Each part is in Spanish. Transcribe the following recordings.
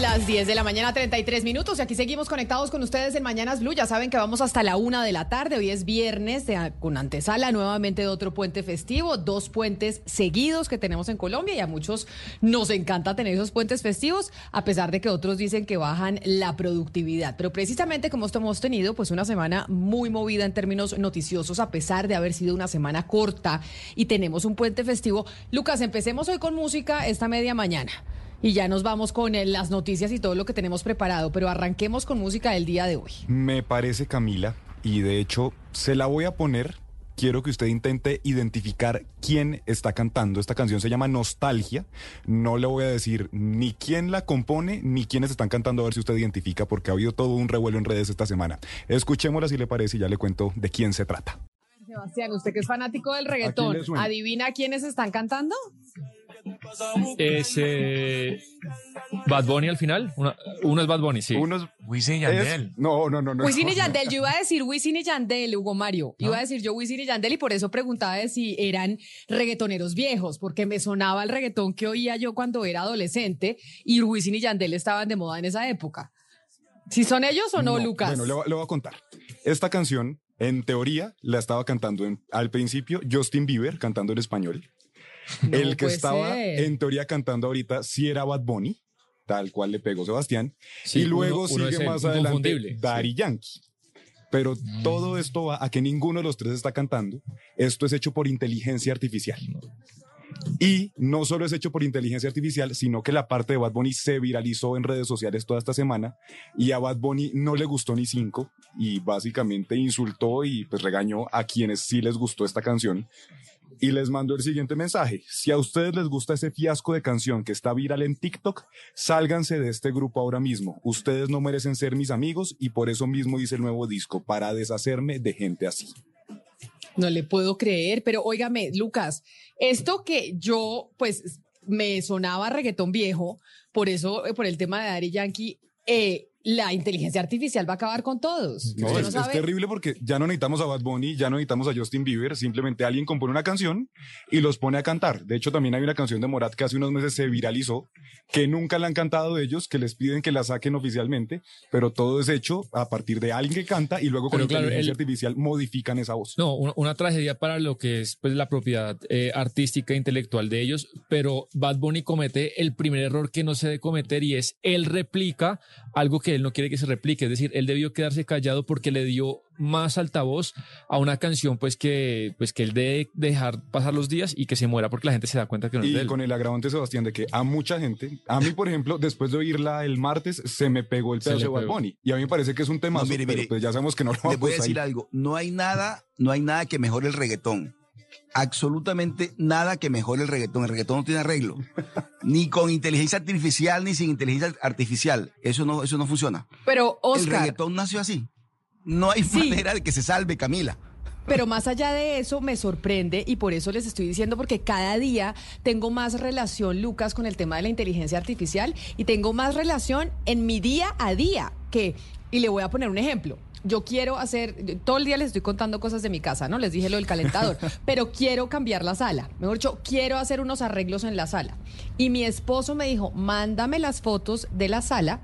Las 10 de la mañana, 33 minutos, y aquí seguimos conectados con ustedes en Mañanas Blue. Ya saben que vamos hasta la una de la tarde. Hoy es viernes, con antesala nuevamente de otro puente festivo, dos puentes seguidos que tenemos en Colombia, y a muchos nos encanta tener esos puentes festivos, a pesar de que otros dicen que bajan la productividad. Pero precisamente como hemos tenido, pues una semana muy movida en términos noticiosos, a pesar de haber sido una semana corta y tenemos un puente festivo. Lucas, empecemos hoy con música esta media mañana y ya nos vamos con eh, las noticias y todo lo que tenemos preparado, pero arranquemos con música del día de hoy. Me parece, Camila, y de hecho se la voy a poner. Quiero que usted intente identificar quién está cantando. Esta canción se llama Nostalgia. No le voy a decir ni quién la compone ni quiénes están cantando, a ver si usted identifica, porque ha habido todo un revuelo en redes esta semana. Escuchémosla si le parece y ya le cuento de quién se trata. Sebastián, usted que es fanático del reggaetón, ¿adivina quiénes están cantando? Es Bad Bunny al final. uno es Bad Bunny, sí. Uno es Wisin y Yandel. no, no, no, no. Wisin y Yandel. Yo iba a decir Wisin y Yandel, Hugo Mario. Iba a decir yo Wisin y Yandel y por eso preguntaba de si eran reggaetoneros viejos, porque me sonaba el reggaetón que oía yo cuando era adolescente y Wisin y Yandel estaban de moda en esa época. ¿Si son ellos o no, Lucas? Bueno, le, voy a contar. Esta canción, en teoría, la estaba cantando al principio Justin Bieber, cantando en español el que estaba en teoría cantando ahorita sí era Bad Bunny, tal cual le pegó Sebastián. y luego sigue más adelante Daddy Yankee. Pero mm. todo esto va a que ninguno de los tres está cantando. Esto es hecho por inteligencia artificial. Y no solo es hecho por inteligencia artificial, sino que la parte de Bad Bunny se viralizó en redes sociales toda esta semana y a Bad Bunny no le gustó ni cinco y básicamente insultó y pues regañó a quienes sí les gustó esta canción y les mando el siguiente mensaje. Si a ustedes les gusta ese fiasco de canción que está viral en TikTok, sálganse de este grupo ahora mismo. Ustedes no merecen ser mis amigos y por eso mismo hice el nuevo disco, para deshacerme de gente así. No le puedo creer, pero óigame, Lucas, esto que yo, pues, me sonaba reggaetón viejo, por eso, por el tema de Dari Yankee, eh, la inteligencia artificial va a acabar con todos. No, es, terrible porque ya no necesitamos a Bad Bunny, ya no necesitamos a Justin Bieber, simplemente alguien compone una canción y los pone a cantar. De hecho, también hay una canción de Morat que hace unos meses se viralizó, que nunca la han cantado ellos, que les piden que la saquen oficialmente, pero todo es hecho a partir de alguien que canta y luego con inteligencia artificial modifican esa voz. No, una, tragedia para lo que es pues, la propiedad eh, artística e intelectual de ellos, pero Bad Bunny comete el primer error que no se debe cometer y es él replica algo que él no quiere que se replique. Es decir, él debió quedarse callado porque le dio más altavoz a una canción pues que, pues que él debe dejar pasar los días y que se muera porque la gente se da cuenta que no y es de él. con el agravante, Sebastián, de que a mucha gente, a mí, por ejemplo, después de oírla el martes, se me pegó el pedazo de Bad Bunny. Y a mí me parece que es un tema, mire, pero pues ya sabemos que no lo vamos Le voy a decir algo. No hay nada, no hay nada que mejore el reggaetón absolutamente nada que mejore el reggaetón. El reggaetón no tiene arreglo. ni con inteligencia artificial, ni sin inteligencia artificial. Eso no, eso no funciona. Pero, Oscar. El reggaetón nació así. No hay manera de que se salve, Camila. Pero más allá de eso, me sorprende y por eso les estoy diciendo, porque cada día tengo más relación, Lucas, con el tema de la inteligencia artificial y tengo más relación en mi día a día que, y le voy a poner un ejemplo yo quiero hacer, todo el día les estoy contando cosas de mi casa, ¿no? Les dije lo del calentador, pero quiero cambiar la sala. Mejor dicho, quiero hacer unos arreglos en la sala. Y mi esposo me dijo, mándame las fotos de la sala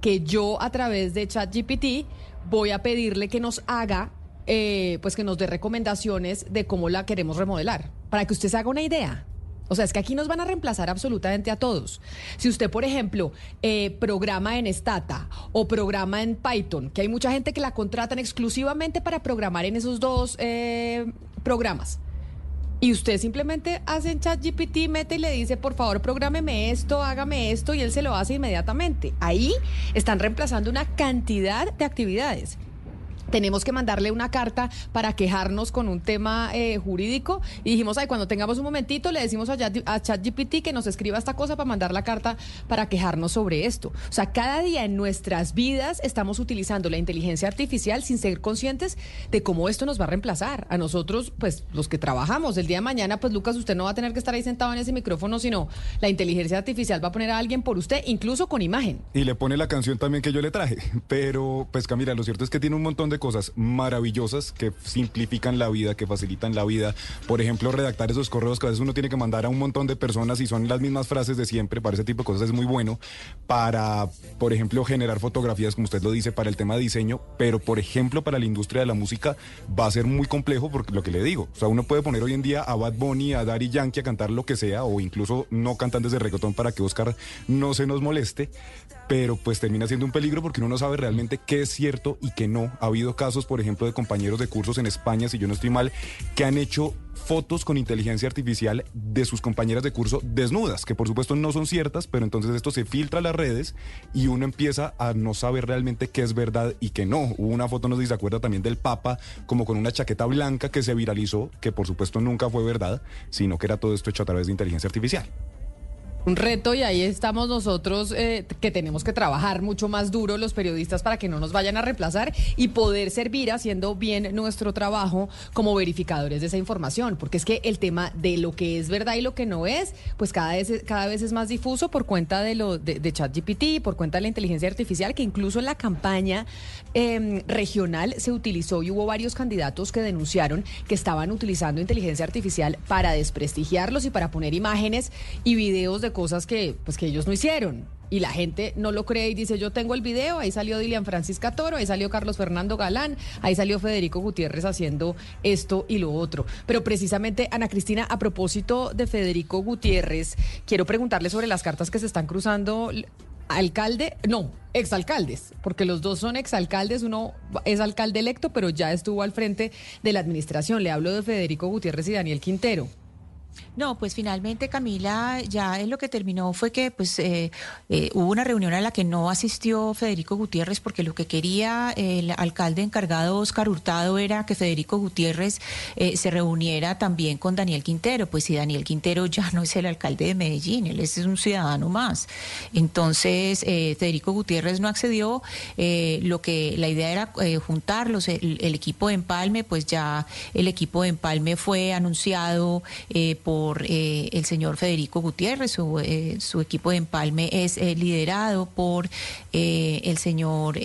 que yo a través de ChatGPT voy a pedirle que nos haga, eh, pues que nos dé recomendaciones de cómo la queremos remodelar, para que usted se haga una idea. O sea, es que aquí nos van a reemplazar absolutamente a todos. Si usted, por ejemplo, eh, programa en Stata o programa en Python, que hay mucha gente que la contratan exclusivamente para programar en esos dos eh, programas. Y usted simplemente hace en ChatGPT, mete y le dice, por favor, prográmeme esto, hágame esto, y él se lo hace inmediatamente. Ahí están reemplazando una cantidad de actividades. Tenemos que mandarle una carta para quejarnos con un tema eh, jurídico y dijimos, ay, cuando tengamos un momentito le decimos a, a ChatGPT que nos escriba esta cosa para mandar la carta para quejarnos sobre esto. O sea, cada día en nuestras vidas estamos utilizando la inteligencia artificial sin ser conscientes de cómo esto nos va a reemplazar. A nosotros, pues los que trabajamos el día de mañana, pues Lucas, usted no va a tener que estar ahí sentado en ese micrófono, sino la inteligencia artificial va a poner a alguien por usted, incluso con imagen. Y le pone la canción también que yo le traje. Pero, pues Camila, lo cierto es que tiene un montón de cosas maravillosas que simplifican la vida, que facilitan la vida. Por ejemplo, redactar esos correos que a veces uno tiene que mandar a un montón de personas y son las mismas frases de siempre. Para ese tipo de cosas es muy bueno. Para, por ejemplo, generar fotografías, como usted lo dice, para el tema de diseño. Pero, por ejemplo, para la industria de la música va a ser muy complejo porque lo que le digo. O sea, uno puede poner hoy en día a Bad Bunny, a Daddy Yankee a cantar lo que sea, o incluso no cantantes de reggaetón para que Oscar no se nos moleste pero pues termina siendo un peligro porque uno no sabe realmente qué es cierto y qué no. Ha habido casos, por ejemplo, de compañeros de cursos en España, si yo no estoy mal, que han hecho fotos con inteligencia artificial de sus compañeras de curso desnudas, que por supuesto no son ciertas, pero entonces esto se filtra a las redes y uno empieza a no saber realmente qué es verdad y qué no. Hubo una foto, no sé si se acuerda también del Papa, como con una chaqueta blanca que se viralizó, que por supuesto nunca fue verdad, sino que era todo esto hecho a través de inteligencia artificial un reto y ahí estamos nosotros eh, que tenemos que trabajar mucho más duro los periodistas para que no nos vayan a reemplazar y poder servir haciendo bien nuestro trabajo como verificadores de esa información, porque es que el tema de lo que es verdad y lo que no es, pues cada vez, cada vez es más difuso por cuenta de, lo, de, de ChatGPT, por cuenta de la inteligencia artificial, que incluso en la campaña em, regional se utilizó y hubo varios candidatos que denunciaron que estaban utilizando inteligencia artificial para desprestigiarlos y para poner imágenes y videos de cosas que, pues, que ellos no hicieron. Y la gente no lo cree y dice, yo tengo el video, ahí salió Dilian Francisca Toro, ahí salió Carlos Fernando Galán, ahí salió Federico Gutiérrez haciendo esto y lo otro. Pero precisamente, Ana Cristina, a propósito de Federico Gutiérrez, quiero preguntarle sobre las cartas que se están cruzando alcalde, no, exalcaldes, porque los dos son exalcaldes, uno es alcalde electo, pero ya estuvo al frente de la administración. Le hablo de Federico Gutiérrez y Daniel Quintero. No, pues finalmente Camila ya es lo que terminó fue que pues eh, eh, hubo una reunión a la que no asistió Federico Gutiérrez porque lo que quería el alcalde encargado Oscar Hurtado era que Federico Gutiérrez eh, se reuniera también con Daniel Quintero, pues si Daniel Quintero ya no es el alcalde de Medellín, él es un ciudadano más. Entonces Federico Gutiérrez no accedió, lo que la idea era juntarlos, el, el, equipo de Empalme, pues ya el equipo de Empalme fue anunciado por eh, el señor Federico Gutiérrez, su, eh, su equipo de empalme es eh, liderado por el señor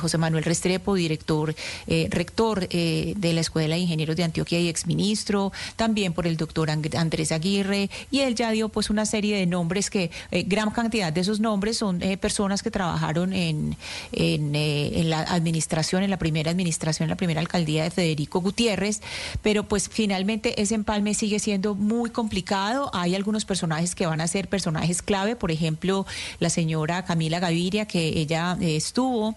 José Manuel Restrepo, director, rector de la Escuela de Ingenieros de Antioquia y exministro, también por el doctor Andrés Aguirre, y él ya dio pues una serie de nombres que, gran cantidad de esos nombres son personas que trabajaron en, en, en la administración, en la primera administración, en la primera alcaldía de Federico Gutiérrez, pero pues finalmente ese empalme sigue siendo muy complicado. Hay algunos personajes que van a ser personajes clave, por ejemplo, la señora Camila Gaviria, que ella eh, estuvo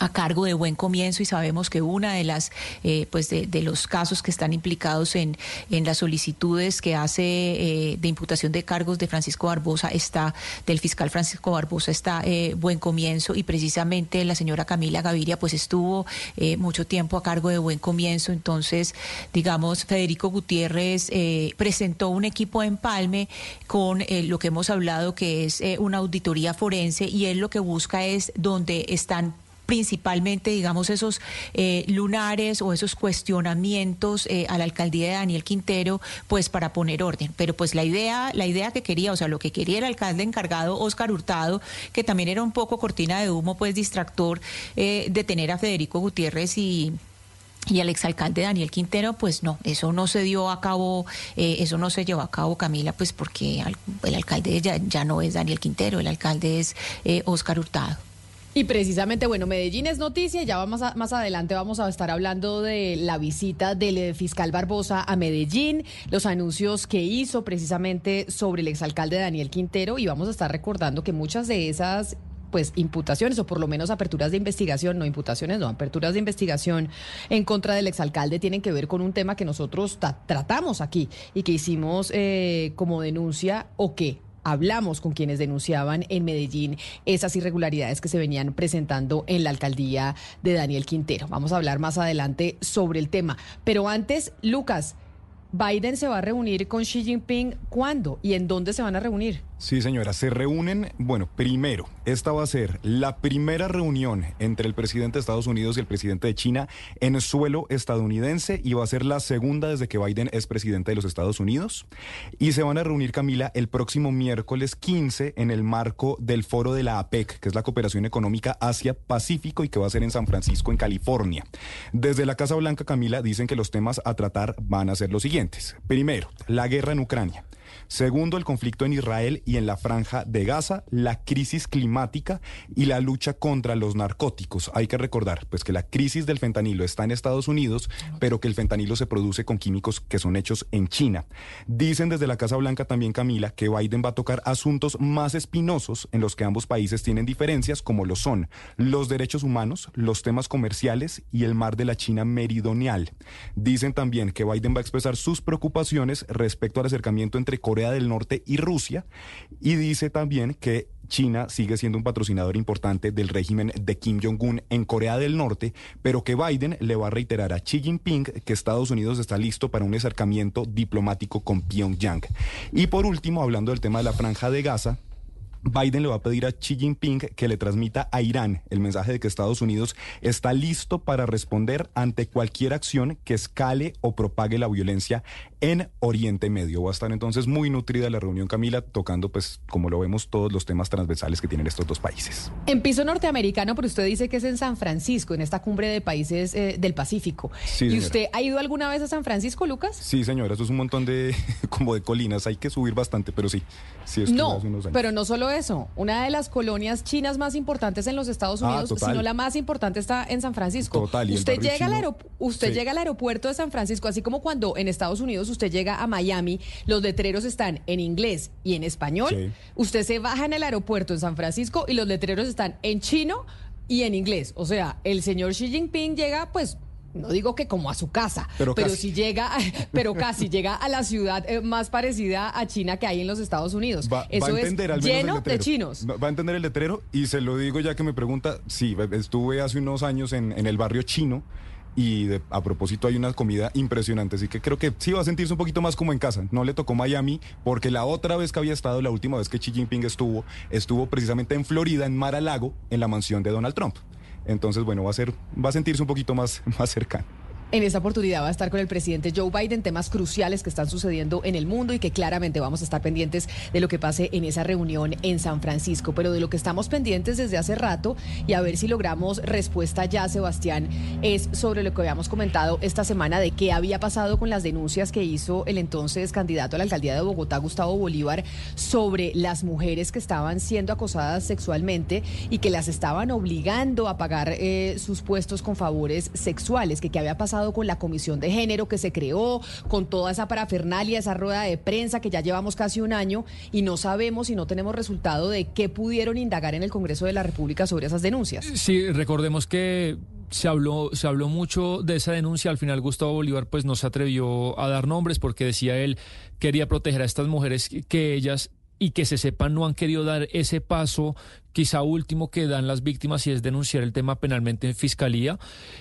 a cargo de Buen Comienzo y sabemos que una de las eh, pues de, los casos que están implicados en, en las solicitudes que hace eh, de imputación de cargos de Francisco Barbosa está del fiscal Francisco Barbosa está eh, Buen Comienzo y precisamente la señora Camila Gaviria pues estuvo mucho tiempo a cargo de Buen Comienzo. Entonces digamos Federico Gutiérrez presentó un equipo de empalme con lo que hemos hablado que es una auditoría forense y él lo que busca es donde están principalmente, digamos, esos eh, lunares o esos cuestionamientos eh, a la alcaldía de Daniel Quintero, pues para poner orden. Pero pues la idea, la idea que quería, o sea, lo que quería el alcalde encargado, Óscar Hurtado, que también era un poco cortina de humo, pues distractor eh, de tener a Federico Gutiérrez y y al exalcalde Daniel Quintero, pues no, eso no se dio a cabo, eso no se llevó a cabo, Camila, pues porque el alcalde ya, ya no es Daniel Quintero, el alcalde es Óscar Hurtado. Y precisamente, bueno, Medellín es noticia, ya vamos más adelante vamos a estar hablando de la visita del eh, fiscal Barbosa a Medellín, los anuncios que hizo precisamente sobre el exalcalde Daniel Quintero y vamos a estar recordando que muchas de esas pues imputaciones o por lo menos aperturas de investigación, no imputaciones, no, aperturas de investigación en contra del exalcalde tienen que ver con un tema que nosotros tratamos aquí y que hicimos eh, como denuncia o que hablamos con quienes denunciaban en Medellín esas irregularidades que se venían presentando en la alcaldía de Daniel Quintero. Vamos a hablar más adelante sobre el tema. Pero antes, Lucas, Biden se va a reunir con Xi Jinping. ¿Cuándo y en dónde se van a reunir? Sí, señora, se reúnen, bueno, primero, esta va a ser la primera reunión entre el presidente de Estados Unidos y el presidente de China en suelo estadounidense y va a ser la segunda desde que Biden es presidente de los Estados Unidos. Y se van a reunir, Camila, el próximo miércoles 15 en el marco del foro de la APEC, que es la Cooperación Económica Asia-Pacífico y que va a ser en San Francisco, en California. Desde la Casa Blanca, Camila, dicen que los temas a tratar van a ser los siguientes. Primero, la guerra en Ucrania. Segundo, el conflicto en Israel y en la franja de Gaza, la crisis climática y la lucha contra los narcóticos. Hay que recordar pues que la crisis del fentanilo está en Estados Unidos, pero que el fentanilo se produce con químicos que son hechos en China. Dicen desde la Casa Blanca también Camila que Biden va a tocar asuntos más espinosos en los que ambos países tienen diferencias como lo son los derechos humanos, los temas comerciales y el mar de la China meridional. Dicen también que Biden va a expresar sus preocupaciones respecto al acercamiento entre Corea del Norte y Rusia, y dice también que China sigue siendo un patrocinador importante del régimen de Kim Jong-un en Corea del Norte, pero que Biden le va a reiterar a Xi Jinping que Estados Unidos está listo para un acercamiento diplomático con Pyongyang. Y por último, hablando del tema de la franja de Gaza, Biden le va a pedir a Xi Jinping que le transmita a Irán el mensaje de que Estados Unidos está listo para responder ante cualquier acción que escale o propague la violencia en Oriente Medio. Va a estar entonces muy nutrida la reunión, Camila, tocando, pues, como lo vemos, todos los temas transversales que tienen estos dos países. En piso norteamericano, pero usted dice que es en San Francisco, en esta cumbre de países eh, del Pacífico. ¿Y usted ha ido alguna vez a San Francisco, Lucas? Sí, señora, eso es un montón de, como de colinas, hay que subir bastante, pero sí, sí No, pero no solo eso, una de las colonias chinas más importantes en los Estados ah, Unidos, sino la más importante está en San Francisco. Total, usted llega al usted llega al aeropuerto de San Francisco, así como cuando en Estados Unidos usted llega a Miami, los letreros están en inglés y en español. Usted se baja en el aeropuerto en San Francisco y los letreros están en chino y en inglés. O sea, el señor Xi Jinping llega pues no digo que como a su casa, pero, si llega, pero casi llega a la ciudad eh, más parecida a China que hay en los Estados Unidos. Va, Eso a entender es lleno de chinos. Va a entender el letrero y se lo digo ya que me pregunta, sí, estuve hace unos años en, en el barrio chino y a propósito hay una comida impresionante, así que creo que sí va a sentirse un poquito más como en casa. No le tocó Miami porque la otra vez que había estado, la última vez que Xi Jinping estuvo, estuvo precisamente en Florida, en Mar-a-Lago, en la mansión de Donald Trump. Entonces, bueno, va a ser, va a sentirse un poquito más, más cercano. En esta oportunidad va a estar con el presidente Joe Biden temas cruciales que están sucediendo en el mundo y que claramente vamos a estar pendientes de lo que pase en esa reunión en San Francisco. Pero de lo que estamos pendientes desde hace rato y a ver si logramos respuesta ya, Sebastián, es sobre lo que habíamos comentado esta semana de qué había pasado con las denuncias que hizo el entonces candidato a la alcaldía de Bogotá, Gustavo Bolívar, sobre las mujeres que estaban siendo acosadas sexualmente y que las estaban obligando a pagar eh, sus puestos con favores sexuales, que qué había pasado con la comisión de género que se creó, con toda esa parafernalia, esa rueda de prensa que ya llevamos casi un año y no sabemos y no tenemos resultado de qué pudieron indagar en el Congreso de la República sobre esas denuncias. Sí, recordemos que se habló, se habló mucho de esa denuncia. Al final Gustavo Bolívar pues no se atrevió a dar nombres porque decía él quería proteger a estas mujeres que ellas y que se sepan no han querido dar ese paso quizá último que dan las víctimas y es denunciar el tema penalmente en fiscalía.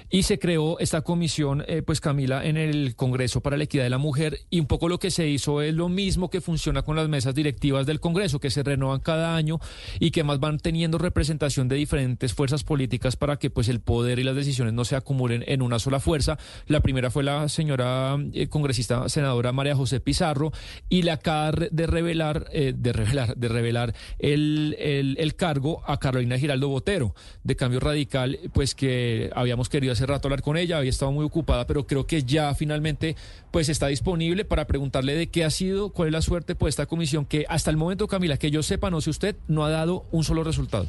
Y se creó esta comisión, eh, pues Camila, en el Congreso para la Equidad de la Mujer y un poco lo que se hizo es lo mismo que funciona con las mesas directivas del Congreso, que se renovan cada año y que más van teniendo representación de diferentes fuerzas políticas para que pues el poder y las decisiones no se acumulen en una sola fuerza. La primera fue la señora eh, congresista senadora María José Pizarro y la acaba de revelar, eh, de revelar, de revelar el, el, el cargo a Carolina Giraldo Botero, de Cambio Radical, pues que habíamos querido hace rato hablar con ella, había estado muy ocupada, pero creo que ya finalmente pues está disponible para preguntarle de qué ha sido, cuál es la suerte pues esta comisión que hasta el momento, Camila, que yo sepa, no sé usted, no ha dado un solo resultado.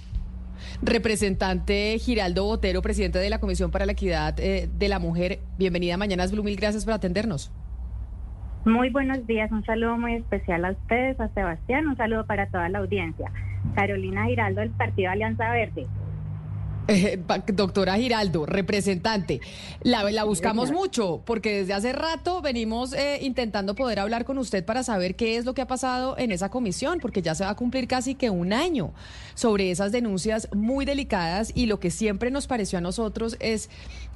Representante Giraldo Botero, presidente de la Comisión para la Equidad eh, de la Mujer, bienvenida a Mañanas Blue, mil gracias por atendernos. Muy buenos días, un saludo muy especial a ustedes, a Sebastián, un saludo para toda la audiencia. Carolina Giraldo del Partido Alianza Verde. Eh, doctora Giraldo, representante, la, la buscamos mucho porque desde hace rato venimos eh, intentando poder hablar con usted para saber qué es lo que ha pasado en esa comisión, porque ya se va a cumplir casi que un año sobre esas denuncias muy delicadas y lo que siempre nos pareció a nosotros es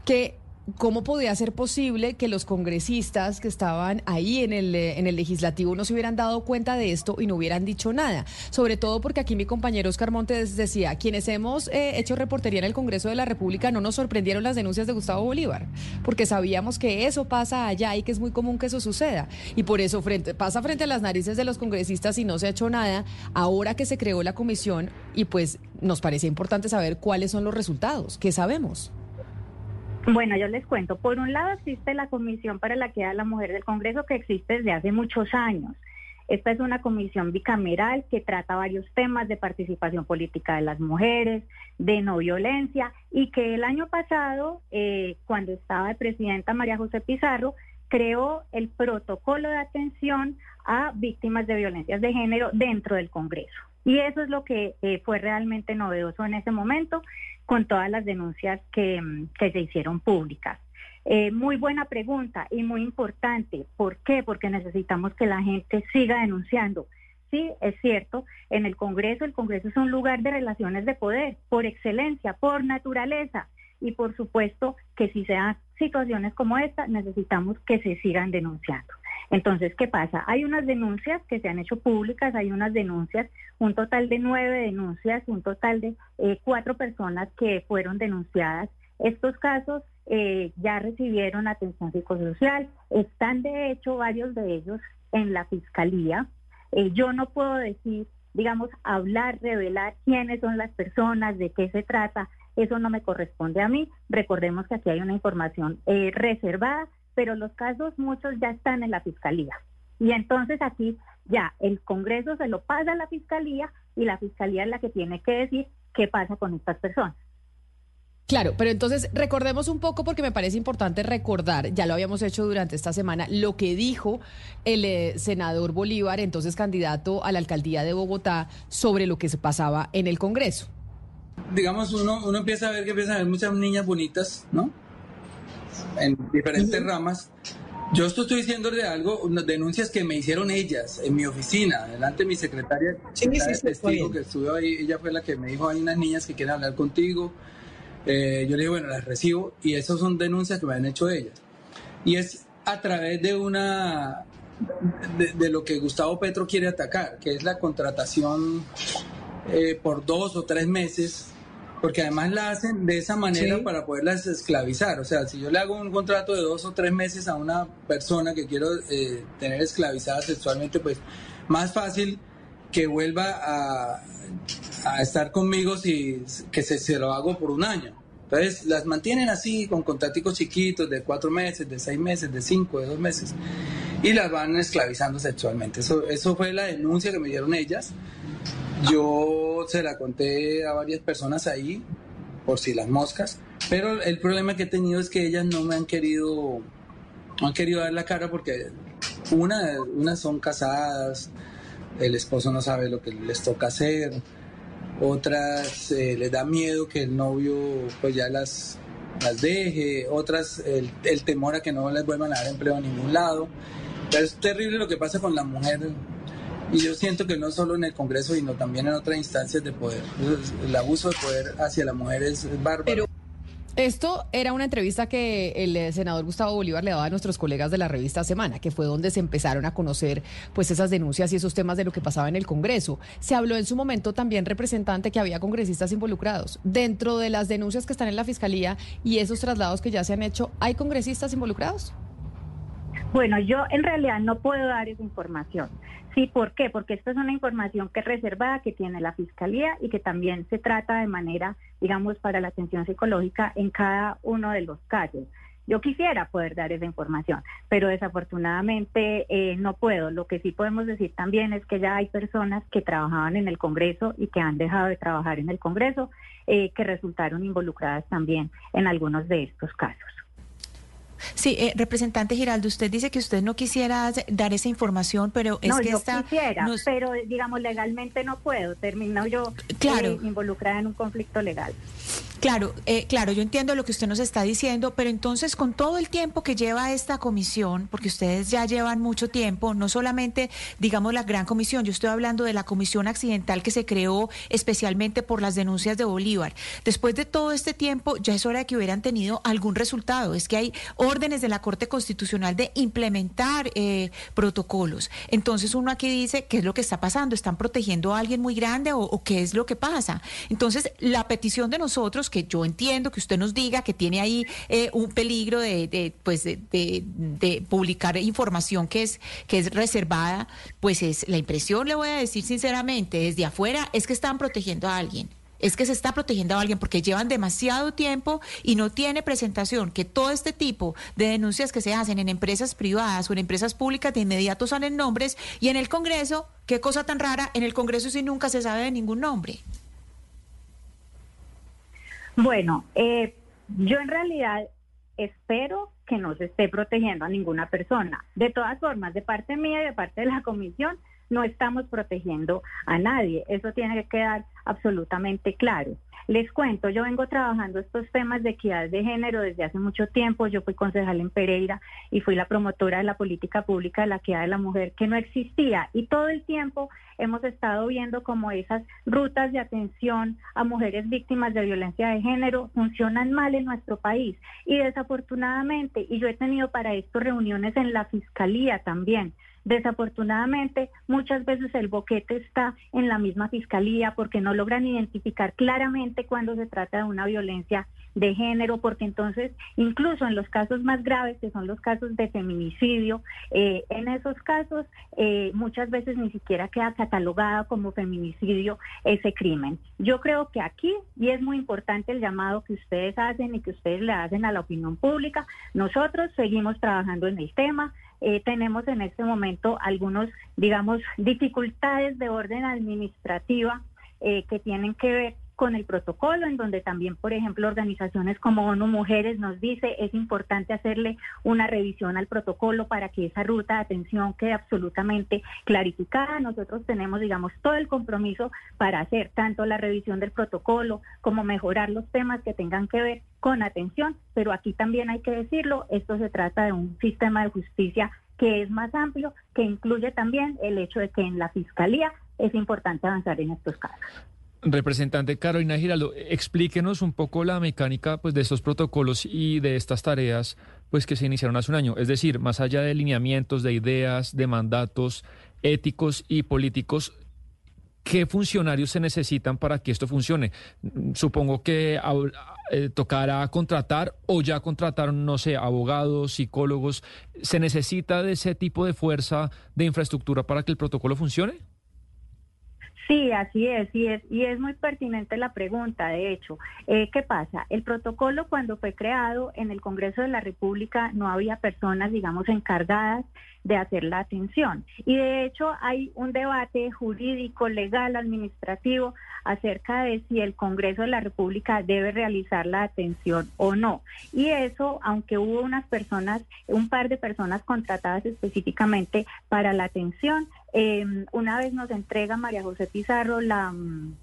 que ¿Cómo podía ser posible que los congresistas que estaban ahí en el, eh, en el legislativo no se hubieran dado cuenta de esto y no hubieran dicho nada? Sobre todo porque aquí mi compañero Oscar Montes decía, quienes hemos eh, hecho reportería en el Congreso de la República no nos sorprendieron las denuncias de Gustavo Bolívar, porque sabíamos que eso pasa allá y que es muy común que eso suceda. Y por eso pasa frente a las narices de los congresistas y no se ha hecho nada ahora que se creó la comisión y pues nos parecía importante saber cuáles son los resultados, qué sabemos. Bueno, yo les cuento. Por un lado existe la Comisión para la Equidad de la Mujer del Congreso que existe desde hace muchos años. Esta es una comisión bicameral que trata varios temas de participación política de las mujeres, de no violencia y que el año pasado, eh, cuando estaba de presidenta María José Pizarro, creó el protocolo de atención a víctimas de violencias de género dentro del Congreso. Y eso es lo que eh, fue realmente novedoso en ese momento con todas las denuncias que, mm, se hicieron públicas. Eh, muy buena pregunta y muy importante. ¿Por qué? Porque necesitamos que la gente siga denunciando. Sí, es cierto, en el Congreso, el Congreso es un lugar de relaciones de poder, por excelencia, por naturaleza. Y por supuesto que si se dan situaciones como esta, necesitamos que se sigan denunciando. Entonces, ¿qué pasa? Hay unas denuncias que se han hecho públicas, hay unas denuncias, un total de nueve denuncias, un total de eh, cuatro personas que fueron denunciadas. Estos casos eh, ya recibieron atención psicosocial, están de hecho varios de ellos en la fiscalía. Eh, yo no puedo decir, digamos, hablar, revelar quiénes son las personas, de qué se trata, eso no me corresponde a mí. Recordemos que aquí hay una información reservada pero los casos muchos ya están en la fiscalía. Y entonces aquí ya el Congreso se lo pasa a la fiscalía y la fiscalía es la que tiene que decir qué pasa con estas personas. Claro, pero entonces recordemos un poco porque me parece importante recordar, ya lo habíamos hecho durante esta semana, lo que dijo el eh, senador Bolívar, entonces candidato a la alcaldía de Bogotá, sobre lo que se pasaba en el Congreso. Digamos, uno, uno empieza a ver que empiezan a ver muchas niñas bonitas, ¿no? En diferentes ramas. Yo estoy diciendo de algo, unas denuncias que me hicieron ellas en mi oficina, delante de mi secretaria, sí, testigo que estuvo ahí, ella fue la que me dijo, hay unas niñas que quieren hablar contigo. Eh, yo le dije, bueno, las recibo y esas son denuncias que me han hecho ellas. Y es a través de una, de, lo que Gustavo Petro quiere atacar, que es la contratación eh, por dos o tres meses porque además la hacen de esa manera para poderlas esclavizar. O sea, si yo le hago un contrato de dos o tres meses a una persona que quiero eh, tener esclavizada sexualmente, pues más fácil que vuelva a, a estar conmigo si que se, se, lo hago por un año. Entonces las mantienen así con contraticos chiquitos de cuatro meses, de seis meses, de cinco, de dos meses y las van esclavizando sexualmente. Eso, eso fue la denuncia que me dieron ellas. Yo se la conté a varias personas ahí, por si las moscas, pero el problema que he tenido es que ellas no me han querido, no han querido dar la cara porque una, unas son casadas, el esposo no sabe lo que les toca hacer, otras eh, les da miedo que el novio pues ya las, las deje, otras el, el temor a que no les vuelvan a dar empleo a ningún lado. Es terrible lo que pasa con la mujer y yo siento que no solo en el Congreso, sino también en otras instancias de poder. El abuso de poder hacia la mujer es, bárbaro. Pero esto era una entrevista que el eh, senador Gustavo Bolívar le daba a nuestros colegas de la revista Semana, que fue donde se empezaron a conocer pues esas denuncias y esos temas de lo que pasaba en el Congreso. Se habló en su momento también representante que había congresistas involucrados. Dentro de las denuncias que están en la Fiscalía y esos traslados que ya se han hecho, ¿hay congresistas involucrados? Bueno, yo en realidad no puedo dar esa información. Sí, ¿por qué? Porque esta es una información que es reservada, que tiene la Fiscalía y que también se trata de manera, digamos, para la atención psicológica en cada uno de los casos. Yo quisiera poder dar esa información, pero desafortunadamente eh, no puedo. Lo que sí podemos decir también es que ya hay personas que trabajaban en el Congreso y que han dejado de trabajar en el Congreso, eh, que resultaron involucradas también en algunos de estos casos. Sí, eh, representante Giraldo, usted dice que usted no quisiera dar esa información, pero es que yo está... quisiera, pero digamos legalmente no puedo, termino yo claro. involucrada en un conflicto legal. Claro, eh, claro, yo entiendo lo que usted nos está diciendo, pero entonces con todo el tiempo que lleva esta comisión, porque ustedes ya llevan mucho tiempo, no solamente, digamos, la gran comisión, yo estoy hablando de la comisión accidental que se creó especialmente por las denuncias de Bolívar. Después de todo este tiempo, ya es hora de que hubieran tenido algún resultado. Es que hay órdenes de la Corte Constitucional de implementar eh, protocolos. Entonces uno aquí dice, ¿qué es lo que está pasando? ¿Están protegiendo a alguien muy grande o, o qué es lo que pasa? Entonces, la petición de nosotros que yo entiendo que usted nos diga que tiene ahí eh, un peligro de, pues de, publicar información que es, que es reservada, pues es la impresión, le voy a decir sinceramente, desde afuera es que están protegiendo a alguien es que se está protegiendo a alguien porque llevan demasiado tiempo y no tiene presentación, que todo este tipo de denuncias que se hacen en empresas privadas o en empresas públicas de inmediato salen nombres y en el Congreso, qué cosa tan rara, en el Congreso sí nunca se sabe de ningún nombre. Bueno, eh, yo en realidad espero que no se esté protegiendo a ninguna persona. De todas formas, de parte mía y de parte de la comisión, no estamos protegiendo a nadie. Eso tiene que quedar absolutamente claro. Les cuento, yo vengo trabajando estos temas de equidad de género desde hace mucho tiempo. Yo fui concejal en Pereira y fui la promotora de la política pública de la equidad de la mujer que no existía. Y todo el tiempo hemos estado viendo cómo esas rutas de atención a mujeres víctimas de violencia de género funcionan mal en nuestro país. Y desafortunadamente, y yo he tenido para esto reuniones en la fiscalía también, Desafortunadamente, muchas veces el boquete está en la misma fiscalía porque no logran identificar claramente cuando se trata de una violencia de género, porque entonces, incluso en los casos más graves, que son los casos de feminicidio, eh, en esos casos eh, muchas veces ni siquiera queda catalogada como feminicidio ese crimen. Yo creo que aquí, y es muy importante el llamado que ustedes hacen y que ustedes le hacen a la opinión pública, nosotros seguimos trabajando en el tema. Eh, tenemos en este momento algunos, digamos, dificultades de orden administrativa que tienen que ver con el protocolo, en donde también, por ejemplo, organizaciones como ONU Mujeres nos dice es importante hacerle una revisión al protocolo para que esa ruta de atención quede absolutamente clarificada. Nosotros tenemos, digamos, todo el compromiso para hacer tanto la revisión del protocolo como mejorar los temas que tengan que ver con atención, pero aquí también hay que decirlo, esto se trata de un sistema de justicia que es más amplio, que incluye también el hecho de que en la Fiscalía es importante avanzar en estos casos. Representante Carolina Giraldo, explíquenos un poco la mecánica pues, de estos protocolos y de estas tareas pues, que se iniciaron hace un año. Es decir, más allá de lineamientos, de ideas, de mandatos éticos y políticos, ¿qué funcionarios se necesitan para que esto funcione? Supongo que eh, tocará contratar o ya contrataron, no sé, abogados, psicólogos. ¿Se necesita de ese tipo de fuerza de infraestructura para que el protocolo funcione? Sí, así es, y es, y es muy pertinente la pregunta, de hecho. Eh, ¿Qué pasa? El protocolo cuando fue creado en el Congreso de la República no había personas, digamos, encargadas de hacer la atención. Y de hecho hay un debate jurídico, legal, administrativo acerca de si el Congreso de la República debe realizar la atención o no. Y eso, aunque hubo unas personas, un par de personas contratadas específicamente para la atención, eh, una vez nos entrega María José Pizarro la mm,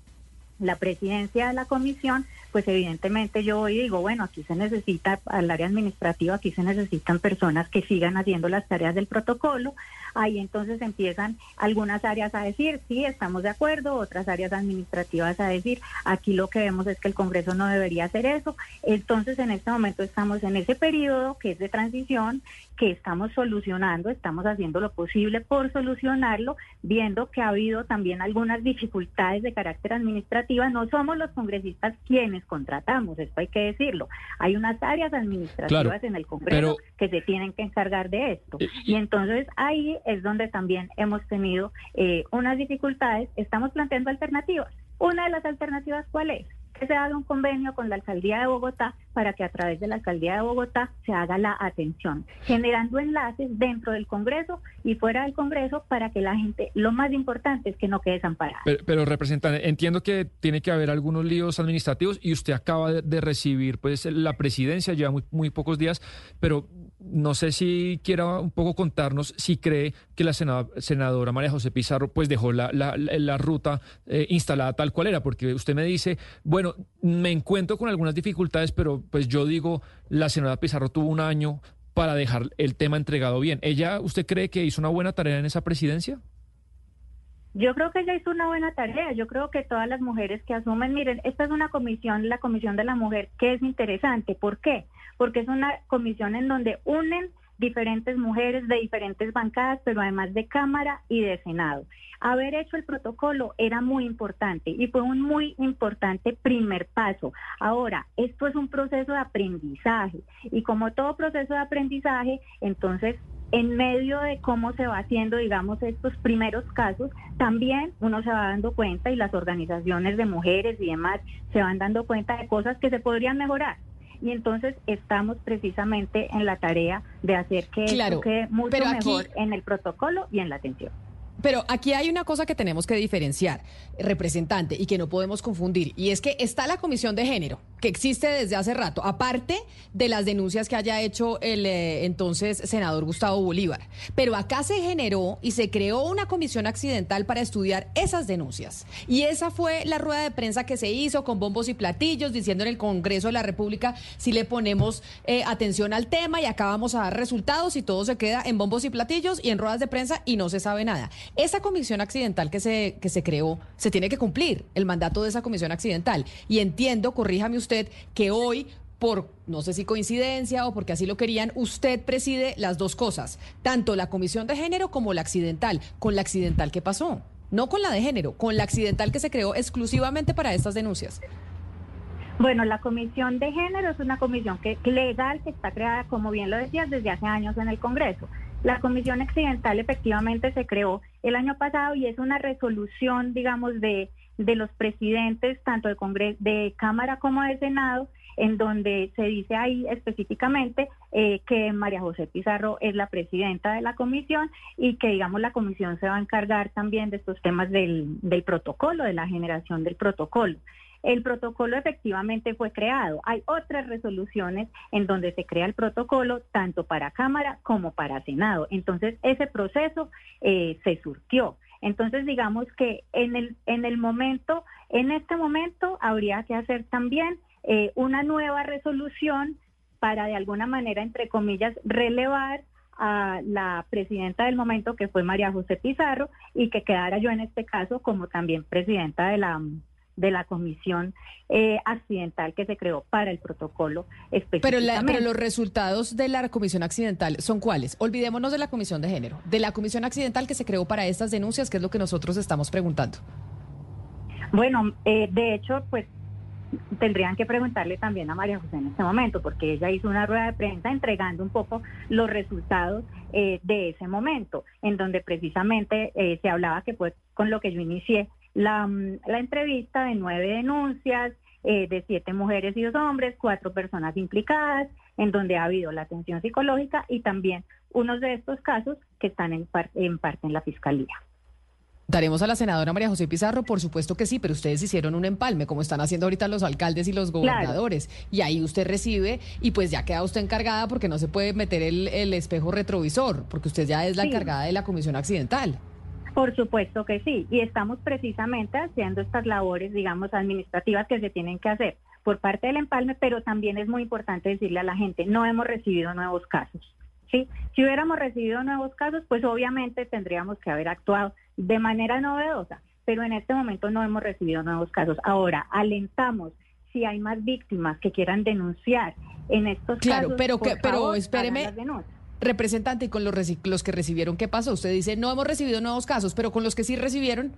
la presidencia de la comisión, pues evidentemente yo voy y digo, bueno, aquí se necesita, al área administrativa, aquí se necesitan personas que sigan haciendo las tareas del protocolo. Ahí entonces empiezan algunas áreas a decir, sí, estamos de acuerdo, otras áreas administrativas a decir, aquí lo que vemos es que el Congreso no debería hacer eso. Entonces en este momento estamos en ese periodo que es de transición, que estamos solucionando, estamos haciendo lo posible por solucionarlo, viendo que ha habido también algunas dificultades de carácter administrativo. No somos los congresistas quienes contratamos, esto hay que decirlo. Hay unas áreas administrativas en el Congreso que se tienen que encargar de esto. Eh, y entonces ahí es donde también hemos tenido eh, unas dificultades. Estamos planteando alternativas. Una de las alternativas, ¿cuál es? que se haga un convenio con la alcaldía de Bogotá para que a través de la alcaldía de Bogotá se haga la atención, generando enlaces dentro del Congreso y fuera del Congreso para que la gente, lo más importante es que no quede desamparada. Pero, representante, entiendo que tiene que haber algunos líos administrativos y usted acaba de, recibir pues la presidencia, lleva muy pocos días, pero no sé si quiera un poco contarnos si cree que la senadora María José Pizarro pues dejó la, la, ruta eh, instalada tal cual era, porque usted me dice, bueno, me encuentro con algunas dificultades, pero pues yo digo, la senadora Pizarro tuvo un año para dejar el tema entregado bien. ¿Ella, usted cree que hizo una buena tarea en esa presidencia? Yo creo que ella hizo una buena tarea. Yo creo que todas las mujeres que asumen, miren, esta es una comisión, la Comisión de la Mujer, que es interesante. ¿Por qué? Es una comisión en donde unen diferentes mujeres de diferentes bancadas, pero además de Cámara y de Senado. Haber hecho el protocolo era muy importante y fue un muy importante primer paso. Ahora, esto es un proceso de aprendizaje y como todo proceso de aprendizaje, entonces en medio de cómo se va haciendo, digamos, estos primeros casos, también uno se va dando cuenta y las organizaciones de mujeres y demás se van dando cuenta de cosas que se podrían mejorar. Y entonces estamos precisamente en la tarea de hacer que esto quede mucho mejor en el protocolo y en la atención. Pero aquí hay una cosa que tenemos que diferenciar, representante, y que no podemos confundir, y es que está la Comisión de Género, que existe desde hace rato, aparte de las denuncias que haya hecho el eh, entonces senador Gustavo Bolívar. Pero acá se generó y se creó una comisión accidental para estudiar esas denuncias. Y esa fue la rueda de prensa que se hizo con bombos y platillos, diciendo en el Congreso de la República si le ponemos eh, atención al tema y acá vamos a dar resultados y todo se queda en bombos y platillos y en ruedas de prensa y no se sabe nada. Esa comisión accidental que se, que se creó, se tiene que cumplir el mandato de esa comisión accidental. Y entiendo, corríjame usted, que hoy por no sé si coincidencia o porque así lo querían, usted preside las dos cosas, tanto la comisión de género como la accidental. ¿Con la accidental qué pasó? No con la de género, con la accidental que se creó exclusivamente para estas denuncias. Bueno, la comisión de género es una comisión que, legal que está creada, como bien lo decías, desde hace años en el Congreso. La comisión accidental efectivamente se creó el año pasado y es una resolución, digamos, de, de los presidentes tanto de, Congreso, de Cámara como de Senado, en donde se dice ahí específicamente eh, que María José Pizarro es la presidenta de la comisión y que, digamos, la comisión se va a encargar también de estos temas del, del protocolo, de la generación del protocolo. El protocolo efectivamente fue creado. Hay otras resoluciones en donde se crea el protocolo tanto para Cámara como para Senado. Entonces, ese proceso eh, se surtió. Entonces, digamos que en el, en el momento, en este momento, habría que hacer también eh, una nueva resolución para de alguna manera, entre comillas, relevar a la presidenta del momento, que fue María José Pizarro, y que quedara yo en este caso como también presidenta de la de la comisión eh, accidental que se creó para el protocolo Pero, pero los resultados de la comisión accidental son cuáles? Olvidémonos de la comisión de género, de la comisión accidental que se creó para estas denuncias, que es lo que nosotros estamos preguntando. Bueno, eh, de hecho, pues tendrían que preguntarle también a María José en este momento, porque ella hizo una rueda de prensa entregando un poco los resultados eh, de ese momento, en donde precisamente se hablaba que fue con lo que yo inicié la, la entrevista de nueve denuncias, eh, de siete mujeres y dos hombres, cuatro personas implicadas, en donde ha habido la atención psicológica y también unos de estos casos que están en, en parte en la fiscalía. Daremos a la senadora María José Pizarro, por supuesto que sí, pero ustedes hicieron un empalme, como están haciendo ahorita los alcaldes y los gobernadores. Y ahí usted recibe y pues ya queda usted encargada porque no se puede meter el, el espejo retrovisor, porque usted ya es la encargada de la comisión accidental. Por supuesto que sí, y estamos precisamente haciendo estas labores, digamos, administrativas que se tienen que hacer por parte del empalme, pero también es muy importante decirle a la gente, no hemos recibido nuevos casos. ¿sí? Si hubiéramos recibido nuevos casos, pues obviamente tendríamos que haber actuado de manera novedosa, pero en este momento no hemos recibido nuevos casos. Ahora, alentamos si hay más víctimas que quieran denunciar en estos claro, casos. Claro, pero, que, pero espéreme. Representante, y con los, los que recibieron, ¿qué pasó? Usted dice, no hemos recibido nuevos casos, pero con los que sí recibieron...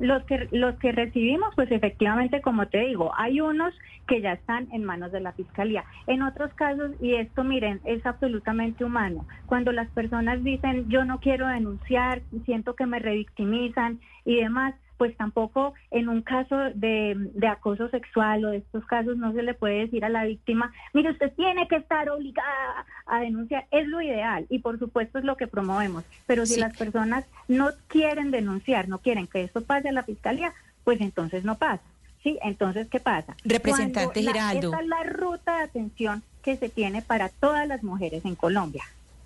Los que, los que recibimos, pues efectivamente, como te digo, hay unos que ya están en manos de la fiscalía. En otros casos, y esto miren, es absolutamente humano, cuando las personas dicen yo no quiero denunciar, siento que me revictimizan y demás, pues tampoco en un caso de, acoso sexual o de estos casos no se le puede decir a la víctima, mire, usted tiene que estar obligada a denunciar. Es lo ideal y por supuesto es lo que promovemos. Pero si las personas no quieren denunciar, no quieren que esto pase a la fiscalía, pues entonces no pasa. Sí, entonces, ¿qué pasa? Representante Giraldo. esta es la ruta de atención que se tiene para todas las mujeres en Colombia.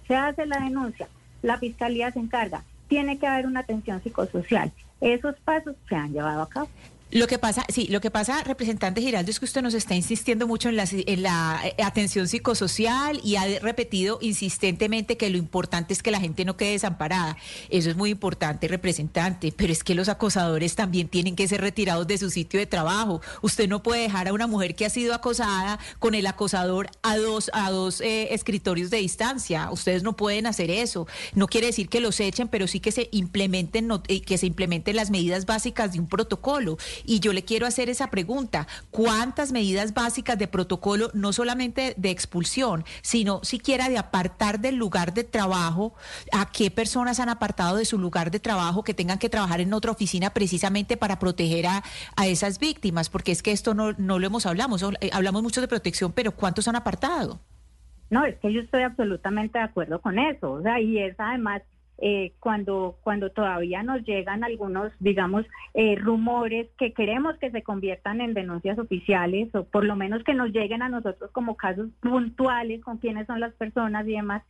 Se hace la denuncia, la fiscalía se encarga, tiene que haber una atención psicosocial. Esos pasos se han llevado a cabo. Lo que pasa, sí, lo que pasa, representante Giraldo, es que usted nos está insistiendo mucho en la, eh, atención psicosocial y ha repetido insistentemente que lo importante es que la gente no quede desamparada. Eso es muy importante, representante, pero es que los acosadores también tienen que ser retirados de su sitio de trabajo. Usted no puede dejar a una mujer que ha sido acosada con el acosador a dos, a dos eh, escritorios de distancia. Ustedes no pueden hacer eso. No quiere decir que los echen, pero sí que se implementen, eh, que se implementen las medidas básicas de un protocolo y yo le quiero hacer esa pregunta, ¿cuántas medidas básicas de protocolo, no solamente de expulsión, sino siquiera de apartar del lugar de trabajo, a qué personas han apartado de su lugar de trabajo que tengan que trabajar en otra oficina precisamente para proteger a, esas víctimas? Porque es que esto no, no lo hemos hablado, eh, hablamos mucho de protección, pero ¿cuántos han apartado? No, es que yo estoy absolutamente de acuerdo con eso. O sea, y es además eh, cuando, cuando todavía nos llegan algunos, digamos, eh, rumores que queremos que se conviertan en denuncias oficiales o por lo menos que nos lleguen a nosotros como casos puntuales con quiénes son las personas y demás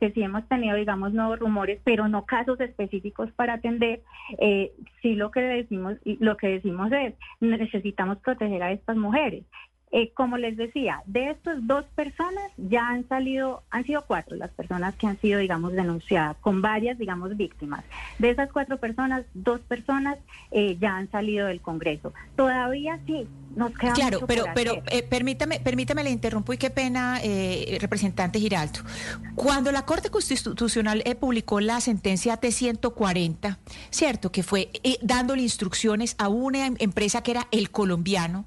que sí hemos tenido, digamos, nuevos rumores, pero no casos específicos para atender, eh, sí lo que decimos, lo que decimos es necesitamos proteger a estas mujeres. Eh, como les decía, de estas dos personas ya han salido, han sido cuatro las personas que han sido, digamos, denunciadas, con varias, digamos, víctimas. De esas cuatro personas, dos personas eh, ya han salido del Congreso. Todavía sí, nos queda Claro, pero, pero eh, permítame, permítame, le interrumpo y qué pena, representante Giraldo. Cuando la Corte Constitucional publicó la sentencia T140, cierto, que fue dándole instrucciones a una empresa que era el colombiano,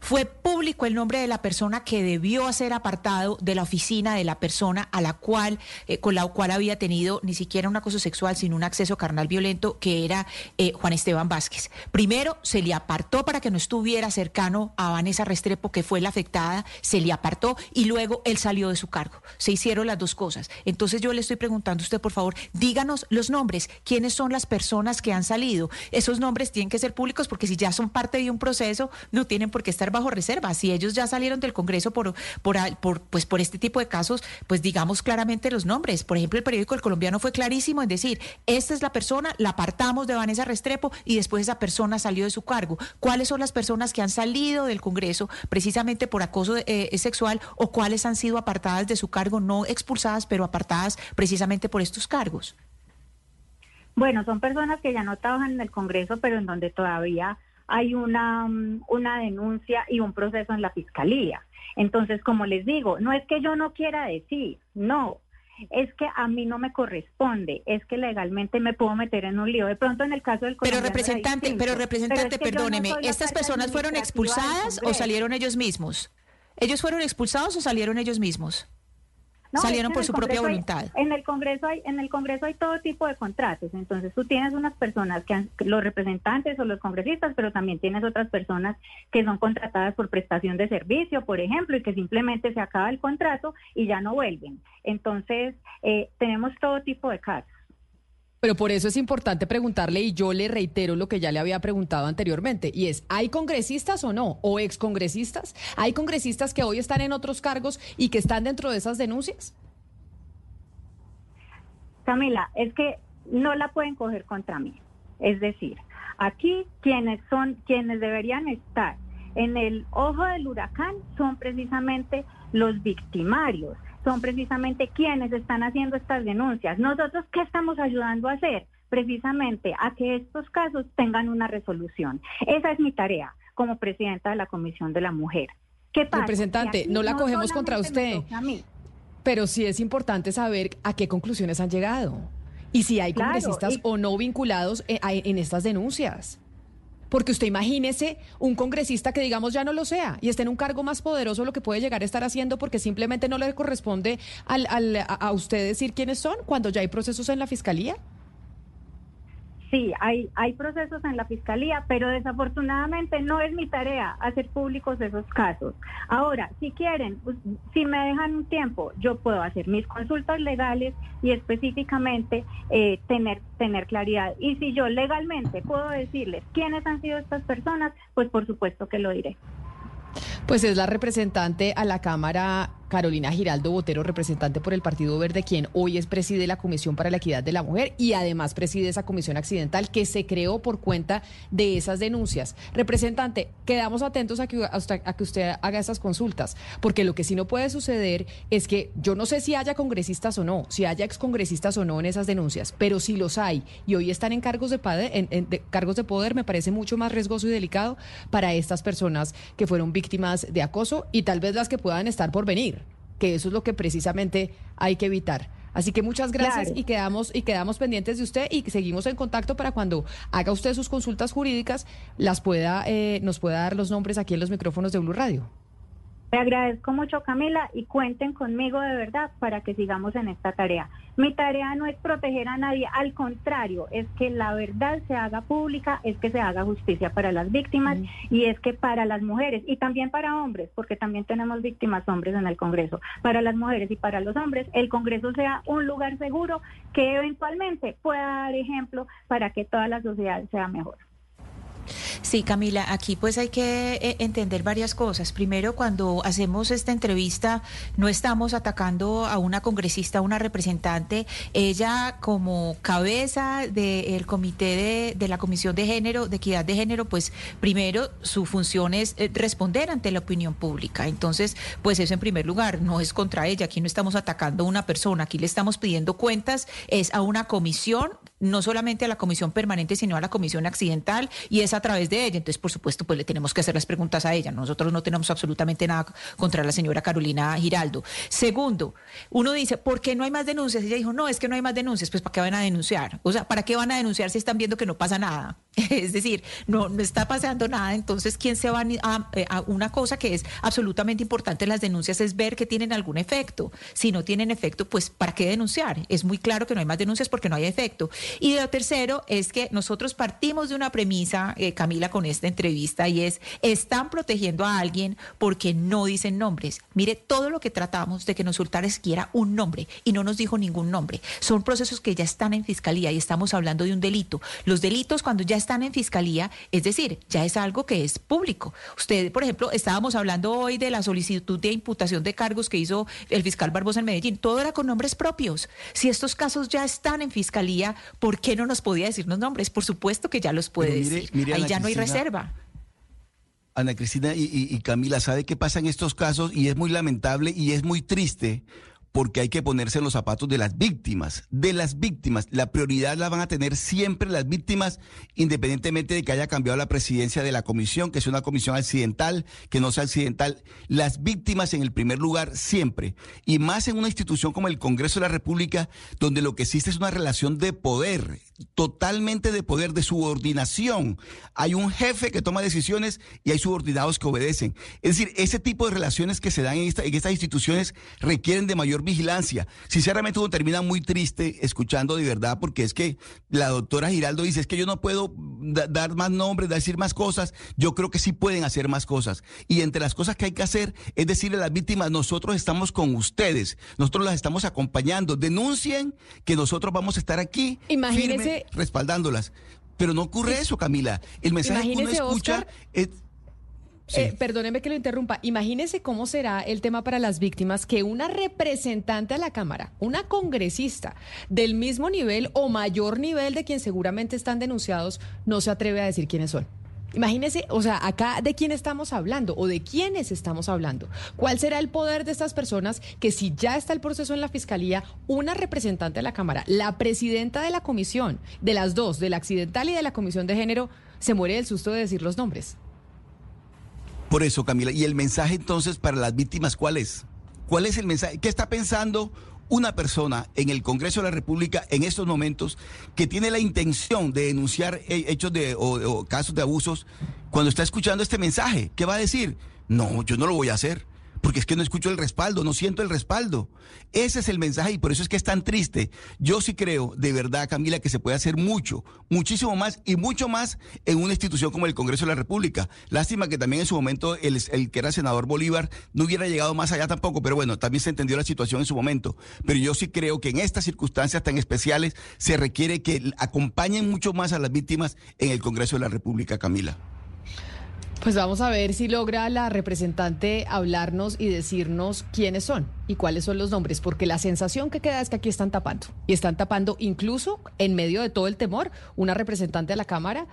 fue público el nombre de la persona que debió ser apartado de la oficina de la persona a la cual, eh, con la cual había tenido ni siquiera un acoso sexual, sino un acceso carnal violento, que era eh, Juan Esteban Vázquez. Primero, se le apartó para que no estuviera cercano a Vanessa Restrepo, que fue la afectada, se le apartó y luego él salió de su cargo. Se hicieron las dos cosas. Entonces yo le estoy preguntando a usted, por favor, díganos los nombres, quiénes son las personas que han salido. Esos nombres tienen que ser públicos porque si ya son parte de un proceso, no tienen por qué estar bajo reserva. Si ellos ya salieron del Congreso por, por, por, pues por este tipo de casos, pues digamos claramente los nombres. Por ejemplo, el periódico El Colombiano fue clarísimo en decir, esta es la persona, la apartamos de Vanessa Restrepo y después esa persona salió de su cargo. ¿Cuáles son las personas que han salido del Congreso precisamente por acoso eh, sexual o cuáles han sido apartadas de su cargo, no expulsadas, pero apartadas precisamente por estos cargos? Bueno, son personas que ya no trabajan en el Congreso, pero en donde todavía hay una, mm, una denuncia y un proceso en la fiscalía. Entonces, como les digo, no es que yo no quiera decir, no, es que a mí no me corresponde, es que legalmente me puedo meter en un lío. De pronto en el caso del Pero representante, pero representante, perdóneme, ¿estas personas fueron expulsadas o salieron ellos mismos? ¿Ellos fueron expulsados o salieron ellos mismos? Salieron por su propia voluntad. en el Congreso hay en el Congreso hay todo tipo de contratos, entonces tú tienes unas personas que han, los representantes o los congresistas, pero también tienes otras personas que son contratadas por prestación de servicio, por ejemplo, y que simplemente se acaba el contrato y ya no vuelven. Entonces, eh, tenemos todo tipo de casos. Pero por eso es importante preguntarle y yo le reitero lo que ya le había preguntado anteriormente y es, ¿hay congresistas o no? ¿O excongresistas? ¿Hay congresistas que hoy están en otros cargos y que están dentro de esas denuncias? Camila, es que no la pueden coger contra mí. Es decir, aquí quienes son, quienes deberían estar en el ojo del huracán son precisamente los victimarios son precisamente quienes están haciendo estas denuncias. Nosotros, ¿qué estamos ayudando a hacer? Precisamente a que estos casos tengan una resolución. Esa es mi tarea como presidenta de la Comisión de la Mujer. ¿Qué pasa? Representante, no la cogemos contra usted. Pero sí es importante saber a qué conclusiones han llegado y si hay congresistas o no vinculados eh, en estas denuncias. Porque usted imagínese un congresista que digamos ya no lo sea y esté en un cargo más poderoso lo que puede llegar a estar haciendo porque simplemente no le corresponde al, a usted decir quiénes son cuando ya hay procesos en la fiscalía. Sí, hay, hay procesos en la fiscalía, pero desafortunadamente no es mi tarea hacer públicos esos casos. Ahora, si quieren, si me dejan un tiempo, yo puedo hacer mis consultas legales y específicamente eh, tener, tener claridad. Y si yo legalmente puedo decirles quiénes han sido estas personas, pues por supuesto que lo diré. Pues es la representante a la Cámara Carolina Giraldo Botero, representante por el Partido Verde, quien hoy es preside la Comisión para la Equidad de la Mujer y además preside esa comisión accidental que se creó por cuenta de esas denuncias. Representante, quedamos atentos a que, a que usted haga esas consultas, porque lo que sí no puede suceder es que yo no sé si haya congresistas o no, si haya excongresistas o no en esas denuncias, pero si los hay y hoy están en cargos de, en, cargos de poder, me parece mucho más riesgoso y delicado para estas personas que fueron víctimas de acoso y tal vez las que puedan estar por venir que eso es lo que precisamente hay que evitar. Así que muchas gracias y quedamos y quedamos pendientes de usted y seguimos en contacto para cuando haga usted sus consultas jurídicas las pueda eh, nos pueda dar los nombres aquí en los micrófonos de Blue Radio. Te agradezco mucho, Camila, y cuenten conmigo de verdad para que sigamos en esta tarea. Mi tarea no es proteger a nadie, al contrario, es que la verdad se haga pública, es que se haga justicia para las víctimas y es que para las mujeres y también para hombres, porque también tenemos víctimas hombres en el Congreso, para las mujeres y para los hombres, el Congreso sea un lugar seguro que eventualmente pueda dar ejemplo para que toda la sociedad sea mejor. Sí, Camila, aquí pues hay que eh, entender varias cosas. Primero, cuando hacemos esta entrevista, no estamos atacando a una congresista, a una representante. Ella como cabeza del comité de, la Comisión de Género, de Equidad de Género, pues primero su función es eh, responder ante la opinión pública. Entonces, pues eso en primer lugar, no es contra ella. Aquí no estamos atacando a una persona, aquí le estamos pidiendo cuentas, es a una comisión no solamente a la comisión permanente, sino a la comisión accidental y es a través de ella. Entonces, por supuesto, pues le tenemos que hacer las preguntas a ella. Nosotros no tenemos absolutamente nada contra la señora Carolina Giraldo. Segundo, uno dice, ¿por qué no hay más denuncias? Ella dijo, no, es que no hay más denuncias. Pues, ¿para qué van a denunciar? O sea, ¿para qué van a denunciar si están viendo que no pasa nada? Es decir, no, no está pasando nada. Entonces, ¿quién se va a, a una cosa que es absolutamente importante en las denuncias es ver que tienen algún efecto? Si no tienen efecto, pues, ¿para qué denunciar? Es muy claro que no hay más denuncias porque no hay efecto. Y lo tercero es que nosotros partimos de una premisa, eh, Camila, con esta entrevista, y es, están protegiendo a alguien porque no dicen nombres. Mire, todo lo que tratamos de que nos soltara siquiera un nombre y no nos dijo ningún nombre. Son procesos que ya están en fiscalía y estamos hablando de un delito. Los delitos cuando ya están en fiscalía, es decir, ya es algo que es público. Usted, por ejemplo, estábamos hablando hoy de la solicitud de imputación de cargos que hizo el fiscal Barbosa en Medellín. Todo era con nombres propios. Si estos casos ya están en fiscalía, ¿por qué no nos podía decir los nombres? Por supuesto que ya los puede decir. Ahí ya no hay reserva. Ana Cristina y, Camila, ¿sabe qué pasa en estos casos? Y es muy lamentable y es muy triste porque hay que ponerse en los zapatos de las víctimas, de las víctimas. La prioridad la van a tener siempre las víctimas, independientemente de que haya cambiado la presidencia de la comisión, que sea una comisión accidental, que no sea accidental. Las víctimas en el primer lugar siempre. Y más en una institución como el Congreso de la República, donde lo que existe es una relación de poder, totalmente de poder, de subordinación. Hay un jefe que toma decisiones y hay subordinados que obedecen. Es decir, ese tipo de relaciones que se dan en, en estas instituciones requieren de mayor vigilancia. Sinceramente uno termina muy triste escuchando de verdad porque es que la doctora Giraldo dice, es que yo no puedo dar más nombres, decir más cosas. Yo creo que sí pueden hacer más cosas. Y entre las cosas que hay que hacer es decirle a las víctimas, nosotros estamos con ustedes, nosotros las estamos acompañando. Denuncien que nosotros vamos a estar aquí firme, respaldándolas. Pero no ocurre eso, Camila. El mensaje que uno escucha es eh, perdóneme que lo interrumpa. Imagínese cómo será el tema para las víctimas que una representante a la Cámara, una congresista del mismo nivel o mayor nivel de quien seguramente están denunciados, no se atreve a decir quiénes son. Imagínese, o sea, acá de quién estamos hablando o de quiénes estamos hablando. ¿Cuál será el poder de estas personas que si ya está el proceso en la fiscalía, una representante de la Cámara, la presidenta de la comisión, de las dos, de la accidental y de la comisión de género, se muere del susto de decir los nombres? Por eso, Camila. ¿Y el mensaje entonces para las víctimas cuál es? ¿Cuál es el mensaje? ¿Qué está pensando una persona en el Congreso de la República en estos momentos que tiene la intención de denunciar hechos de, o casos de abusos cuando está escuchando este mensaje? ¿Qué va a decir? No, yo no lo voy a hacer porque es que no escucho el respaldo, no siento el respaldo. Ese es el mensaje y por eso es que es tan triste. Yo sí creo, de verdad, Camila, que se puede hacer mucho, muchísimo más y mucho más en una institución como el Congreso de la República. Lástima que también en su momento el, el que era senador Bolívar no hubiera llegado más allá tampoco, pero bueno, también se entendió la situación en su momento. Pero yo sí creo que en estas circunstancias tan especiales se requiere que acompañen mucho más a las víctimas en el Congreso de la República, Camila. Pues vamos a ver si logra la representante hablarnos y decirnos quiénes son y cuáles son los nombres, porque la sensación que queda es que aquí están tapando. Y están tapando incluso en medio de todo el temor, una representante de la Cámara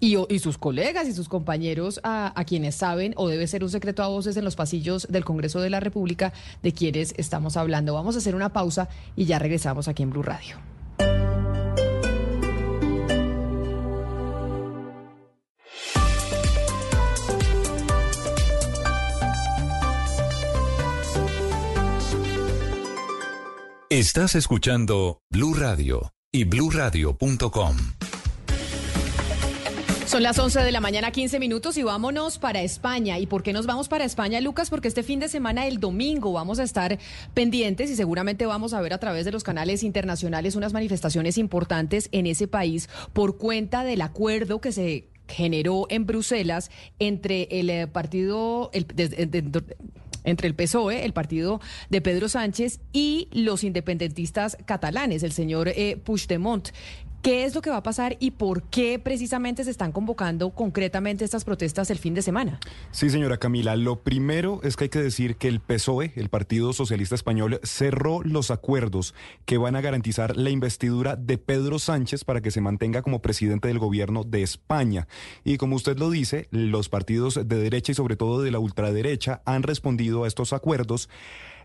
y, sus colegas y sus compañeros a, a, quienes saben, o debe ser un secreto a voces en los pasillos del Congreso de la República, de quienes estamos hablando. Vamos a hacer una pausa y ya regresamos aquí en Blue Radio. Estás escuchando Blue Radio y bluradio.com. Son las 11 de la mañana, 15 minutos y vámonos para España. ¿Y por qué nos vamos para España, Lucas? Porque este fin de semana, el domingo, vamos a estar pendientes y seguramente vamos a ver a través de los canales internacionales unas manifestaciones importantes en ese país por cuenta del acuerdo que se generó en Bruselas entre el eh, partido, entre el PSOE, el partido de Pedro Sánchez, y los independentistas catalanes, el señor eh, Puigdemont. ¿Qué es lo que va a pasar y por qué precisamente se están convocando concretamente estas protestas el fin de semana? Sí, señora Camila. Lo primero es que hay que decir que el PSOE, el Partido Socialista Español, cerró los acuerdos que van a garantizar la investidura de Pedro Sánchez para que se mantenga como presidente del gobierno de España. Y como usted lo dice, los partidos de derecha y sobre todo de la ultraderecha han respondido a estos acuerdos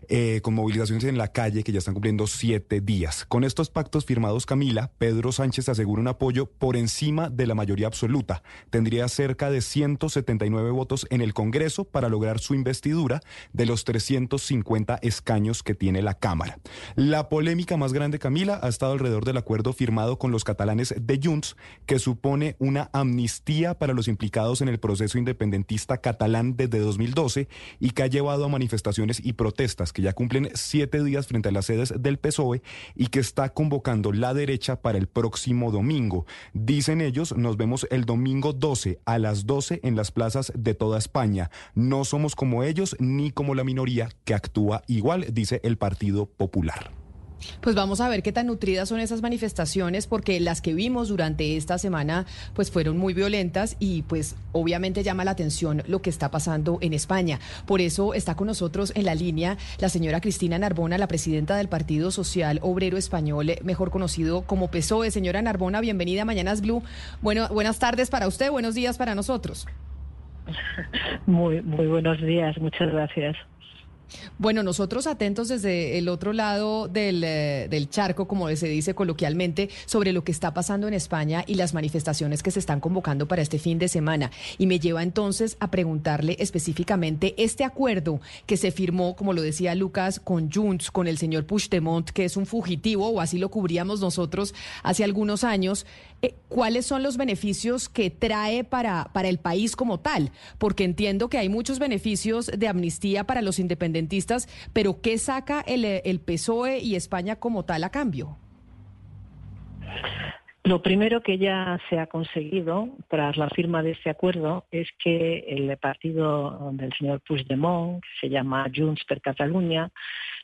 eh, con movilizaciones en la calle que ya están cumpliendo siete días. Con estos pactos firmados, Camila, Pedro Sánchez asegura un apoyo por encima de la mayoría absoluta. Tendría cerca de 179 votos en el Congreso para lograr su investidura de los 350 escaños que tiene la Cámara. La polémica más grande, Camila, ha estado alrededor del acuerdo firmado con los catalanes de Junts, que supone una amnistía para los implicados en el proceso independentista catalán desde 2012 y que ha llevado a manifestaciones y protestas que ya cumplen siete días frente a las sedes del PSOE y que está convocando la derecha para el próximo domingo. Dicen ellos, nos vemos el domingo 12 a las 12 en las plazas de toda España. No somos como ellos ni como la minoría que actúa igual, dice el Partido Popular. Pues vamos a ver qué tan nutridas son esas manifestaciones, porque las que vimos durante esta semana, pues fueron muy violentas y pues obviamente llama la atención lo que está pasando en España. Por eso está con nosotros en la línea la señora Cristina Narbona, la presidenta del Partido Social Obrero Español, mejor conocido como PSOE. Señora Narbona, bienvenida a Mañanas Blue. Bueno, buenas tardes para usted, buenos días para nosotros. Muy, muy buenos días, muchas gracias. Bueno, nosotros atentos desde el otro lado del, eh, del, charco, como se dice coloquialmente, sobre lo que está pasando en España y las manifestaciones que se están convocando para este fin de semana. Y me lleva entonces a preguntarle específicamente este acuerdo que se firmó, como lo decía Lucas, con Junts, con el señor Puigdemont, que es un fugitivo, o así lo cubríamos nosotros hace algunos años. Eh, ¿Cuáles son los beneficios que trae para, para el país como tal? Porque entiendo que hay muchos beneficios de amnistía para los independientes pero ¿qué saca el, el PSOE y España como tal a cambio? Lo primero que ya se ha conseguido tras la firma de este acuerdo es que el partido del señor Puigdemont, que se llama Junts per Catalunya,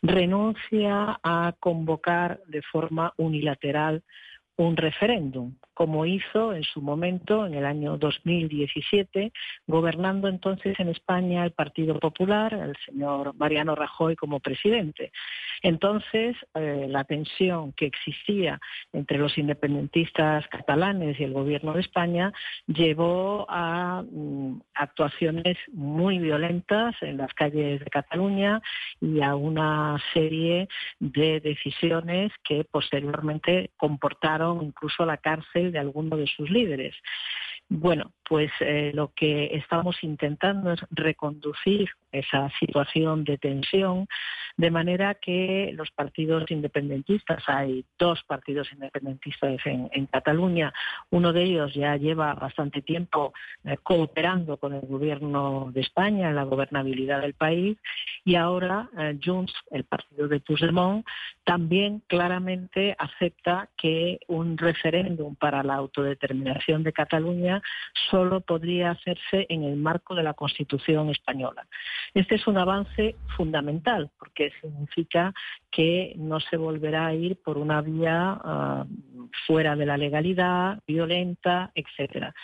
renuncia a convocar de forma unilateral un referéndum, como hizo en su momento, en el año 2017, gobernando entonces en España el Partido Popular, el señor Mariano Rajoy como presidente. Entonces, eh, la tensión que existía entre los independentistas catalanes y el gobierno de España llevó a mm, actuaciones muy violentas en las calles de Cataluña y a una serie de decisiones que posteriormente comportaron incluso la cárcel de alguno de sus líderes. Bueno, pues eh, lo que estamos intentando es reconducir esa situación de tensión de manera que los partidos independentistas, hay dos partidos independentistas en, Cataluña, uno de ellos ya lleva bastante tiempo eh, cooperando con el gobierno de España en la gobernabilidad del país y ahora eh, Junts, el partido de Puigdemont, también claramente acepta que un referéndum para la autodeterminación de Cataluña solo podría hacerse en el marco de la Constitución española. Este es un avance fundamental porque significa que no se volverá a ir por una vía ah, fuera de la legalidad, violenta, etcétera.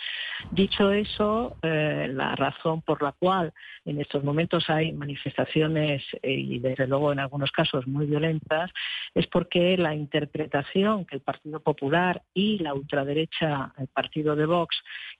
Dicho eso, eh, la razón por la cual en estos momentos hay manifestaciones eh, y desde luego en algunos casos muy violentas es porque la interpretación que el Partido Popular y la ultraderecha, el partido de Vox,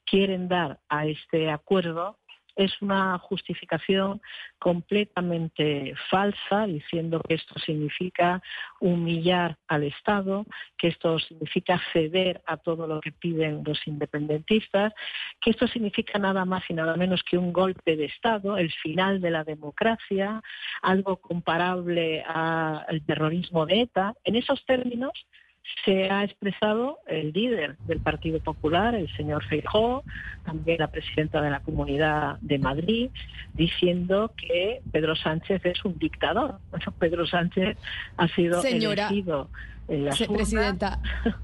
quieren dar a este acuerdo es una justificación completamente falsa, diciendo que esto significa humillar al Estado, que esto significa ceder a todo lo que piden los independentistas, que esto significa nada más y nada menos que un golpe de Estado, el final de la democracia, algo comparable al terrorismo de ETA. En esos términos, se ha expresado el líder del Partido Popular, el señor Feijóo, también la presidenta de la Comunidad de Madrid, diciendo que Pedro Sánchez es un dictador. Bueno, Pedro Sánchez ha sido elegido en la presidenta,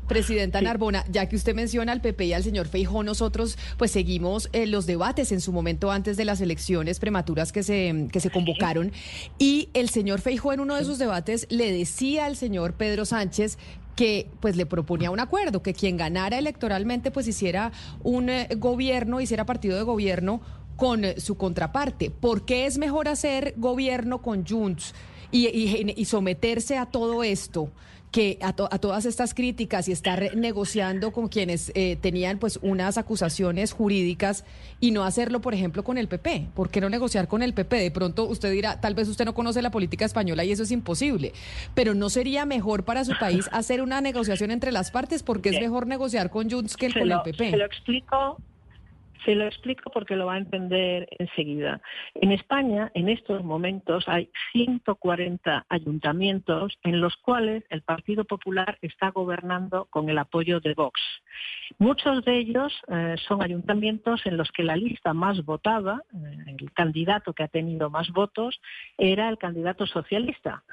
presidenta Narbona, ya que usted menciona al PP y al señor Feijó, nosotros pues seguimos eh, los debates en su momento antes de las elecciones prematuras que se, que se convocaron. Y el señor Feijó en uno de sus debates le decía al señor Pedro Sánchez que pues le proponía un acuerdo, que quien ganara electoralmente pues hiciera un eh, gobierno, hiciera partido de gobierno con su contraparte. ¿Por qué es mejor hacer gobierno con Junts y someterse a todo esto? Que a, todas estas críticas y estar negociando con quienes eh, tenían pues unas acusaciones jurídicas y no hacerlo, por ejemplo, con el PP. ¿Por qué no negociar con el PP? De pronto usted dirá, tal vez usted no conoce la política española y eso es imposible, pero ¿no sería mejor para su país hacer una negociación entre las partes? Porque es mejor negociar con Junts que con el PP. Se lo explico se lo explico porque lo va a entender enseguida. En España, en estos momentos, hay 140 ayuntamientos en los cuales el Partido Popular está gobernando con el apoyo de Vox. Muchos de ellos eh, son ayuntamientos en los que la lista más votada, eh, el candidato que ha tenido más votos, era el candidato socialista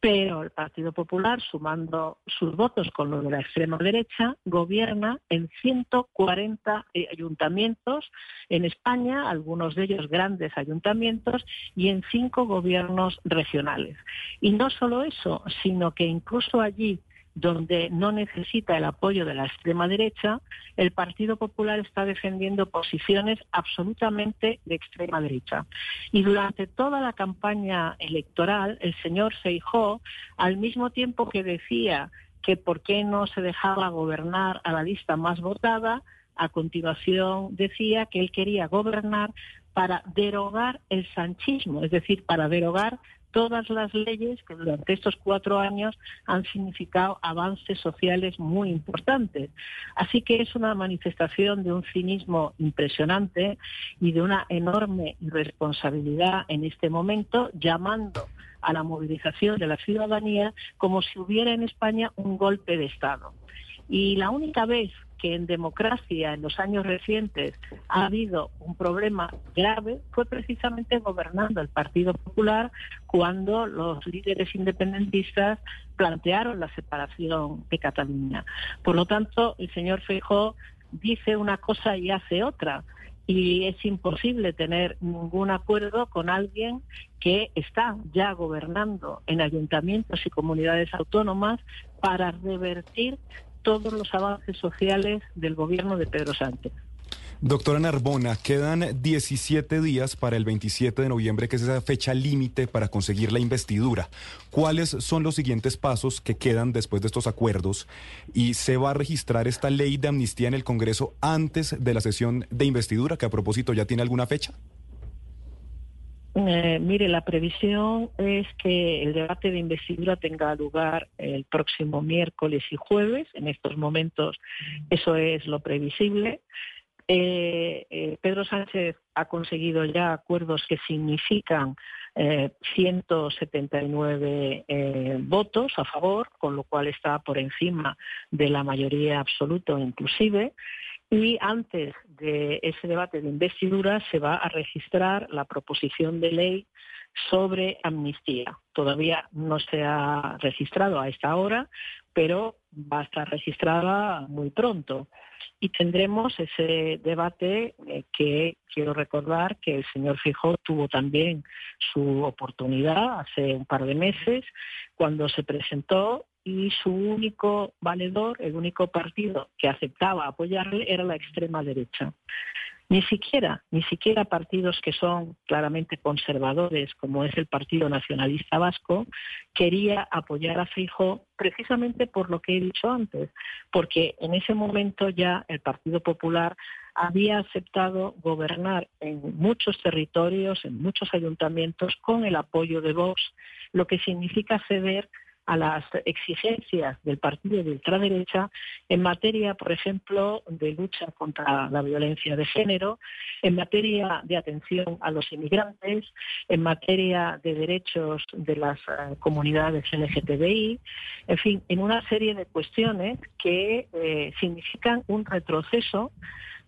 pero el Partido Popular, sumando sus votos con los de la extrema derecha, gobierna en 140 eh, ayuntamientos en España, algunos de ellos grandes ayuntamientos, y en cinco gobiernos regionales. Y no solo eso, sino que incluso allí donde no necesita el apoyo de la extrema derecha, el Partido Popular está defendiendo posiciones absolutamente de extrema derecha. Y durante toda la campaña electoral, el señor Feijó, al mismo tiempo que decía que por qué no se dejaba gobernar a la lista más votada, a continuación decía que él quería gobernar para derogar el sanchismo, es decir, para derogar todas las leyes que durante estos cuatro años han significado avances sociales muy importantes. Así que es una manifestación de un cinismo impresionante y de una enorme irresponsabilidad en este momento, llamando a la movilización de la ciudadanía como si hubiera en España un golpe de Estado. Y la única vez que en democracia en los años recientes ha habido un problema grave fue precisamente gobernando el Partido Popular cuando los líderes independentistas plantearon la separación de Cataluña. Por lo tanto, el señor Feijó dice una cosa y hace otra y es imposible tener ningún acuerdo con alguien que está ya gobernando en ayuntamientos y comunidades autónomas para revertir todos los avances sociales del gobierno de Pedro Sánchez. Doctora Narbona, quedan 17 días para el 27 de noviembre, que es esa fecha límite para conseguir la investidura. ¿Cuáles son los siguientes pasos que quedan después de estos acuerdos? ¿Y se va a registrar esta ley de amnistía en el Congreso antes de la sesión de investidura, que a propósito ya tiene alguna fecha? Eh, mire, la previsión es que el debate de investidura tenga lugar el próximo miércoles y jueves. En estos momentos eso es lo previsible. Eh, eh, Pedro Sánchez ha conseguido ya acuerdos que significan 179 votos a favor, con lo cual está por encima de la mayoría absoluta inclusive. Y antes de ese debate de investidura se va a registrar la proposición de ley sobre amnistía. Todavía no se ha registrado a esta hora, pero va a estar registrada muy pronto. Y tendremos ese debate eh, que quiero recordar que el señor Fijó tuvo también su oportunidad hace un par de meses cuando se presentó y su único valedor, el único partido que aceptaba apoyarle era la extrema derecha. Ni siquiera, ni siquiera partidos que son claramente conservadores, como es el Partido Nacionalista Vasco, quería apoyar a Fijo precisamente por lo que he dicho antes, porque en ese momento ya el Partido Popular había aceptado gobernar en muchos territorios, en muchos ayuntamientos, con el apoyo de Vox, lo que significa ceder a las exigencias del partido de ultraderecha en materia, por ejemplo, de lucha contra la violencia de género, en materia de atención a los inmigrantes, en materia de derechos de las eh, comunidades LGTBI, en fin, en una serie de cuestiones que eh, significan un retroceso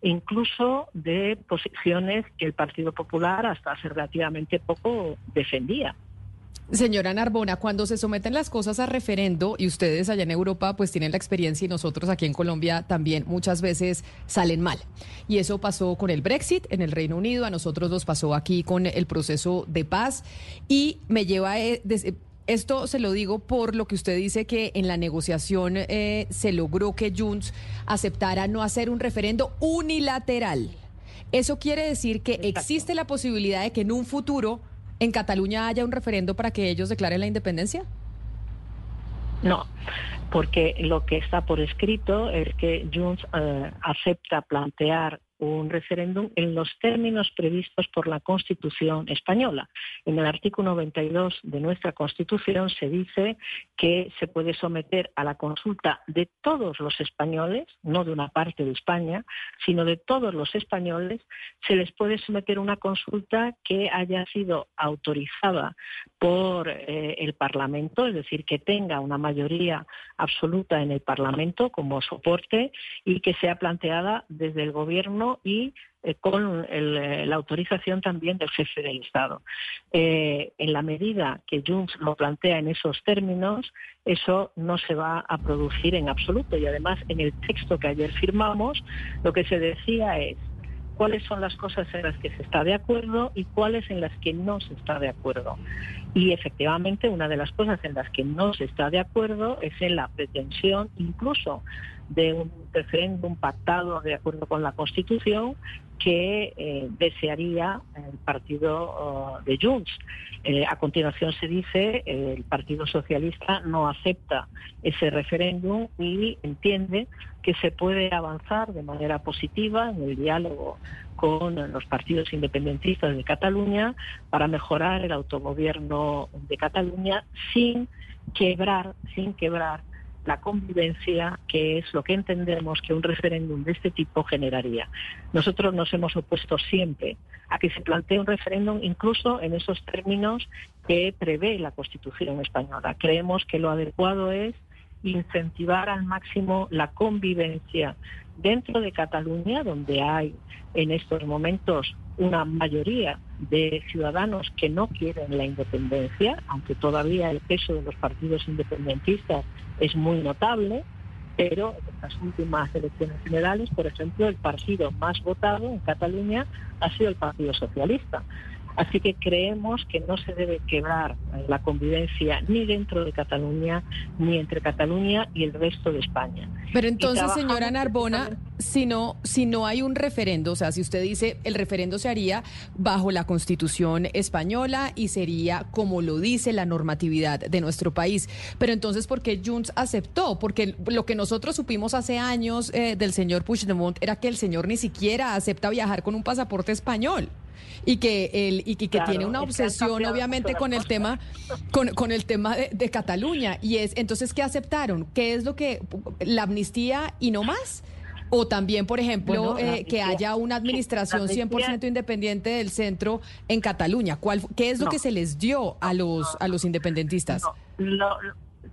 incluso de posiciones que el Partido Popular hasta hace relativamente poco defendía. Señora Narbona, cuando se someten las cosas a referendo y ustedes allá en Europa pues tienen la experiencia y nosotros aquí en Colombia también muchas veces salen mal. Y eso pasó con el Brexit en el Reino Unido, a nosotros nos pasó aquí con el proceso de paz y me lleva... a... Eh, esto se lo digo por lo que usted dice que en la negociación eh, se logró que Junts aceptara no hacer un referendo unilateral. Eso quiere decir que existe la posibilidad de que en un futuro en Cataluña haya un referendo para que ellos declaren la independencia? No, porque lo que está por escrito es que Junts eh, acepta plantear un referéndum en los términos previstos por la Constitución española. En el artículo 92 de nuestra Constitución se dice que se puede someter a la consulta de todos los españoles, no de una parte de España, sino de todos los españoles, se les puede someter una consulta que haya sido autorizada por eh, el Parlamento, es decir, que tenga una mayoría absoluta en el Parlamento como soporte y que sea planteada desde el Gobierno y eh, con eh, la autorización también del jefe del Estado. Eh, en la medida que Junts lo plantea en esos términos, eso no se va a producir en absoluto. Y además, en el texto que ayer firmamos, lo que se decía es cuáles son las cosas en las que se está de acuerdo y cuáles en las que no se está de acuerdo. Y efectivamente una de las cosas en las que no se está de acuerdo es en la pretensión incluso de un referéndum pactado de acuerdo con la Constitución que eh, desearía el partido oh, de Junts. Eh, a continuación se dice eh, el Partido Socialista no acepta ese referéndum y entiende que se puede avanzar de manera positiva en el diálogo con los partidos independentistas de Cataluña para mejorar el autogobierno de Cataluña sin quebrar, sin quebrar la convivencia, que es lo que entendemos que un referéndum de este tipo generaría. Nosotros nos hemos opuesto siempre a que se plantee un referéndum incluso en esos términos que prevé la Constitución española. Creemos que lo adecuado es incentivar al máximo la convivencia dentro de Cataluña, donde hay en estos momentos una mayoría de ciudadanos que no quieren la independencia, aunque todavía el peso de los partidos independentistas es muy notable, pero en estas últimas elecciones generales, por ejemplo, el partido más votado en Cataluña ha sido el Partido Socialista. Así que creemos que no se debe quebrar la convivencia ni dentro de Cataluña ni entre Cataluña y el resto de España. Pero entonces, señora Narbona, si no, si no hay un referendo, o sea, si usted dice el referendo se haría bajo la Constitución española y sería como lo dice la normatividad de nuestro país, pero entonces, ¿por qué Junts aceptó? Porque lo que nosotros supimos hace años eh, del señor Puigdemont era que el señor ni siquiera acepta viajar con un pasaporte español y que él y que, tiene una obsesión obviamente con el tema con, con el tema de, Cataluña. Y es entonces qué aceptaron qué es lo que la amnistía y no más o también, por ejemplo, eh, que haya una administración 100% independiente del centro en Cataluña. ¿Cuál, ¿Qué es lo que se les dio a los a los independentistas?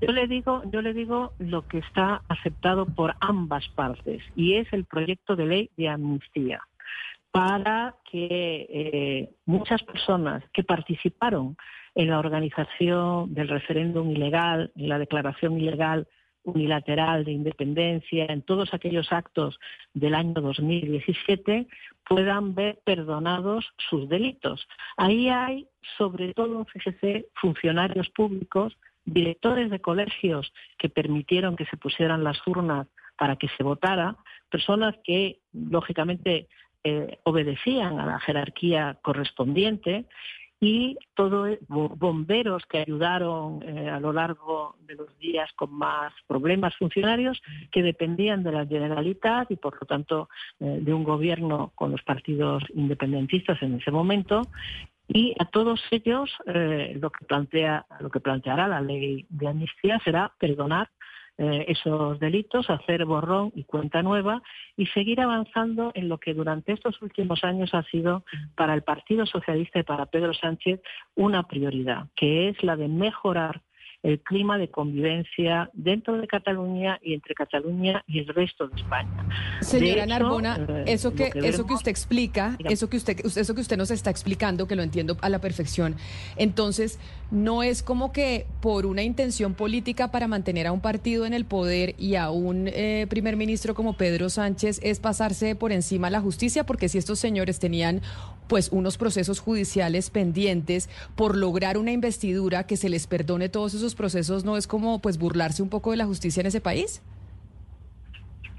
yo le digo, yo le digo lo que está aceptado por ambas partes y es el proyecto de ley de amnistía para que eh, muchas personas que participaron en la organización del referéndum ilegal, en la declaración ilegal unilateral de independencia, en todos aquellos actos del año 2017, puedan ver perdonados sus delitos. Ahí hay, sobre todo, fíjese, funcionarios públicos directores de colegios que permitieron que se pusieran las urnas para que se votara, personas que lógicamente eh, obedecían a la jerarquía correspondiente y todo e, bomberos que ayudaron eh, a lo largo de los días con más problemas funcionarios que dependían de la Generalitat y por lo tanto eh, de un gobierno con los partidos independentistas en ese momento. Y a todos ellos lo que plantea lo que planteará la ley de amnistía será perdonar eh, esos delitos, hacer borrón y cuenta nueva y seguir avanzando en lo que durante estos últimos años ha sido para el Partido Socialista y para Pedro Sánchez una prioridad, que es la de mejorar el clima de convivencia dentro de Cataluña y entre Cataluña y el resto de España. Señora Narbona, eh, eso que, eso que usted explica, eso que usted, eso que usted nos está explicando, que lo entiendo a la perfección, entonces no es como que por una intención política para mantener a un partido en el poder y a un eh, primer ministro como Pedro Sánchez es pasarse por encima la justicia, porque si estos señores tenían pues unos procesos judiciales pendientes por lograr una investidura que se les perdone todos esos procesos, ¿no es como pues burlarse un poco de la justicia en ese país?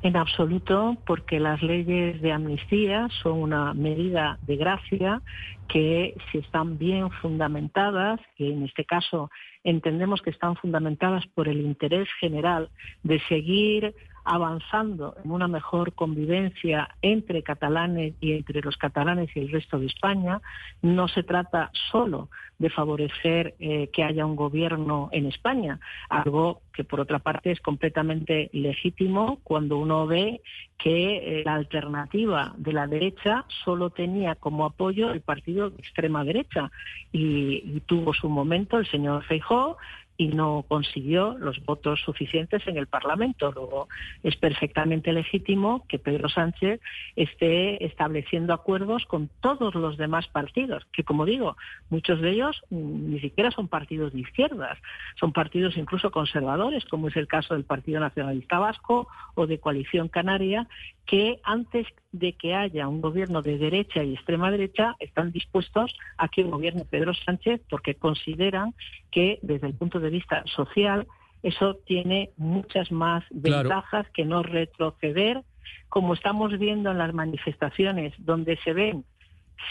En absoluto, porque las leyes de amnistía son una medida de gracia que si están bien fundamentadas, que en este caso entendemos que están fundamentadas por el interés general de seguir avanzando en una mejor convivencia entre catalanes y entre los catalanes y el resto de España. No se trata solo de favorecer eh, que haya un gobierno en España, algo que por otra parte es completamente legítimo cuando uno ve que eh, la alternativa de la derecha solo tenía como apoyo el partido de extrema derecha y, y tuvo su momento el señor Feijóo y no consiguió los votos suficientes en el Parlamento. Luego es perfectamente legítimo que Pedro Sánchez esté estableciendo acuerdos con todos los demás partidos, que como digo, muchos de ellos mm, ni siquiera son partidos de izquierdas, son partidos incluso conservadores, como es el caso del Partido Nacionalista Vasco o de Coalición Canaria, que antes de que haya un gobierno de derecha y extrema derecha están dispuestos a que gobierne Pedro Sánchez porque consideran que desde el punto de vista social eso tiene muchas más ventajas que no retroceder, como estamos viendo en las manifestaciones donde se ven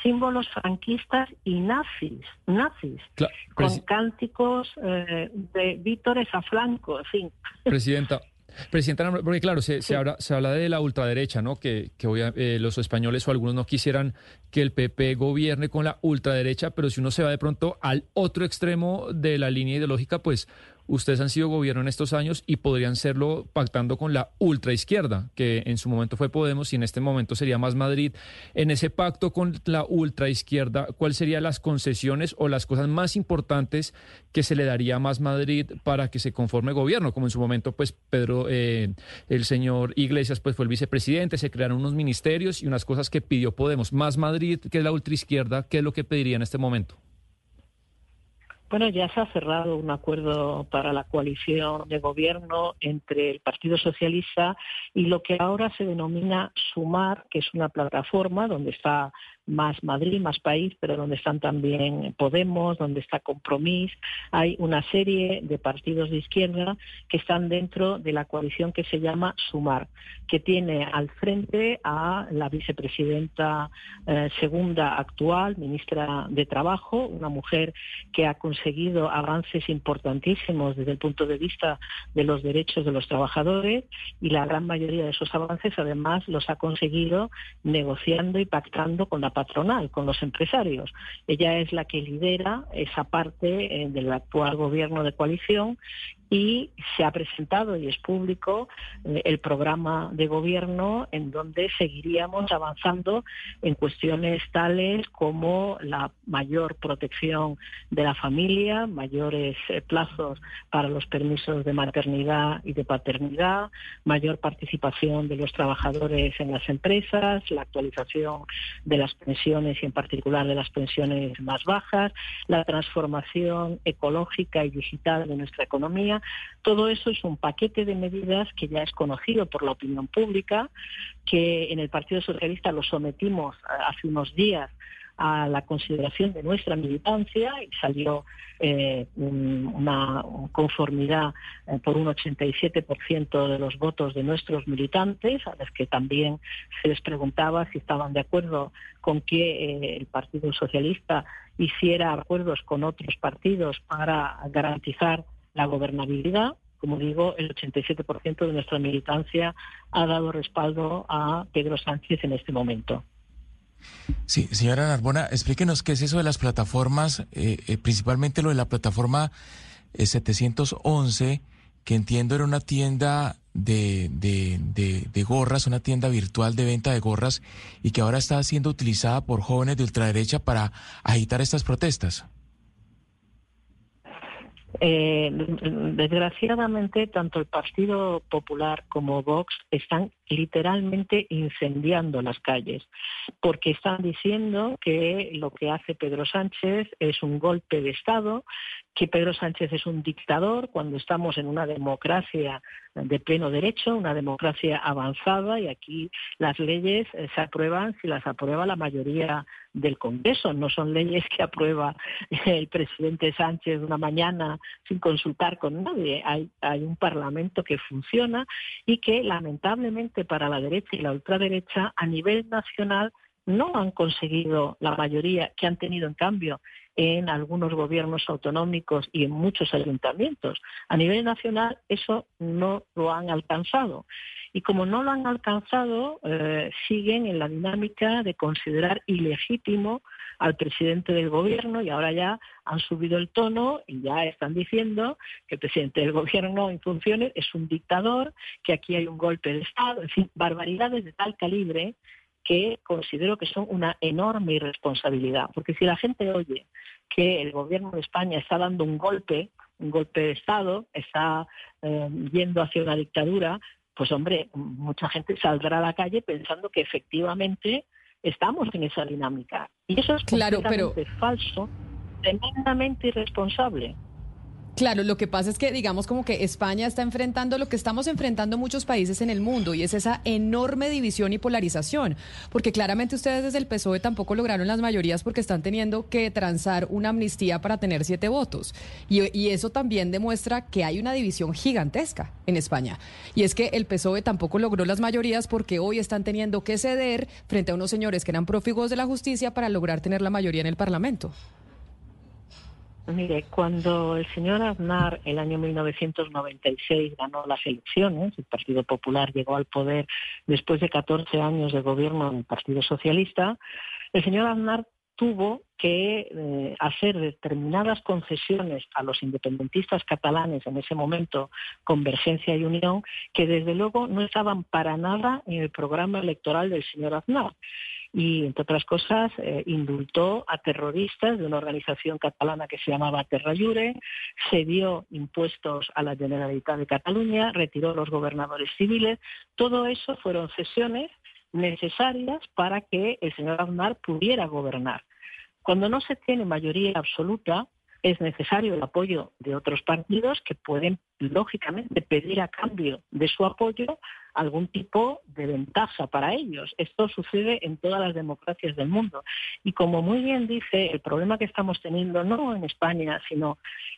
símbolos franquistas y nazis, nazis, con cánticos eh, de vítores a flanco, en fin. Presidenta, Presidenta, porque claro, se, se, habla, se habla de la ultraderecha, ¿no? Que, que eh, los españoles o algunos no quisieran que el PP gobierne con la ultraderecha, pero si uno se va de pronto al otro extremo de la línea ideológica, pues ustedes han sido gobierno en estos años y podrían serlo pactando con la ultraizquierda, que en su momento fue Podemos y en este momento sería más Madrid. En ese pacto con la ultraizquierda, ¿cuáles serían las concesiones o las cosas más importantes que se le daría a más Madrid para que se conforme gobierno? Como en su momento, pues Pedro, eh, el señor Iglesias, pues fue el vicepresidente, se crearon unos ministerios y unas cosas que pidió Podemos. Más Madrid que la ultraizquierda, ¿qué es lo que pediría en este momento? Bueno, ya se ha cerrado un acuerdo para la coalición de gobierno entre el Partido Socialista y lo que ahora se denomina Sumar, que es una plataforma donde está más Madrid, más país, pero donde están también Podemos, donde está Compromís. Hay una serie de partidos de izquierda que están dentro de la coalición que se llama Sumar, que tiene al frente a la vicepresidenta eh, segunda actual, ministra de Trabajo, una mujer que ha conseguido avances importantísimos desde el punto de vista de los derechos de los trabajadores y la gran mayoría de esos avances además los ha conseguido negociando y pactando con la patronal, con los empresarios. Ella es la que lidera esa parte eh, del actual gobierno de coalición y se ha presentado y es público eh, el programa de gobierno en donde seguiríamos avanzando en cuestiones tales como la mayor protección de la familia, mayores eh, plazos para los permisos de maternidad y de paternidad, mayor participación de los trabajadores en las empresas, la actualización de las pensiones y en particular de las pensiones más bajas, la transformación ecológica y digital de nuestra economía todo eso es un paquete de medidas que ya es conocido por la opinión pública, que en el Partido Socialista lo sometimos hace unos días a la consideración de nuestra militancia y salió eh, una conformidad eh, por un 87% de los votos de nuestros militantes, a los que también se les preguntaba si estaban de acuerdo con que eh, el Partido Socialista hiciera acuerdos con otros partidos para garantizar la gobernabilidad como digo, el 87% de nuestra militancia ha dado respaldo a Pedro Sánchez en este momento. Sí, señora Narbona, explíquenos qué es eso de las plataformas, eh, eh, principalmente lo de la plataforma 711, eh, que entiendo era una tienda de, de, gorras, una tienda virtual de venta de gorras y que ahora está siendo utilizada por jóvenes de ultraderecha para agitar estas protestas. Eh, desgraciadamente, tanto el Partido Popular como Vox están literalmente incendiando las calles, porque están diciendo que lo que hace Pedro Sánchez es un golpe de Estado, que Pedro Sánchez es un dictador cuando estamos en una democracia de pleno derecho, una democracia avanzada y aquí las leyes eh, se aprueban si las aprueba la mayoría del Congreso, no son leyes que aprueba el presidente Sánchez una mañana sin consultar con nadie. Hay, hay un Parlamento que funciona y que lamentablemente para la derecha y la ultraderecha a nivel nacional no han conseguido la mayoría que han tenido en cambio en algunos gobiernos autonómicos y en muchos ayuntamientos. A nivel nacional eso no lo han alcanzado. Y como no lo han alcanzado, eh, siguen en la dinámica de considerar ilegítimo al presidente del gobierno y ahora ya han subido el tono y ya están diciendo que el presidente del gobierno en funciones es un dictador, que aquí hay un golpe de Estado, en fin, barbaridades de tal calibre que considero que son una enorme irresponsabilidad. Porque si la gente oye que el gobierno de España está dando un golpe, un golpe de Estado, está eh, yendo hacia una dictadura, pues hombre, mucha gente saldrá a la calle pensando que efectivamente estamos en esa dinámica. Y eso es claro, completamente falso, tremendamente irresponsable. Claro, lo que pasa es que digamos como que España está enfrentando lo que estamos enfrentando muchos países en el mundo y es esa enorme división y polarización, porque claramente ustedes desde el PSOE tampoco lograron las mayorías porque están teniendo que transar una amnistía para tener siete votos y, y eso también demuestra que hay una división gigantesca en España y es que el PSOE tampoco logró las mayorías porque hoy están teniendo que ceder frente a unos señores que eran prófugos de la justicia para lograr tener la mayoría en el Parlamento. Mire, cuando el señor Aznar el año 1996 ganó las elecciones, el Partido Popular llegó al poder después de 14 años de gobierno del Partido Socialista, el señor Aznar tuvo que eh, hacer determinadas concesiones a los independentistas catalanes en ese momento, Convergencia y Unión, que desde luego no estaban para nada en el programa electoral del señor Aznar y, entre otras cosas, eh, indultó a terroristas de una organización catalana que se llamaba Terra se dio impuestos a la Generalitat de Cataluña, retiró los gobernadores civiles. Todo eso fueron cesiones necesarias para que el señor Aznar pudiera gobernar. Cuando no se tiene mayoría absoluta, es necesario el apoyo de otros partidos que pueden, lógicamente, pedir a cambio de su apoyo algún tipo de ventaja para ellos. Esto sucede en todas las democracias del mundo. Y como muy bien dice, el problema que estamos teniendo no en España, sino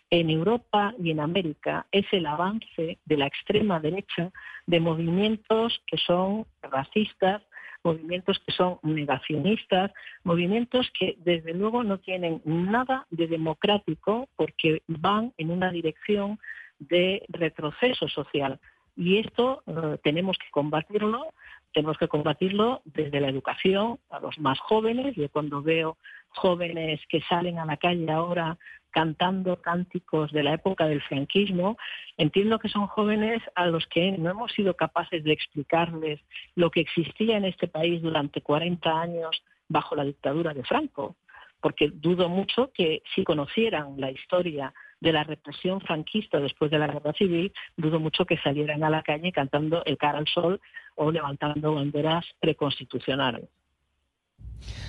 en Europa y en América, es el avance de la extrema derecha de movimientos que son racistas, movimientos que son negacionistas, movimientos que desde luego no tienen nada de democrático porque van en una dirección de retroceso social. Y esto eh, tenemos que combatirlo, tenemos que combatirlo desde la educación a los más jóvenes. Yo cuando veo jóvenes que salen a la calle ahora cantando cánticos de la época del franquismo, entiendo que son jóvenes a los que no hemos sido capaces de explicarles lo que existía en este país durante 40 años bajo la dictadura de Franco, porque dudo mucho que si conocieran la historia de la represión franquista después de la guerra civil, dudo mucho que salieran a la calle cantando el cara al sol o levantando banderas preconstitucionales.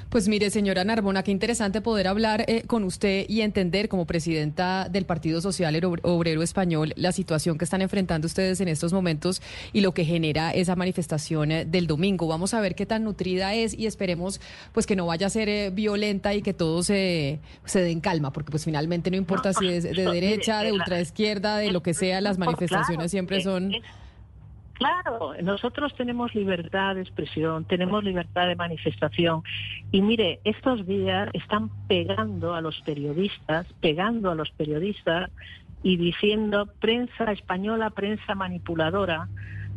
Pues mire, señora Narbona, qué interesante poder hablar eh, con usted y entender como presidenta del Partido Social Obrero Español la situación que están enfrentando ustedes en estos momentos y lo que genera esa manifestación eh, del domingo. Vamos a ver qué tan nutrida es y esperemos pues que no vaya a ser eh, violenta y que todos se, se den calma, porque pues finalmente no importa si es de derecha, de ultraizquierda, de lo que sea, las manifestaciones siempre son... Claro, nosotros tenemos libertad de expresión, tenemos libertad de manifestación. Y mire, estos días están pegando a los periodistas, pegando a los periodistas y diciendo prensa española, prensa manipuladora,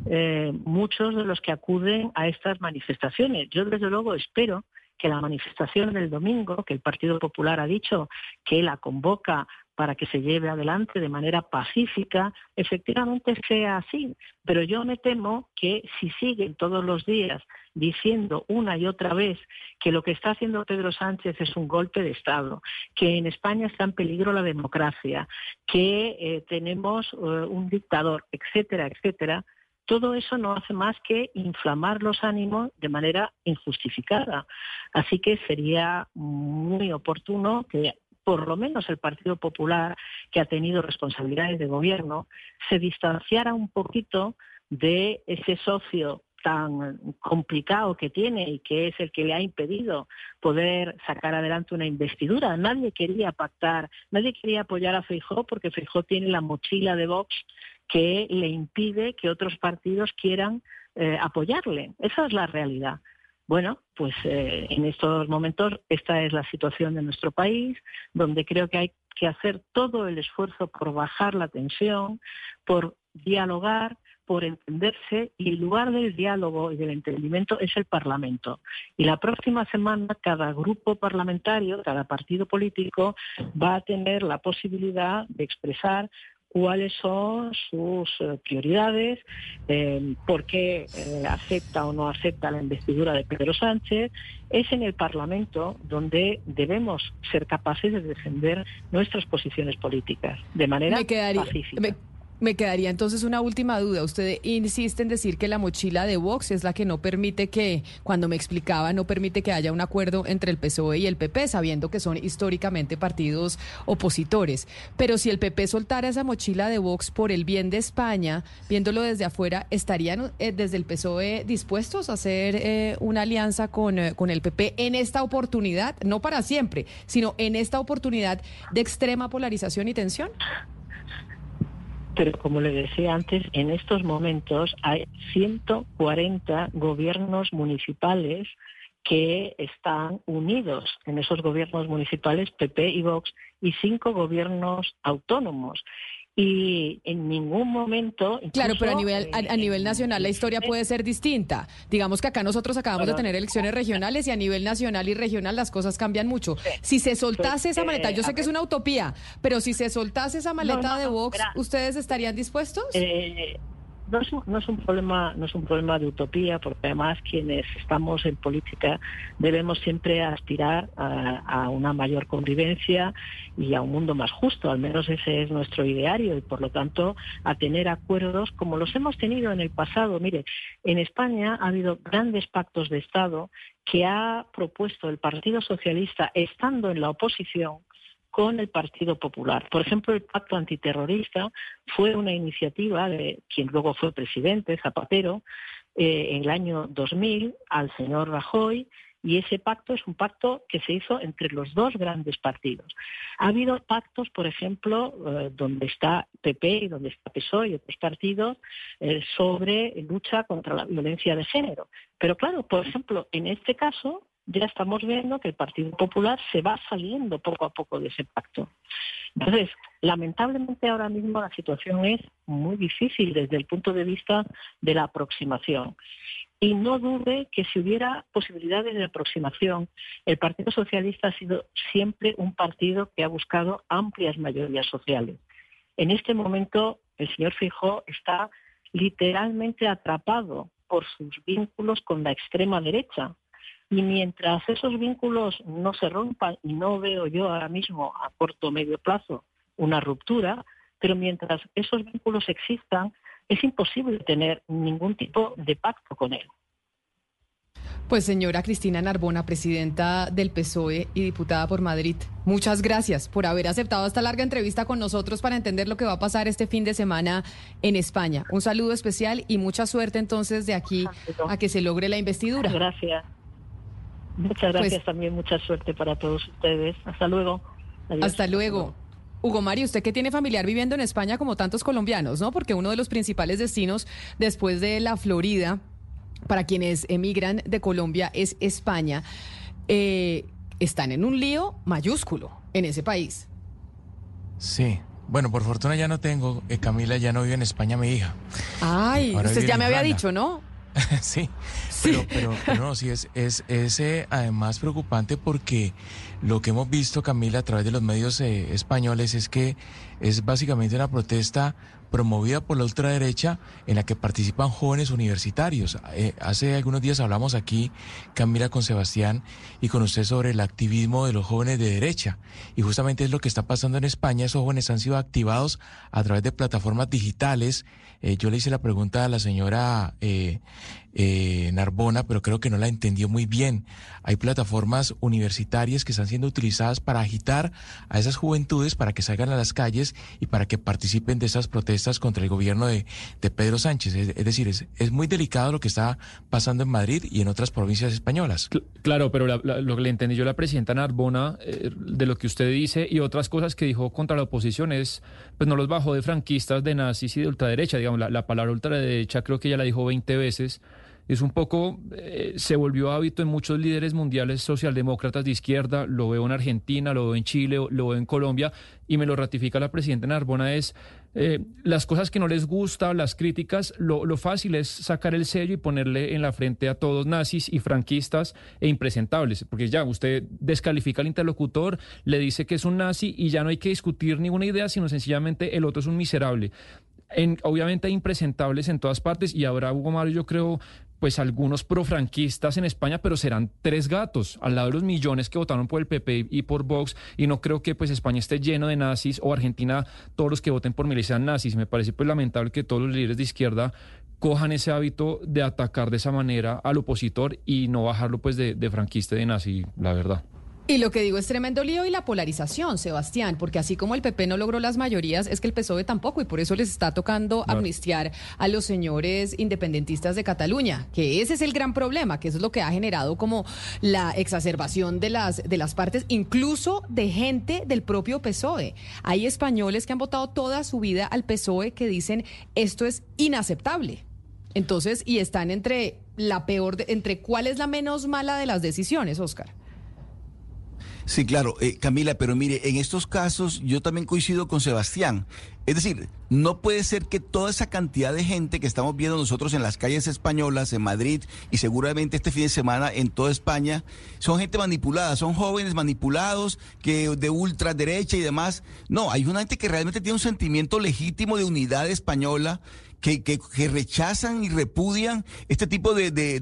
eh, muchos de los que acuden a estas manifestaciones. Yo desde luego espero que la manifestación del domingo, que el Partido Popular ha dicho que la convoca para que se lleve adelante de manera pacífica, efectivamente sea así. Pero yo me temo que si siguen todos los días diciendo una y otra vez que lo que está haciendo Pedro Sánchez es un golpe de Estado, que en España está en peligro la democracia, que eh, tenemos eh, un dictador, etcétera, etcétera, todo eso no hace más que inflamar los ánimos de manera injustificada. Así que sería muy oportuno que por lo menos el Partido Popular, que ha tenido responsabilidades de gobierno, se distanciara un poquito de ese socio tan complicado que tiene y que es el que le ha impedido poder sacar adelante una investidura. Nadie quería pactar, nadie quería apoyar a Feijó porque Feijó tiene la mochila de Vox que le impide que otros partidos quieran eh, apoyarle. Esa es la realidad. Bueno, pues eh, en estos momentos esta es la situación de nuestro país, donde creo que hay que hacer todo el esfuerzo por bajar la tensión, por dialogar, por entenderse y el lugar del diálogo y del entendimiento es el Parlamento. Y la próxima semana cada grupo parlamentario, cada partido político va a tener la posibilidad de expresar cuáles son sus eh, prioridades, eh, por qué eh, acepta o no acepta la investidura de Pedro Sánchez. Es en el Parlamento donde debemos ser capaces de defender nuestras posiciones políticas de manera pacífica. Me quedaría entonces una última duda. Usted insiste en decir que la mochila de Vox es la que no permite que, cuando me explicaba, no permite que haya un acuerdo entre el PSOE y el PP, sabiendo que son históricamente partidos opositores. Pero si el PP soltara esa mochila de Vox por el bien de España, viéndolo desde afuera, ¿estarían eh, desde el PSOE dispuestos a hacer eh, una alianza con, eh, con el PP en esta oportunidad? No para siempre, sino en esta oportunidad de extrema polarización y tensión. Pero como le decía antes, en estos momentos hay 140 gobiernos municipales que están unidos. En esos gobiernos municipales, PP y Vox, y cinco gobiernos autónomos y en ningún momento... Claro, pero a nivel, a, nivel nacional la historia puede ser distinta. Digamos que acá nosotros acabamos de tener elecciones regionales y a nivel nacional y regional las cosas cambian mucho. si se soltase esa maleta, yo sé que es una utopía, pero si se soltase esa maleta de Vox, ¿ustedes estarían dispuestos? Eh, no es, un, no es un problema no es un problema de utopía porque además quienes estamos en política debemos siempre aspirar a, una mayor convivencia y a un mundo más justo. Al menos ese es nuestro ideario y por lo tanto a tener acuerdos como los hemos tenido en el pasado. Mire en España ha habido grandes pactos de Estado que ha propuesto el Partido Socialista estando en la oposición con el Partido Popular. Por ejemplo, el pacto antiterrorista fue una iniciativa de quien luego fue presidente, Zapatero, eh, en el año 2000 al señor Rajoy y ese pacto es un pacto que se hizo entre los dos grandes partidos. Ha habido pactos, por ejemplo, eh, donde está PP y donde está PSOE y otros partidos, eh, sobre lucha contra la violencia de género. Pero claro, por ejemplo, en este caso, ya estamos viendo que el Partido Popular se va saliendo poco a poco de ese pacto. Entonces, lamentablemente ahora mismo la situación es muy difícil desde el punto de vista de la aproximación. Y no dude que si hubiera posibilidades de aproximación, el Partido Socialista ha sido siempre un partido que ha buscado amplias mayorías sociales. En este momento, el señor Fijó está literalmente atrapado por sus vínculos con la extrema derecha, y mientras esos vínculos no se rompan, y no veo yo ahora mismo a corto o medio plazo una ruptura, pero mientras esos vínculos existan, es imposible tener ningún tipo de pacto con él. Pues señora Cristina Narbona, presidenta del PSOE y diputada por Madrid, muchas gracias por haber aceptado esta larga entrevista con nosotros para entender lo que va a pasar este fin de semana en España. Un saludo especial y mucha suerte entonces de aquí a que se logre la investidura. Gracias. Muchas pues gracias también, mucha suerte para todos ustedes. Hasta luego. Hasta luego. Hugo Mario, usted que tiene familiar viviendo en España como tantos colombianos, ¿no? Porque uno de los principales destinos después de la Florida para quienes emigran de Colombia es España, eh, están en un lío mayúsculo en ese país. Sí. Bueno, por fortuna ya no tengo, eh, Camila ya no vive en España mi hija. Ay, usted ya me había dicho, ¿no? sí, Pero, pero, no, sí, es, es, es eh, además preocupante porque lo que hemos visto, Camila, a través de los medios españoles es que es básicamente una protesta promovida por la ultraderecha en la que participan jóvenes universitarios. Eh, hace algunos días hablamos aquí, Camila, con Sebastián y con usted sobre el activismo de los jóvenes de derecha. Y justamente es lo que está pasando en España. Esos jóvenes han sido activados a través de plataformas digitales. Eh, yo le hice la pregunta a la señora eh, Narbona, pero creo que no la entendió muy bien. Hay plataformas universitarias que están siendo utilizadas para agitar a esas juventudes para que salgan a las calles y para que participen de esas protestas contra el gobierno de, Pedro Sánchez. Es, decir, es, es, muy delicado lo que está pasando en Madrid y en otras provincias españolas. Claro, pero lo que le entendí yo la presidenta Narbona eh, de lo que usted dice y otras cosas que dijo contra la oposición es, pues no los bajó de franquistas, de nazis y de ultraderecha. Digamos, la, la palabra ultraderecha creo que ya la dijo 20 veces es un poco, eh, se volvió hábito en muchos líderes mundiales socialdemócratas de izquierda, lo veo en Argentina, lo veo en Chile, lo veo en Colombia, y me lo ratifica la presidenta Narbona, es eh, las cosas que no les gusta, las críticas, lo, lo, fácil es sacar el sello y ponerle en la frente a todos nazis y franquistas e impresentables, porque ya usted descalifica al interlocutor, le dice que es un nazi y ya no hay que discutir ninguna idea, sino sencillamente el otro es un miserable. En, obviamente hay impresentables en todas partes y habrá, Hugo Mario, yo creo, pues algunos profranquistas en España, pero serán tres gatos al lado de los millones que votaron por el PP y por Vox. Y no creo que pues España esté lleno de nazis o Argentina todos los que voten por Milei sean nazis. Me parece pues lamentable que todos los líderes de izquierda cojan ese hábito de atacar de esa manera al opositor y no bajarlo pues de, de franquista y de nazi, la verdad. Y lo que digo es tremendo lío y la polarización, Sebastián, porque así como el PP no logró las mayorías, es que el PSOE tampoco, y por eso les está tocando amnistiar a los señores independentistas de Cataluña, que ese es el gran problema, que eso es lo que ha generado como la exacerbación de las, de las partes, incluso de gente del propio PSOE. Hay españoles que han votado toda su vida al PSOE que dicen esto es inaceptable. Entonces, y están entre la peor, entre cuál es la menos mala de las decisiones, Oscar. Sí, claro, eh, Camila, pero mire, en estos casos yo también coincido con Sebastián. Es decir, no puede ser que toda esa cantidad de gente que estamos viendo nosotros en las calles españolas, en Madrid y seguramente este fin de semana en toda España, son gente manipulada, son jóvenes manipulados que de ultraderecha y demás. No, hay una gente que realmente tiene un sentimiento legítimo de unidad española que, que, rechazan y repudian este tipo de, de,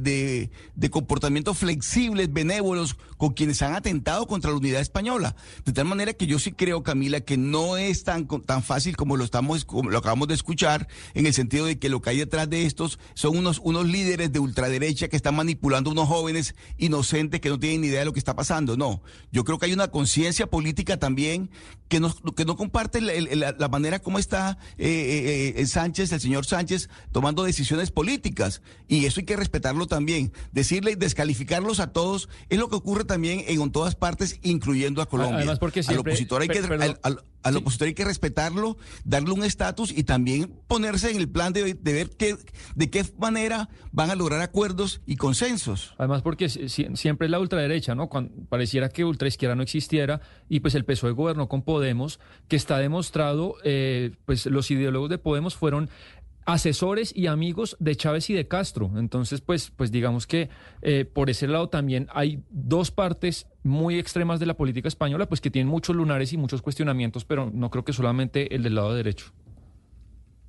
de, comportamientos flexibles, benévolos, con quienes han atentado contra la unidad española. De tal manera que yo sí creo, Camila, que no es tan, tan fácil como lo, estamos, lo acabamos de escuchar, en el sentido de que lo que hay detrás de estos son unos, unos líderes de ultraderecha que están manipulando a unos jóvenes inocentes que no tienen ni idea de lo que está pasando. No, yo creo que hay una conciencia política también que no, que no comparte la, manera como está eh, eh, eh, Sánchez, el señor Sánchez tomando decisiones políticas y eso hay que respetarlo también. Decirle y descalificarlos a todos es lo que ocurre también en todas partes, incluyendo a Colombia. Además porque al opositor hay que al, opositor hay que respetarlo, darle un estatus y también ponerse en el plan de, ver qué, de qué manera van a lograr acuerdos y consensos. Además porque siempre es la ultraderecha, ¿no? Cuando pareciera que ultraizquierda no existiera y pues el PSOE gobernó con Podemos, que está demostrado, eh, pues los ideólogos de Podemos fueron asesores y amigos de Chávez y de Castro. Entonces, pues, pues digamos que eh, por ese lado también hay dos partes muy extremas de la política española, pues que tienen muchos lunares y muchos cuestionamientos, pero no creo que solamente el del lado derecho.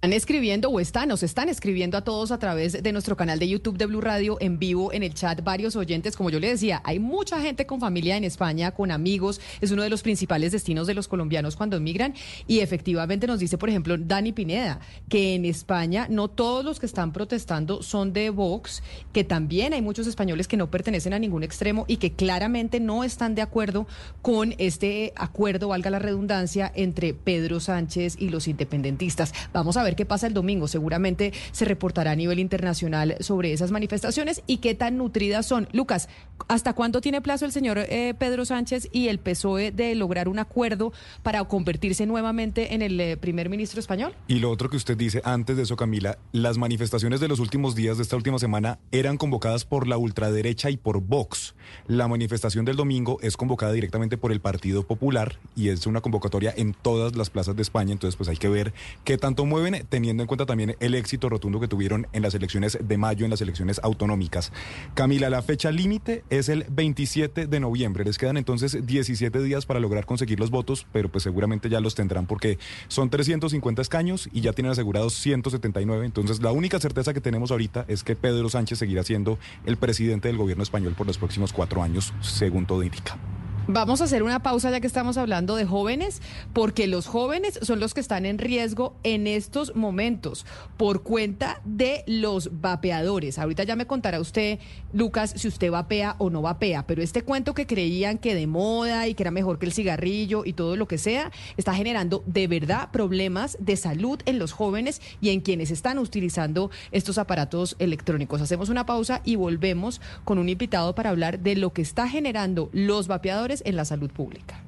Están escribiendo o están, nos están escribiendo a todos a través de nuestro canal de YouTube de Blue Radio en vivo en el chat varios oyentes. Como yo le decía, hay mucha gente con familia en España, con amigos. Es uno de los principales destinos de los colombianos cuando emigran. Y efectivamente nos dice, por ejemplo, Dani Pineda, que en España no todos los que están protestando son de Vox, que también hay muchos españoles que no pertenecen a ningún extremo y que claramente no están de acuerdo con este acuerdo, valga la redundancia, entre Pedro Sánchez y los independentistas. Vamos a ver qué pasa el domingo. Seguramente se reportará a nivel internacional sobre esas manifestaciones y qué tan nutridas son. Lucas, ¿hasta cuándo tiene plazo el señor eh, Pedro Sánchez y el PSOE de lograr un acuerdo para convertirse nuevamente en el eh, primer ministro español? Y lo otro que usted dice antes de eso, Camila, las manifestaciones de los últimos días de esta última semana eran convocadas por la ultraderecha y por Vox. La manifestación del domingo es convocada directamente por el Partido Popular y es una convocatoria en todas las plazas de España, entonces pues hay que ver qué tanto mueven teniendo en cuenta también el éxito rotundo que tuvieron en las elecciones de mayo, en las elecciones autonómicas. Camila, la fecha límite es el 27 de noviembre. Les quedan entonces 17 días para lograr conseguir los votos, pero pues seguramente ya los tendrán porque son 350 escaños y ya tienen asegurados 179. Entonces la única certeza que tenemos ahorita es que Pedro Sánchez seguirá siendo el presidente del gobierno español por los próximos cuatro años, según todo indica. Vamos a hacer una pausa ya que estamos hablando de jóvenes, porque los jóvenes son los que están en riesgo en estos momentos por cuenta de los vapeadores. Ahorita ya me contará usted, Lucas, si usted vapea o no vapea, pero este cuento que creían que de moda y que era mejor que el cigarrillo y todo lo que sea, está generando de verdad problemas de salud en los jóvenes y en quienes están utilizando estos aparatos electrónicos. Hacemos una pausa y volvemos con un invitado para hablar de lo que está generando los vapeadores en la salud pública.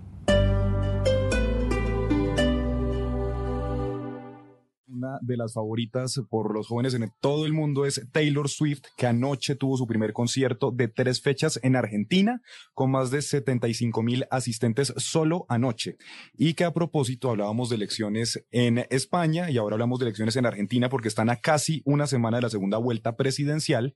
Una de las favoritas por los jóvenes en todo el mundo es Taylor Swift, que anoche tuvo su primer concierto de tres fechas en Argentina, con más de 75 mil asistentes solo anoche. Y que a propósito hablábamos de elecciones en España y ahora hablamos de elecciones en Argentina porque están a casi una semana de la segunda vuelta presidencial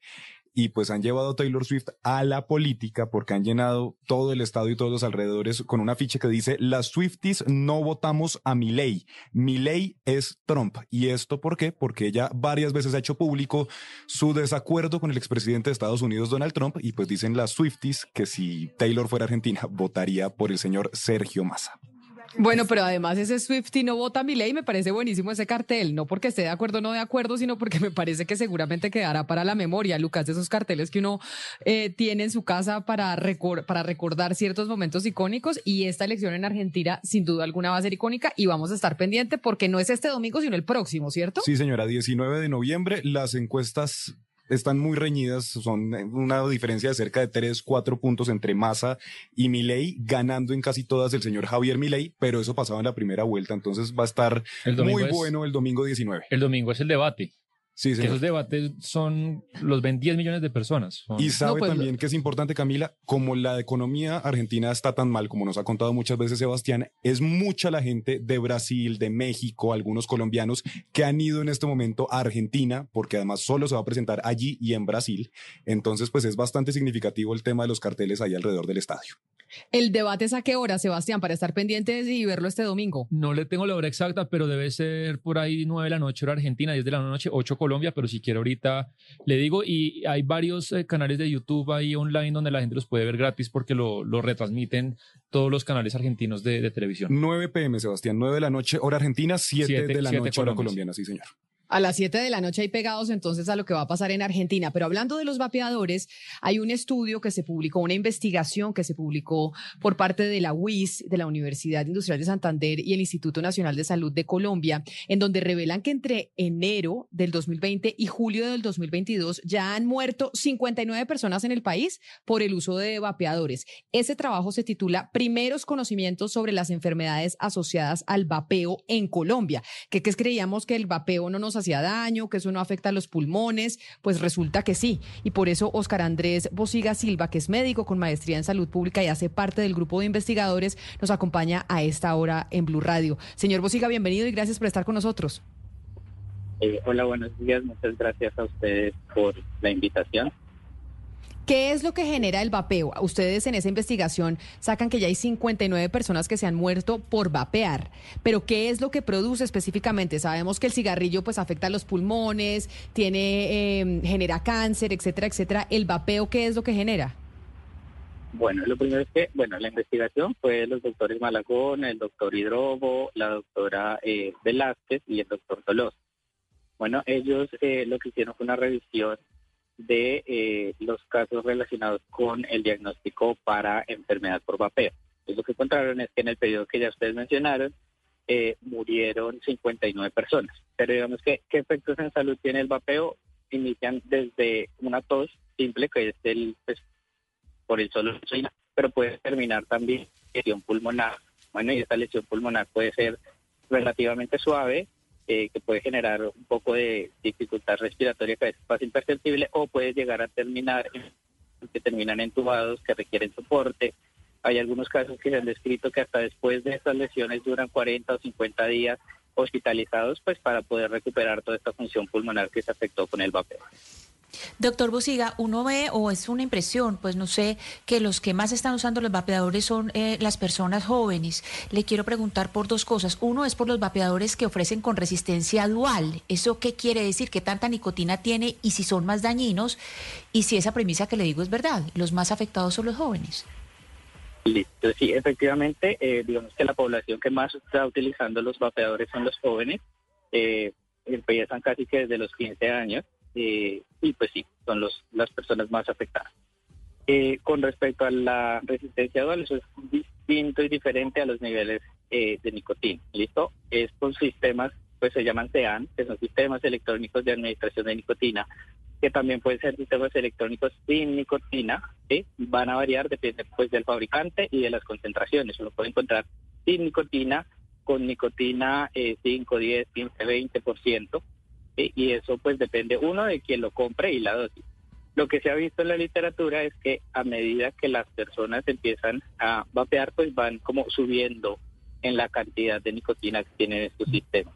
y pues han llevado a Taylor Swift a la política porque han llenado todo el estadio y todos los alrededores con una ficha que dice las Swifties no votamos a mi ley. Mi ley es Trump. ¿Y esto por qué? Porque ella varias veces ha hecho público su desacuerdo con el expresidente de Estados Unidos, Donald Trump, y pues dicen las Swifties que si Taylor fuera argentina votaría por el señor Sergio Massa. Bueno, pero además ese Swifty no vota mi ley, me parece buenísimo ese cartel, no porque esté de acuerdo o no de acuerdo, sino porque me parece que seguramente quedará para la memoria, Lucas, de esos carteles que uno eh, tiene en su casa para, para recordar ciertos momentos icónicos y esta elección en Argentina sin duda alguna va a ser icónica y vamos a estar pendiente porque no es este domingo, sino el próximo, ¿cierto? Sí, señora, 19 de noviembre, las encuestas están muy reñidas, son una diferencia de cerca de 3, 4 puntos entre Massa y Milei, ganando en casi todas el señor Javier Milei, pero eso pasaba en la primera vuelta, entonces va a estar muy bueno el domingo 19. El domingo es el debate. Sí, que esos debates son, los ven 10 millones de personas. Y sabe pues, también que es importante, Camila, como la economía argentina está tan mal, como nos ha contado muchas veces Sebastián, es mucha la gente de Brasil, de México, algunos colombianos que han ido en este momento a Argentina, porque además solo se va a presentar allí y en Brasil. Entonces, pues es bastante significativo el tema de los carteles ahí alrededor del estadio. ¿El debate es a qué hora, Sebastián, para estar pendientes y verlo este domingo? No le tengo la hora exacta, pero debe ser por ahí 9 de la noche hora Argentina, 10 de la noche, 8 Colombia, pero si quiere ahorita le digo, y hay varios eh, canales de YouTube ahí online donde la gente los puede ver gratis porque lo, retransmiten todos los canales argentinos de, televisión. 9 pm, Sebastián, 9 de la noche hora Argentina, 7, de la noche hora colombiana, sí señor. A las 7 de la noche hay pegados entonces a lo que va a pasar en Argentina. Pero hablando de los vapeadores, hay un estudio que se publicó, una investigación que se publicó por parte de la UIS, de la Universidad Industrial de Santander y el Instituto Nacional de Salud de Colombia, en donde revelan que entre enero del 2020 y julio del 2022 ya han muerto 59 personas en el país por el uso de vapeadores. Ese trabajo se titula Primeros conocimientos sobre las enfermedades asociadas al vapeo en Colombia, que, que creíamos que el vapeo no nos hacía daño, que eso no afecta a los pulmones, pues resulta que sí. Y por eso Oscar Andrés Bosiga Silva, que es médico con maestría en salud pública y hace parte del grupo de investigadores, nos acompaña a esta hora en Blue Radio. Señor Bosiga, bienvenido y gracias por estar con nosotros. Eh, hola, buenos días. Muchas gracias a ustedes por la invitación. ¿Qué es lo que genera el vapeo? Ustedes en esa investigación sacan que ya hay 59 personas que se han muerto por vapear, pero ¿qué es lo que produce específicamente? Sabemos que el cigarrillo pues afecta a los pulmones, tiene em, genera cáncer, etcétera, etcétera. ¿El vapeo qué es lo que genera? Bueno, lo primero es que, bueno, la investigación fue los doctores Malagón, el doctor Hidrobo, la doctora eh, Velázquez y el doctor Dolor. Bueno, ellos eh, lo que hicieron fue una revisión de eh, los casos relacionados con el diagnóstico para enfermedad por vapeo. lo que encontraron es que en el periodo que ya ustedes mencionaron, eh, murieron 59 personas. Pero digamos que, ¿qué efectos en salud tiene el vapeo? Inician desde una tos simple, que es el, pues, por el solo pero puede terminar también lesión pulmonar. Bueno, y esta lesión pulmonar puede ser relativamente suave, eh, que puede generar un poco de dificultad respiratoria que es fácil perceptible o puede llegar a terminar que terminan entubados, que requieren soporte. Hay algunos casos que se han descrito que hasta después de estas lesiones duran 40 o 50 días hospitalizados pues para poder recuperar toda esta función pulmonar que se afectó con el vapeo. Doctor Bosiga, uno ve, o es una impresión, pues no sé, que los que más están usando los vapeadores son eh, las personas jóvenes. Le quiero preguntar por dos cosas. Uno es por los vapeadores que ofrecen con resistencia dual. ¿Eso qué quiere decir? ¿Qué tanta nicotina tiene y si son más dañinos? Y si esa premisa que le digo es verdad, los más afectados son los jóvenes. Listo, sí, efectivamente, eh, digamos que la población que más está utilizando los vapeadores son los jóvenes. Eh, empiezan casi que desde los 15 años eh, y pues sí, son los, las personas más afectadas. Eh, con respecto a la resistencia dual, eso es distinto y diferente a los niveles eh, de nicotina. ¿Listo? Estos sistemas pues se llaman CEAN, que son sistemas electrónicos de administración de nicotina, que también pueden ser sistemas electrónicos sin nicotina, ¿sí? van a variar, depende pues del fabricante y de las concentraciones. Uno puede encontrar sin nicotina, con nicotina 5, 10, 15, 20%, y eso pues depende uno de quien lo compre y la dosis. Lo que se ha visto en la literatura es que a medida que las personas empiezan a vapear, pues van como subiendo en la cantidad de nicotina que tienen estos sistemas.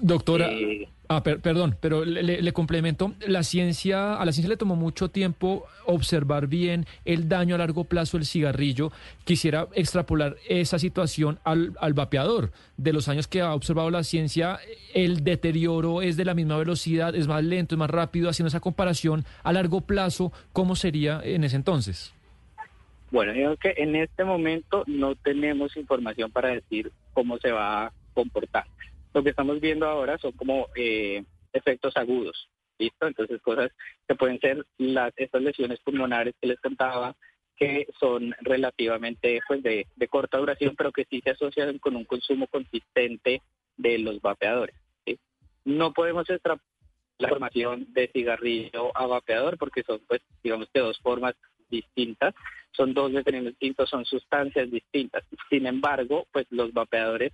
Doctora, eh, ah, perdón, pero le, complemento, la ciencia, a la ciencia le tomó mucho tiempo observar bien el daño a largo plazo del cigarrillo. Quisiera extrapolar esa situación al, al vapeador. De los años que ha observado la ciencia, el deterioro es de la misma velocidad, es más lento, es más rápido, haciendo esa comparación a largo plazo, ¿cómo sería en ese entonces? Bueno, creo que en este momento no tenemos información para decir cómo se va a comportar lo que estamos viendo ahora son como eh, efectos agudos, ¿listo? Entonces cosas que pueden ser las estas lesiones pulmonares que les contaba, que son relativamente pues de, corta duración, pero que sí se asocian con un consumo consistente de los vapeadores. No podemos extrapolar la formación de cigarrillo a vapeador porque son pues digamos que dos formas distintas, son dos mecanismos distintos, son sustancias distintas. Sin embargo, pues los vapeadores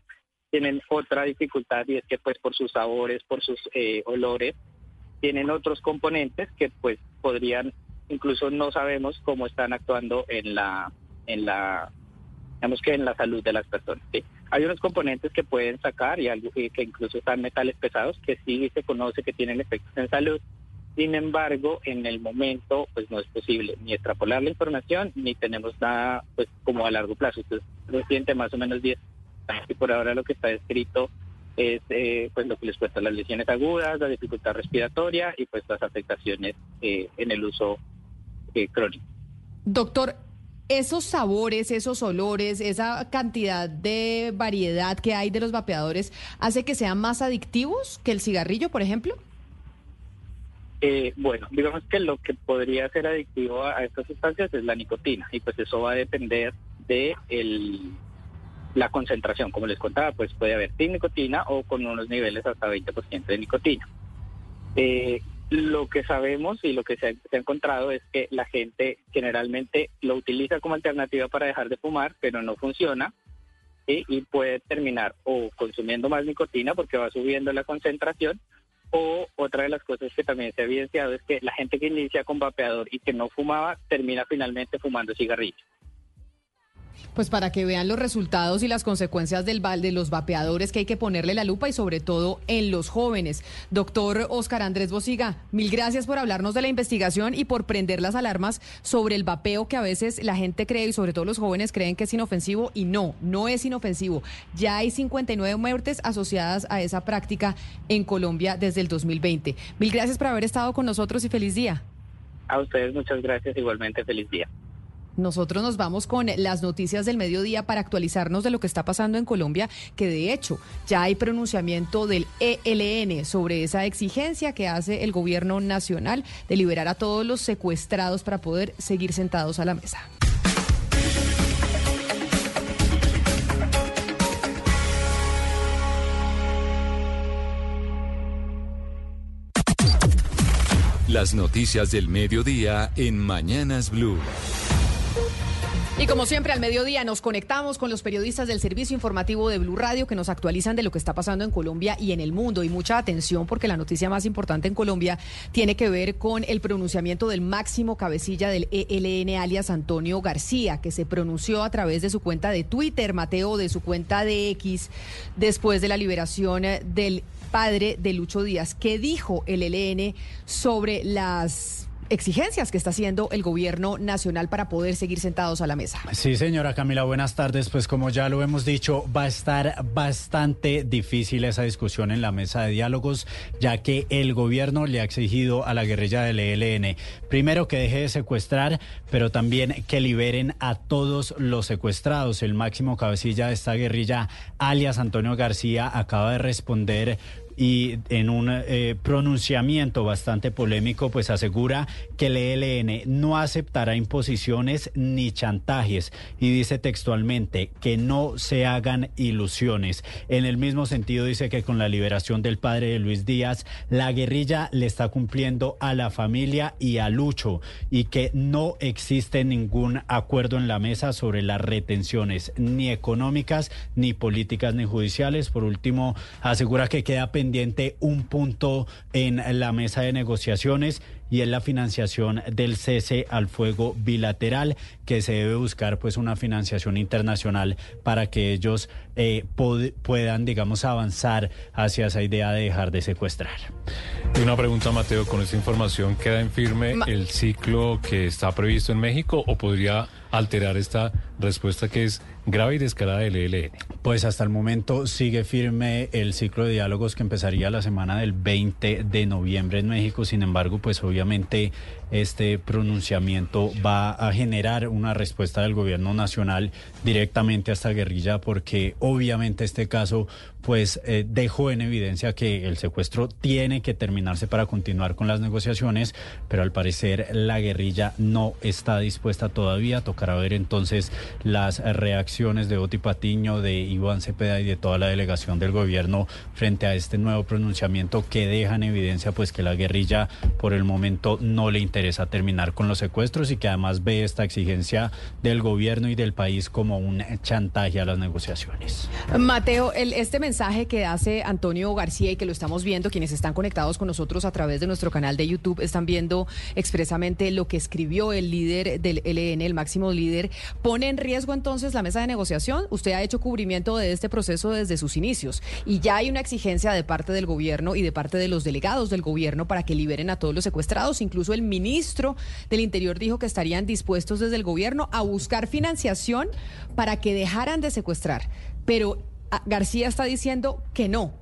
tienen otra dificultad y es que pues por sus sabores, por sus eh, olores, tienen otros componentes que pues podrían, incluso no sabemos cómo están actuando en la, en la, digamos que en la salud de las personas. Hay unos componentes que pueden sacar y algo que, incluso están metales pesados que sí se conoce que tienen efectos en salud. Sin embargo, en el momento, pues no es posible ni extrapolar la información ni tenemos nada, pues como a largo plazo. Entonces, reciente más o menos 10 y por ahora lo que está escrito es eh, pues lo que les cuesta las lesiones agudas, la dificultad respiratoria y pues las afectaciones eh, en el uso eh, crónico. Doctor, esos sabores, esos olores, esa cantidad de variedad que hay de los vapeadores, ¿hace que sean más adictivos que el cigarrillo, por ejemplo? bueno, digamos que lo que podría ser adictivo a, a, estas sustancias es la nicotina y pues eso va a depender de el la concentración, como les contaba, pues puede haber sin nicotina o con unos niveles hasta 20% de nicotina. Eh, lo que sabemos y lo que se ha, encontrado es que la gente generalmente lo utiliza como alternativa para dejar de fumar, pero no funciona y puede terminar o consumiendo más nicotina porque va subiendo la concentración o otra de las cosas que también se ha evidenciado es que la gente que inicia con vapeador y que no fumaba termina finalmente fumando cigarrillos. Pues para que vean los resultados y las consecuencias del de los vapeadores que hay que ponerle la lupa y sobre todo en los jóvenes. Doctor Oscar Andrés Bosiga, mil gracias por hablarnos de la investigación y por prender las alarmas sobre el vapeo que a veces la gente cree y sobre todo los jóvenes creen que es inofensivo y no, no es inofensivo. Ya hay 59 muertes asociadas a esa práctica en Colombia desde el 2020. Mil gracias por haber estado con nosotros y feliz día. A ustedes muchas gracias, igualmente feliz día. Nosotros nos vamos con las noticias del mediodía para actualizarnos de lo que está pasando en Colombia, que de hecho ya hay pronunciamiento del ELN sobre esa exigencia que hace el gobierno nacional de liberar a todos los secuestrados para poder seguir sentados a la mesa. Las noticias del mediodía en Mañanas Blue. Y como siempre al mediodía nos conectamos con los periodistas del servicio informativo de Blue Radio que nos actualizan de lo que está pasando en Colombia y en el mundo. Y mucha atención porque la noticia más importante en Colombia tiene que ver con el pronunciamiento del máximo cabecilla del ELN alias Antonio García, que se pronunció a través de su cuenta de Twitter, Mateo, de su cuenta de X, después de la liberación del padre de Lucho Díaz. ¿Qué dijo el ELN sobre las exigencias que está haciendo el gobierno nacional para poder seguir sentados a la mesa. Sí, señora Camila, buenas tardes. Pues como ya lo hemos dicho, va a estar bastante difícil esa discusión en la mesa de diálogos, ya que el gobierno le ha exigido a la guerrilla del ELN, primero que deje de secuestrar, pero también que liberen a todos los secuestrados. El máximo cabecilla de esta guerrilla, alias Antonio García, acaba de responder y en un eh, pronunciamiento bastante polémico, pues asegura que el ELN no aceptará imposiciones ni chantajes y dice textualmente que no se hagan ilusiones. En el mismo sentido dice que con la liberación del padre de Luis Díaz, la guerrilla le está cumpliendo a la familia y a Lucho y que no existe ningún acuerdo en la mesa sobre las retenciones ni económicas, ni políticas, ni judiciales. Por último, asegura que queda pendiente un punto en la mesa de negociaciones y es la financiación del cese al fuego bilateral, que se debe buscar pues una financiación internacional para que ellos eh, puedan, digamos, avanzar hacia esa idea de dejar de secuestrar. Una pregunta, Mateo, con esta información, ¿queda en firme el ciclo que está previsto en México o podría alterar esta respuesta que es grave y descarada del ELN? Pues hasta el momento sigue firme el ciclo de diálogos que empezaría la semana del 20 de noviembre en México. Sin embargo, pues obviamente este pronunciamiento va a generar una respuesta del gobierno nacional directamente a esta guerrilla porque obviamente este caso pues eh, dejó en evidencia que el secuestro tiene que terminarse para continuar con las negociaciones, pero al parecer la guerrilla no está dispuesta todavía. Tocará ver entonces las reacciones de Oti Patiño, de Iván Cepeda y de toda la delegación del gobierno frente a este nuevo pronunciamiento que deja en evidencia pues que la guerrilla por el momento no le interesa terminar con los secuestros y que además ve esta exigencia del gobierno y del país como un chantaje a las negociaciones. Mateo, este mensaje que hace Antonio García y que lo estamos viendo, quienes están conectados con nosotros a través de nuestro canal de YouTube, están viendo expresamente lo que escribió el líder del LN, el máximo líder. ¿Pone en riesgo entonces la mesa de negociación? Usted ha hecho cubrimiento de este proceso desde sus inicios y ya hay una exigencia de parte del gobierno y de parte de los delegados del gobierno para que liberen a todos los secuestrados. Incluso el ministro del Interior dijo que estarían dispuestos desde el gobierno a buscar financiación para que dejaran de secuestrar. Pero García está diciendo que no,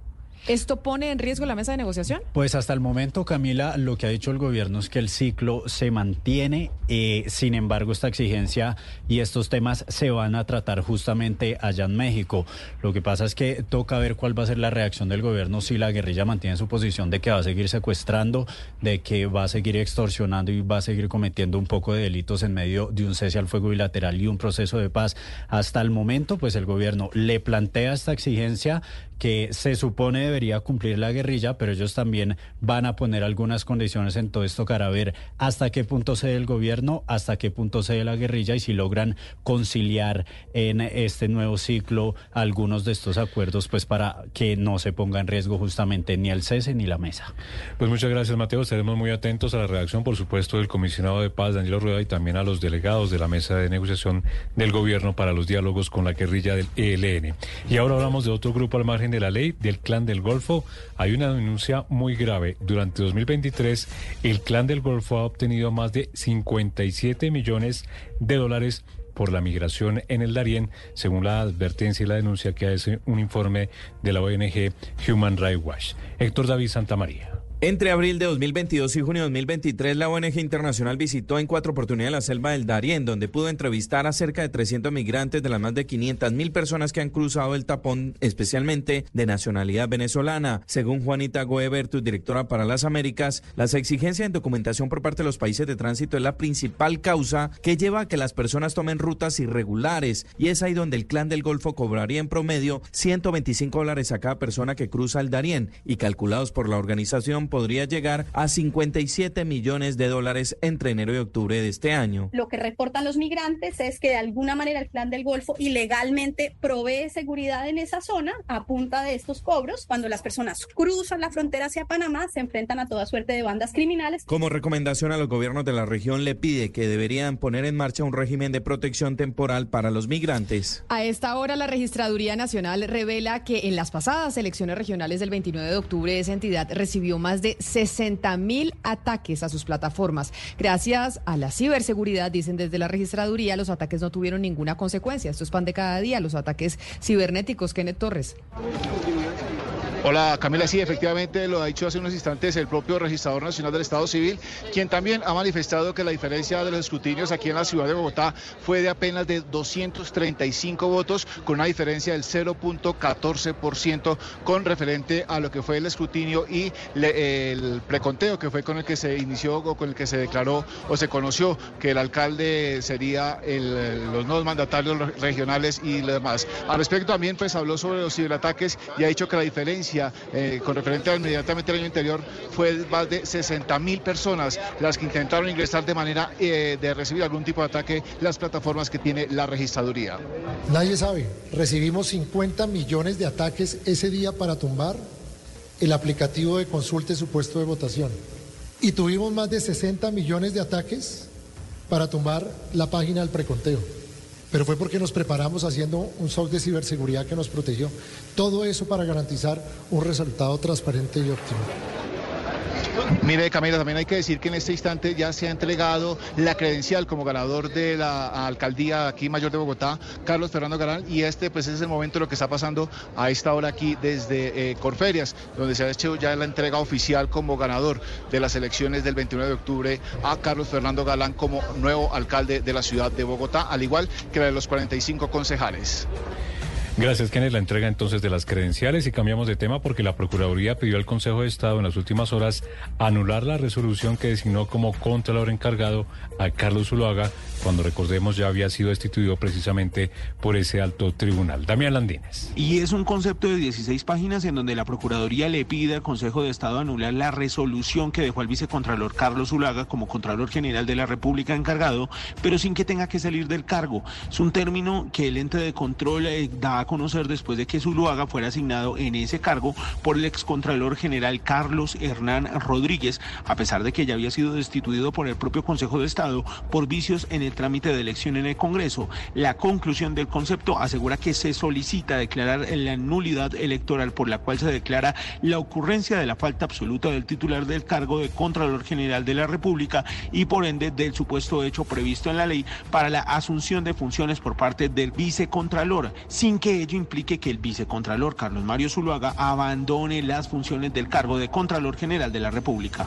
¿Esto pone en riesgo la mesa de negociación? Pues hasta el momento, Camila, lo que ha dicho el gobierno es que el ciclo se mantiene. Eh, sin embargo, esta exigencia y estos temas se van a tratar justamente allá en México. Lo que pasa es que toca ver cuál va a ser la reacción del gobierno si la guerrilla mantiene su posición de que va a seguir secuestrando, de que va a seguir extorsionando y va a seguir cometiendo un poco de delitos en medio de un cese al fuego bilateral y un proceso de paz. Hasta el momento, pues el gobierno le plantea esta exigencia que se supone debería cumplir la guerrilla, pero ellos también van a poner algunas condiciones en todo esto para ver hasta qué punto cede el gobierno, hasta qué punto cede la guerrilla y si logran conciliar en este nuevo ciclo algunos de estos acuerdos, pues para que no se ponga en riesgo justamente ni el cese ni la mesa. Pues muchas gracias, Mateo. Estaremos muy atentos a la reacción, por supuesto, del comisionado de paz, Daniel Rueda, y también a los delegados de la mesa de negociación del gobierno para los diálogos con la guerrilla del ELN. Y ahora hablamos de otro grupo al margen de la ley, del Clan del Golfo. Hay una denuncia muy grave. Durante 2023, el Clan del Golfo ha obtenido más de 57 millones de dólares por la migración en el Darién, según la advertencia y la denuncia que hace un informe de la ONG Human Rights Watch. Héctor David Santamaría. Entre abril de 2022 y junio de 2023, la ONG Internacional visitó en cuatro oportunidades la selva del Darién, donde pudo entrevistar a cerca de 300 migrantes de las más de 500 mil personas que han cruzado el tapón, especialmente de nacionalidad venezolana. Según Juanita Goebertus, directora para las Américas, las exigencias en documentación por parte de los países de tránsito es la principal causa que lleva a que las personas tomen rutas irregulares, y es ahí donde el Clan del Golfo cobraría en promedio 125 dólares a cada persona que cruza el Darién, y calculados por la organización podría llegar a 57 millones de dólares entre enero y octubre de este año. Lo que reportan los migrantes es que de alguna manera el Clan del Golfo ilegalmente provee seguridad en esa zona a punta de estos cobros. Cuando las personas cruzan la frontera hacia Panamá, se enfrentan a toda suerte de bandas criminales. Como recomendación a los gobiernos de la región le pide que deberían poner en marcha un régimen de protección temporal para los migrantes. A esta hora la Registraduría Nacional revela que en las pasadas elecciones regionales del 29 de octubre esa entidad recibió más de 60 mil ataques a sus plataformas. Gracias a la ciberseguridad, dicen desde la registraduría, los ataques no tuvieron ninguna consecuencia. Esto es pan de cada día, los ataques cibernéticos. Kenneth Torres. Hola Camila, sí, efectivamente lo ha dicho hace unos instantes el propio registrador nacional del Estado Civil, quien también ha manifestado que la diferencia de los escrutinios aquí en la ciudad de Bogotá fue de apenas de 235 votos, con una diferencia del 0.14% con referente a lo que fue el escrutinio y el preconteo que fue con el que se inició o con el que se declaró o se conoció que el alcalde sería los nuevos mandatarios regionales y lo demás. Al respecto también pues habló sobre los ciberataques y ha dicho que la diferencia eh, con referente al inmediatamente el año anterior fue más de 60 mil personas las que intentaron ingresar de manera eh, de recibir algún tipo de ataque las plataformas que tiene la registraduría. Nadie sabe, recibimos 50 millones de ataques ese día para tumbar el aplicativo de consulta y supuesto de votación. Y tuvimos más de 60 millones de ataques para tumbar la página del preconteo pero fue porque nos preparamos haciendo un SOC de ciberseguridad que nos protegió. Todo eso para garantizar un resultado transparente y óptimo. Mire, Camila, también hay que decir que en este instante ya se ha entregado la credencial como ganador de la alcaldía aquí mayor de Bogotá, Carlos Fernando Galán, y este pues es el momento de lo que está pasando a esta hora aquí desde eh, Corferias, donde se ha hecho ya la entrega oficial como ganador de las elecciones del 29 de octubre a Carlos Fernando Galán como nuevo alcalde de la ciudad de Bogotá, al igual que la de los 45 concejales. Gracias, Kenneth. La entrega entonces de las credenciales y cambiamos de tema porque la Procuraduría pidió al Consejo de Estado en las últimas horas anular la resolución que designó como contralor encargado a Carlos Zuluaga cuando recordemos ya había sido destituido precisamente por ese alto tribunal. Damián Landines. Y es un concepto de 16 páginas en donde la Procuraduría le pide al Consejo de Estado anular la resolución que dejó al vicecontralor Carlos Zulaga como Contralor General de la República encargado, pero sin que tenga que salir del cargo. Es un término que el ente de control eh, da a conocer después de que Zuluaga fuera asignado en ese cargo por el excontralor general Carlos Hernán Rodríguez, a pesar de que ya había sido destituido por el propio Consejo de Estado por vicios en el trámite de elección en el Congreso. La conclusión del concepto asegura que se solicita declarar la nulidad electoral por la cual se declara la ocurrencia de la falta absoluta del titular del cargo de Contralor General de la República y por ende del supuesto hecho previsto en la ley para la asunción de funciones por parte del vicecontralor, sin que ello implique que el vicecontralor Carlos Mario Zuluaga abandone las funciones del cargo de Contralor General de la República.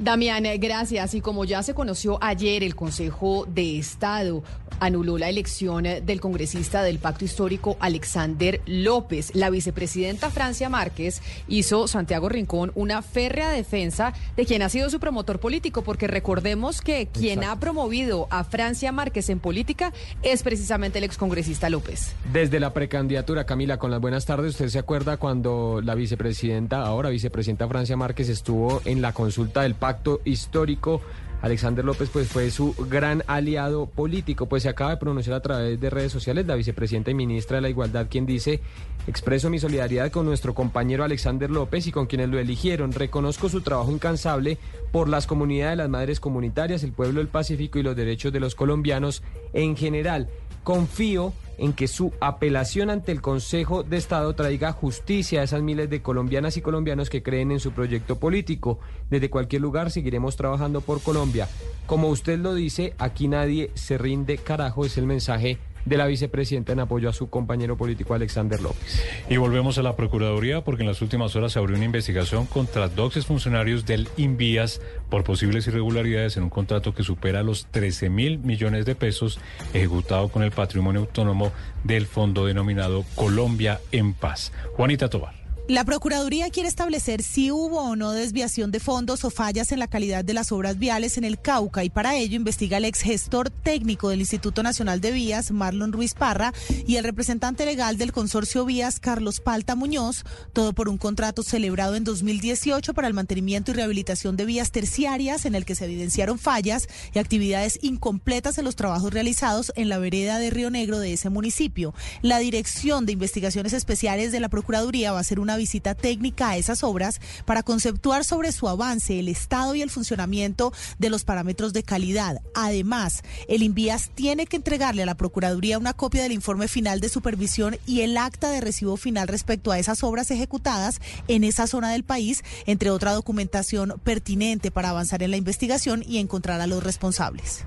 Damián, gracias. Y como ya se conoció ayer, el Consejo de Estado anuló la elección del congresista del Pacto Histórico Alexander López. La vicepresidenta Francia Márquez hizo, Santiago Rincón, una férrea defensa de quien ha sido su promotor político, porque recordemos que quien ha promovido a Francia Márquez en política es precisamente el excongresista López. Desde la precandidatura, Camila, con las buenas tardes, ¿usted se acuerda cuando la vicepresidenta, ahora vicepresidenta Francia Márquez, estuvo en la consulta del Pacto Pacto Histórico. Alexander López pues fue su gran aliado político, pues se acaba de pronunciar a través de redes sociales la vicepresidenta y ministra de la Igualdad quien dice, expreso mi solidaridad con nuestro compañero Alexander López y con quienes lo eligieron, reconozco su trabajo incansable por las comunidades de las madres comunitarias, el pueblo del Pacífico y los derechos de los colombianos en general. Confío en que su apelación ante el Consejo de Estado traiga justicia a esas miles de colombianas y colombianos que creen en su proyecto político. Desde cualquier lugar seguiremos trabajando por Colombia. Como usted lo dice, aquí nadie se rinde carajo, es el mensaje de la vicepresidenta en apoyo a su compañero político Alexander López. Y volvemos a la Procuraduría porque en las últimas horas se abrió una investigación contra dos funcionarios del Invías por posibles irregularidades en un contrato que supera los 13 mil millones de pesos ejecutado con el patrimonio autónomo del fondo denominado Colombia en Paz. Juanita Tobar. La Procuraduría quiere establecer si hubo o no desviación de fondos o fallas en la calidad de las obras viales en el Cauca y para ello investiga el ex gestor técnico del Instituto Nacional de Vías, Marlon Ruiz Parra, y el representante legal del consorcio Vías, Carlos Palta Muñoz, todo por un contrato celebrado en 2018 para el mantenimiento y rehabilitación de vías terciarias en el que se evidenciaron fallas y actividades incompletas en los trabajos realizados en la vereda de Río Negro de ese municipio. La Dirección de Investigaciones Especiales de la Procuraduría va a ser una visita técnica a esas obras para conceptuar sobre su avance, el estado y el funcionamiento de los parámetros de calidad. Además, el Invías tiene que entregarle a la Procuraduría una copia del informe final de supervisión y el acta de recibo final respecto a esas obras ejecutadas en esa zona del país, entre otra documentación pertinente para avanzar en la investigación y encontrar a los responsables.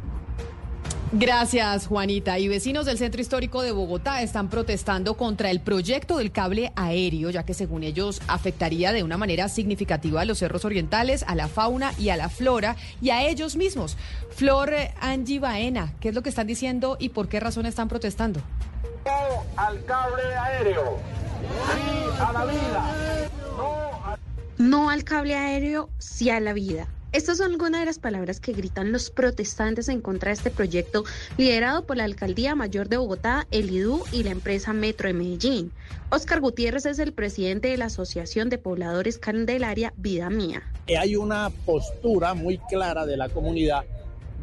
Gracias, Juanita. Y vecinos del Centro Histórico de Bogotá están protestando contra el proyecto del cable aéreo, ya que según ellos afectaría de una manera significativa a los cerros orientales, a la fauna y a la flora y a ellos mismos. Flor eh, Angie Baena, ¿qué es lo que están diciendo y por qué razón están protestando? No al cable aéreo, sí a la vida. No al cable aéreo, sí a la vida. Estas son algunas de las palabras que gritan los protestantes en contra de este proyecto liderado por la Alcaldía Mayor de Bogotá, el IDU y la empresa Metro de Medellín. Oscar Gutiérrez es el presidente de la Asociación de Pobladores Candelaria Vida Mía. Hay una postura muy clara de la comunidad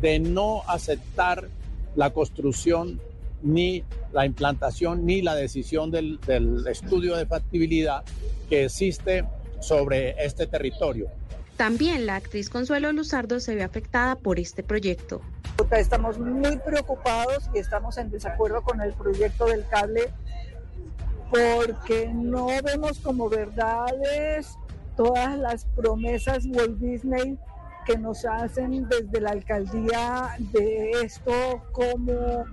de no aceptar la construcción ni la implantación ni la decisión del, del estudio de factibilidad que existe sobre este territorio. También la actriz Consuelo Luzardo se ve afectada por este proyecto. Estamos muy preocupados y estamos en desacuerdo con el proyecto del cable porque no vemos como verdades todas las promesas Walt Disney que nos hacen desde la alcaldía de esto, cómo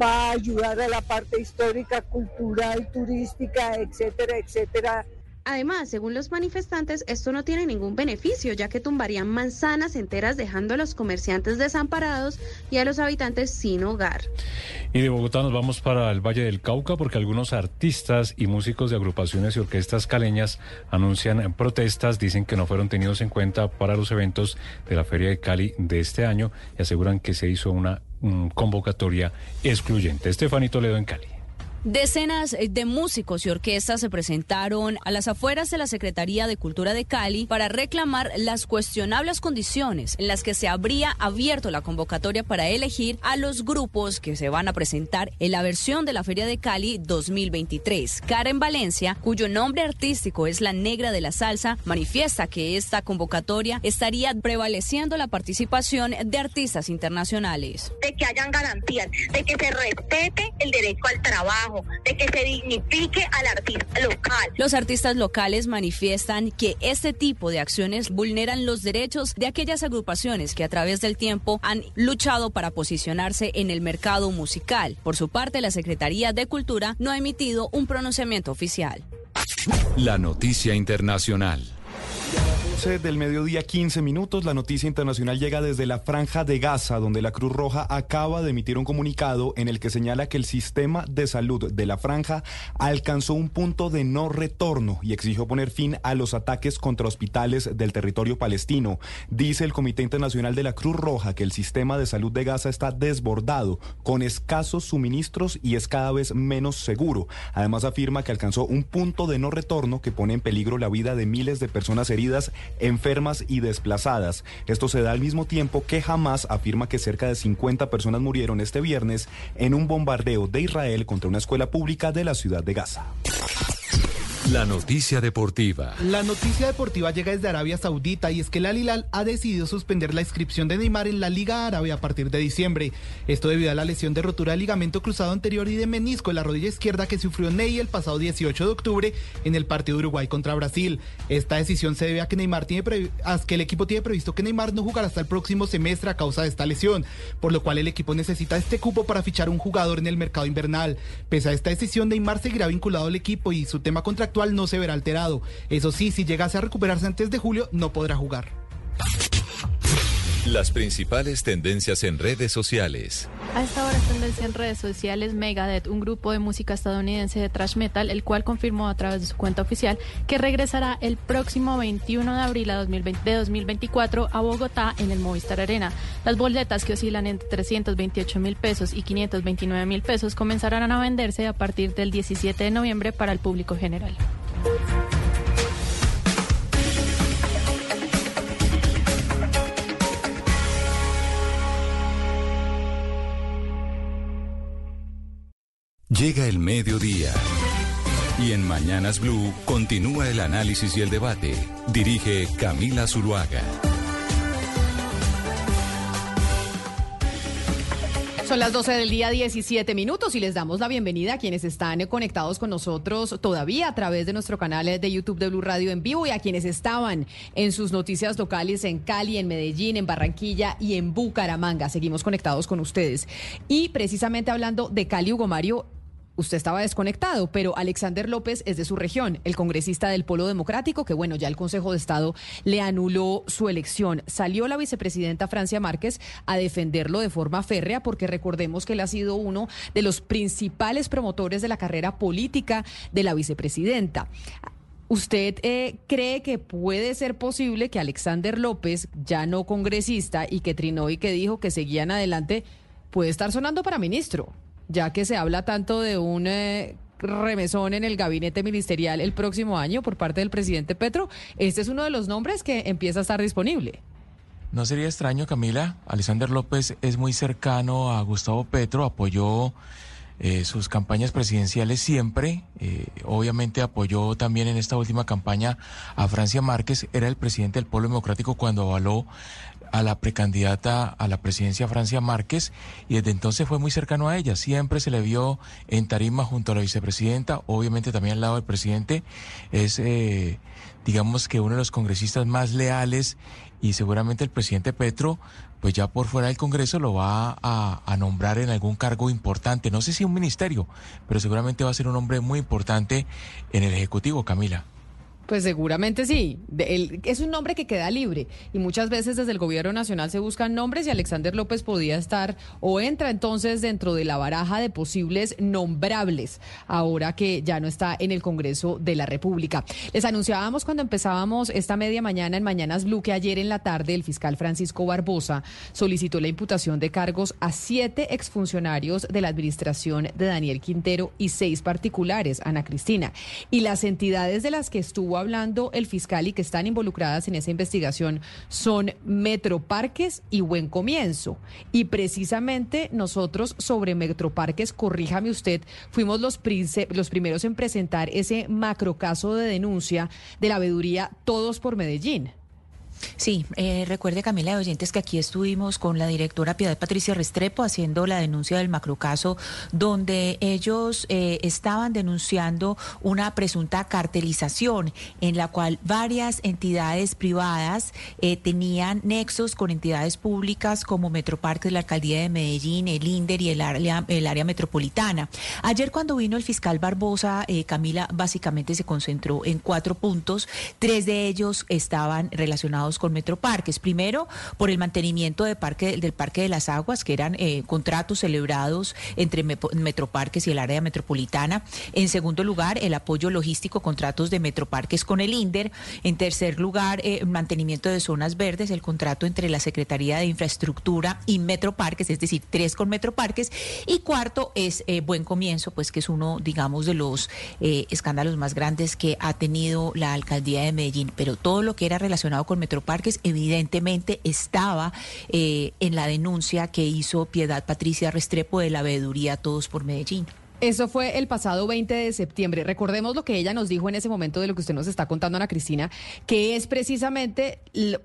va a ayudar a la parte histórica, cultural, turística, etcétera, etcétera. Además, según los manifestantes, esto no tiene ningún beneficio, ya que tumbarían manzanas enteras dejando a los comerciantes desamparados y a los habitantes sin hogar. Y de Bogotá nos vamos para el Valle del Cauca porque algunos artistas y músicos de agrupaciones y orquestas caleñas anuncian protestas, dicen que no fueron tenidos en cuenta para los eventos de la Feria de Cali de este año y aseguran que se hizo una convocatoria excluyente. Estefanito Toledo en Cali. Decenas de músicos y orquestas se presentaron a las afueras de la Secretaría de Cultura de Cali para reclamar las cuestionables condiciones en las que se habría abierto la convocatoria para elegir a los grupos que se van a presentar en la versión de la Feria de Cali 2023. Karen Valencia, cuyo nombre artístico es la Negra de la Salsa, manifiesta que esta convocatoria estaría prevaleciendo la participación de artistas internacionales. De que hayan garantías, de que se respete el derecho al trabajo de que se dignifique al artista local. Los artistas locales manifiestan que este tipo de acciones vulneran los derechos de aquellas agrupaciones que a través del tiempo han luchado para posicionarse en el mercado musical. Por su parte, la Secretaría de Cultura no ha emitido un pronunciamiento oficial. La noticia internacional. 12 del mediodía, 15 minutos. La noticia internacional llega desde la Franja de Gaza, donde la Cruz Roja acaba de emitir un comunicado en el que señala que el sistema de salud de la Franja alcanzó un punto de no retorno y exigió poner fin a los ataques contra hospitales del territorio palestino. Dice el Comité Internacional de la Cruz Roja que el sistema de salud de Gaza está desbordado, con escasos suministros y es cada vez menos seguro. Además afirma que alcanzó un punto de no retorno que pone en peligro la vida de miles de personas heridas, enfermas y desplazadas. Esto se da al mismo tiempo que Hamas afirma que cerca de 50 personas murieron este viernes en un bombardeo de Israel contra una escuela pública de la ciudad de Gaza. La noticia deportiva. La noticia deportiva llega desde Arabia Saudita y es que el Al Hilal ha decidido suspender la inscripción de Neymar en la Liga Árabe a partir de diciembre. Esto debido a la lesión de rotura del ligamento cruzado anterior y de menisco en la rodilla izquierda que sufrió Ney el pasado 18 de octubre en el partido de Uruguay contra Brasil. Esta decisión se debe a que Neymar tiene que el equipo tiene previsto que Neymar no jugará hasta el próximo semestre a causa de esta lesión, por lo cual el equipo necesita este cupo para fichar un jugador en el mercado invernal. Pese a esta decisión, Neymar seguirá vinculado al equipo y su tema contractual no se verá alterado. Eso sí, si llegase a recuperarse antes de julio, no podrá jugar. Las principales tendencias en redes sociales. A esta hora tendencia en redes sociales Megadeth, un grupo de música estadounidense de thrash metal, el cual confirmó a través de su cuenta oficial que regresará el próximo 21 de abril a 2020, de 2024 a Bogotá en el Movistar Arena. Las boletas que oscilan entre 328 mil pesos y 529 mil pesos comenzarán a venderse a partir del 17 de noviembre para el público general. Llega el mediodía. Y en Mañanas Blue continúa el análisis y el debate. Dirige Camila Zuluaga. Son las 12 del día, 17 minutos, y les damos la bienvenida a quienes están conectados con nosotros todavía a través de nuestro canal de YouTube de Blue Radio en vivo y a quienes estaban en sus noticias locales en Cali, en Medellín, en Barranquilla y en Bucaramanga. Seguimos conectados con ustedes. Y precisamente hablando de Cali, Hugo Mario, usted estaba desconectado, pero Alexander López es de su región, el congresista del Polo Democrático, que bueno, ya el Consejo de Estado le anuló su elección. Salió la vicepresidenta Francia Márquez a defenderlo de forma férrea, porque recordemos que él ha sido uno de los principales promotores de la carrera política de la vicepresidenta. ¿Usted eh, cree que puede ser posible que Alexander López, ya no congresista y que trinó y que dijo que seguían adelante, puede estar sonando para ministro? Ya que se habla tanto de un eh, remesón en el gabinete ministerial el próximo año por parte del presidente Petro, este es uno de los nombres que empieza a estar disponible. No sería extraño, Camila. Alexander López es muy cercano a Gustavo Petro, apoyó eh, sus campañas presidenciales siempre. Eh, obviamente apoyó también en esta última campaña a Francia Márquez. Era el presidente del Pueblo Democrático cuando avaló a la precandidata a la presidencia Francia Márquez y desde entonces fue muy cercano a ella. Siempre se le vio en tarima junto a la vicepresidenta, obviamente también al lado del presidente. Es, eh, digamos que uno de los congresistas más leales y seguramente el presidente Petro, pues ya por fuera del Congreso lo va a, a, nombrar en algún cargo importante. No sé si un ministerio, pero seguramente va a ser un hombre muy importante en el Ejecutivo, Camila. Pues seguramente sí. es un nombre que queda libre y muchas veces desde el gobierno nacional se buscan nombres y Alexander López podía estar o entra entonces dentro de la baraja de posibles nombrables ahora que ya no está en el Congreso de la República. Les anunciábamos cuando empezábamos esta media mañana en Mañanas Blue que ayer en la tarde el fiscal Francisco Barbosa solicitó la imputación de cargos a siete exfuncionarios de la administración de Daniel Quintero y seis particulares, Ana Cristina. Y las entidades de las que estuvo hablando el fiscal y que están involucradas en esa investigación son Metroparques y Buen Comienzo. Y precisamente nosotros sobre Metroparques, corríjame usted, fuimos los, los primeros en presentar ese macrocaso de denuncia de la veeduría Todos por Medellín. Sí, eh, recuerde Camila de Oyentes que aquí estuvimos con la directora Piedad Patricia Restrepo haciendo la denuncia del macrocaso donde ellos eh, estaban denunciando una presunta cartelización en la cual varias entidades privadas eh, tenían nexos con entidades públicas como Metroparques, la Alcaldía de Medellín, el INDER y el área, el área metropolitana. Ayer cuando vino el fiscal Barbosa, Camila básicamente se concentró en cuatro puntos, tres de ellos estaban relacionados con Metroparques. Primero, por el mantenimiento de parque, del Parque de las Aguas, que eran eh, contratos celebrados entre Metroparques y el área metropolitana. En segundo lugar, el apoyo logístico, contratos de Metroparques con el INDER. En tercer lugar, eh, mantenimiento de zonas verdes, el contrato entre la Secretaría de Infraestructura y Metroparques, es decir, tres con Metroparques. Y cuarto es eh, Buen Comienzo, pues que es uno, digamos, de los escándalos más grandes que ha tenido la alcaldía de Medellín. Pero todo lo que era relacionado con Metroparques evidentemente estaba eh, en la denuncia que hizo Piedad Patricia Restrepo de la veeduría Todos por Medellín. Eso fue el pasado 20 de septiembre. Recordemos lo que ella nos dijo en ese momento de lo que usted nos está contando, Ana Cristina, que es precisamente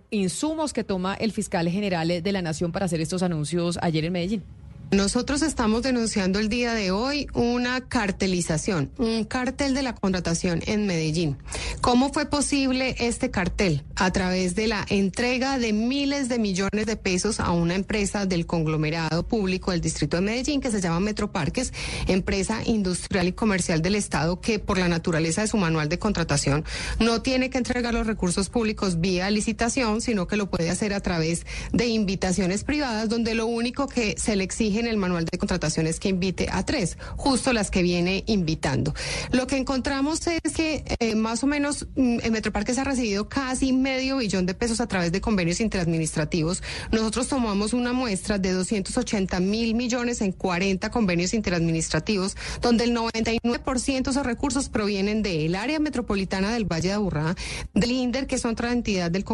insumos que toma el fiscal general de la Nación para hacer estos anuncios ayer en Medellín. Nosotros estamos denunciando el día de hoy una cartelización, un cartel de la contratación en Medellín. ¿Cómo fue posible este cartel? A través de la entrega de miles de millones de pesos a una empresa del conglomerado público del Distrito de Medellín que se llama Metroparques, empresa industrial y comercial del Estado que por la naturaleza de su manual de contratación no tiene que entregar los recursos públicos vía licitación, sino que lo puede hacer a través de invitaciones privadas donde lo único que se le exige en el manual de contrataciones que invite a tres, justo las que viene invitando. Lo que encontramos es que eh, más o menos mm, en Metroparques ha recibido casi medio billón de pesos a través de convenios interadministrativos. Nosotros tomamos una muestra de 280 mil millones en 40 convenios interadministrativos, donde el 99% de esos recursos provienen del área metropolitana del Valle de Aburrá, del INDER, que es otra entidad del,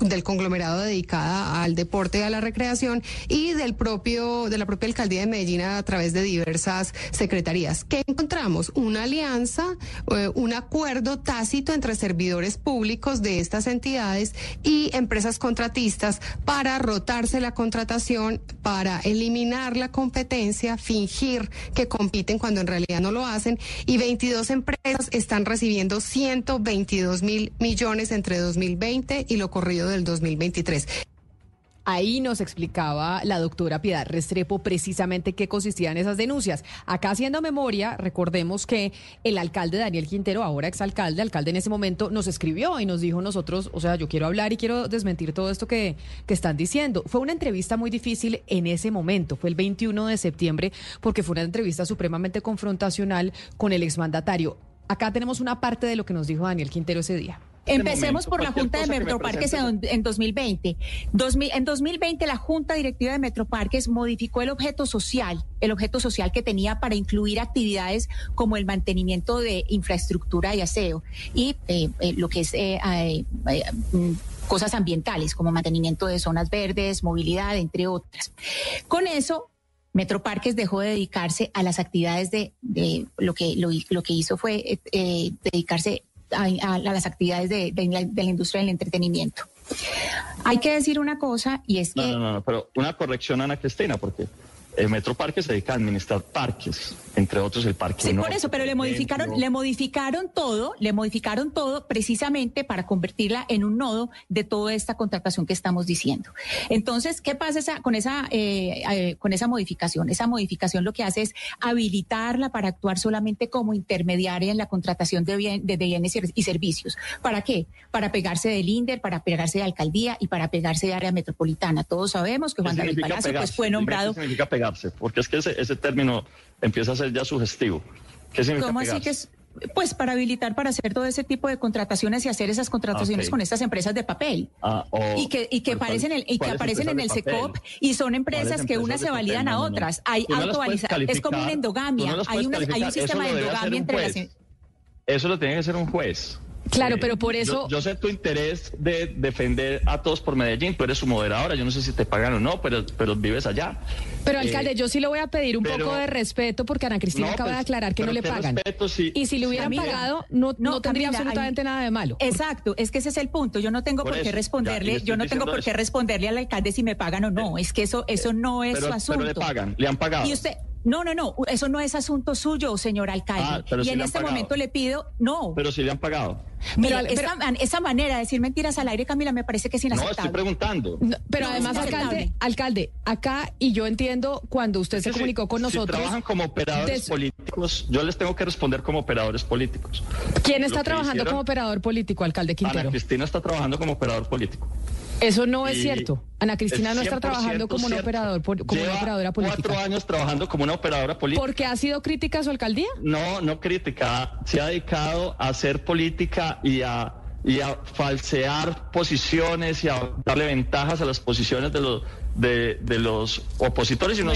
del conglomerado dedicada al deporte y a la recreación, y del propio, de la propia alcaldía de Medellín a través de diversas secretarías. ¿Qué encontramos? Una alianza, eh, un acuerdo tácito entre servidores públicos de estas entidades y empresas contratistas para rotarse la contratación, para eliminar la competencia, fingir que compiten cuando en realidad no lo hacen y 22 empresas están recibiendo 122 mil millones entre 2020 y lo corrido del 2023. Ahí nos explicaba la doctora Piedad Restrepo precisamente qué consistían esas denuncias. Acá haciendo memoria, recordemos que el alcalde Daniel Quintero, ahora exalcalde, alcalde en ese momento, nos escribió y nos dijo nosotros, o sea, yo quiero hablar y quiero desmentir todo esto que, que están diciendo. Fue una entrevista muy difícil en ese momento, fue el 21 de septiembre, porque fue una entrevista supremamente confrontacional con el exmandatario. Acá tenemos una parte de lo que nos dijo Daniel Quintero ese día. Este Empecemos por la Junta de Metroparques en, en 2020. en 2020 la Junta Directiva de Metroparques modificó el objeto social, el objeto social que tenía para incluir actividades como el mantenimiento de infraestructura y aseo y eh, eh, lo que es eh, mm, cosas ambientales como mantenimiento de zonas verdes, movilidad, entre otras. Con eso Metroparques dejó de dedicarse a las actividades de, lo que lo, que hizo fue dedicarse a, las actividades de, la, industria del entretenimiento. Hay que decir una cosa y es que... No, no, no, pero una corrección, Ana Cristina, porque el Metro Parque se dedica a administrar parques, entre otros el parque. Sí, por eso, pero le modificaron, le modificaron todo, le modificaron todo precisamente para convertirla en un nodo de toda esta contratación que estamos diciendo. Entonces, ¿qué pasa con esa eh, eh, con esa modificación? Esa modificación lo que hace es habilitarla para actuar solamente como intermediaria en la contratación de, de bienes y servicios. ¿Para qué? Para pegarse del INDER, para pegarse de alcaldía y para pegarse de área metropolitana. Todos sabemos que Juan David Palacio pues, fue nombrado porque es que ese, término empieza a ser ya sugestivo. ¿Qué significa ¿Cómo así que es? Pues para habilitar para hacer todo ese tipo de contrataciones y hacer esas contrataciones con estas empresas de papel. Ah, y que, y que aparecen, el, y que aparecen en el SECOP y son empresas que unas se validan a otras. Hay es como una endogamia. hay, hay un sistema de endogamia entre las... Eso lo tiene que hacer un juez. Claro, pero por eso... Yo, sé tu interés de defender a todos por Medellín, tú eres su moderadora, yo no sé si te pagan o no, pero, pero vives allá. Pero alcalde, yo sí le voy a pedir un poco de respeto porque Ana Cristina acaba de pues, aclarar que no le pagan. Y si le hubieran pagado, no, no, tendría absolutamente nada de malo. Exacto, es que ese es el punto. Yo no tengo por, qué responderle, yo no tengo por qué responderle al alcalde si me pagan o no. Es que eso, eso no es su asunto. Pero le pagan, le han pagado. Y usted, no, no, no, eso no es asunto suyo, señor alcalde. Ah, y en este momento le pido, no. Pero si le han pagado. Mira, esa, manera de decir mentiras al aire, Camila, me parece que es inaceptable. No, estoy preguntando. pero además, alcalde, alcalde, acá, y yo entiendo cuando usted se comunicó con nosotros. Si trabajan como operadores políticos, yo les tengo que responder como operadores políticos. ¿Quién está trabajando como operador político, alcalde Quintero? Ana Cristina está trabajando como operador político. Eso no es cierto. Ana Cristina no está trabajando como una, operador, como una operadora política. Cuatro años trabajando como una operadora política. ¿Por qué ha sido crítica a su alcaldía? No, no crítica. Se ha dedicado a hacer política y a y a falsear posiciones y a darle ventajas a las posiciones de los de, de los opositores y no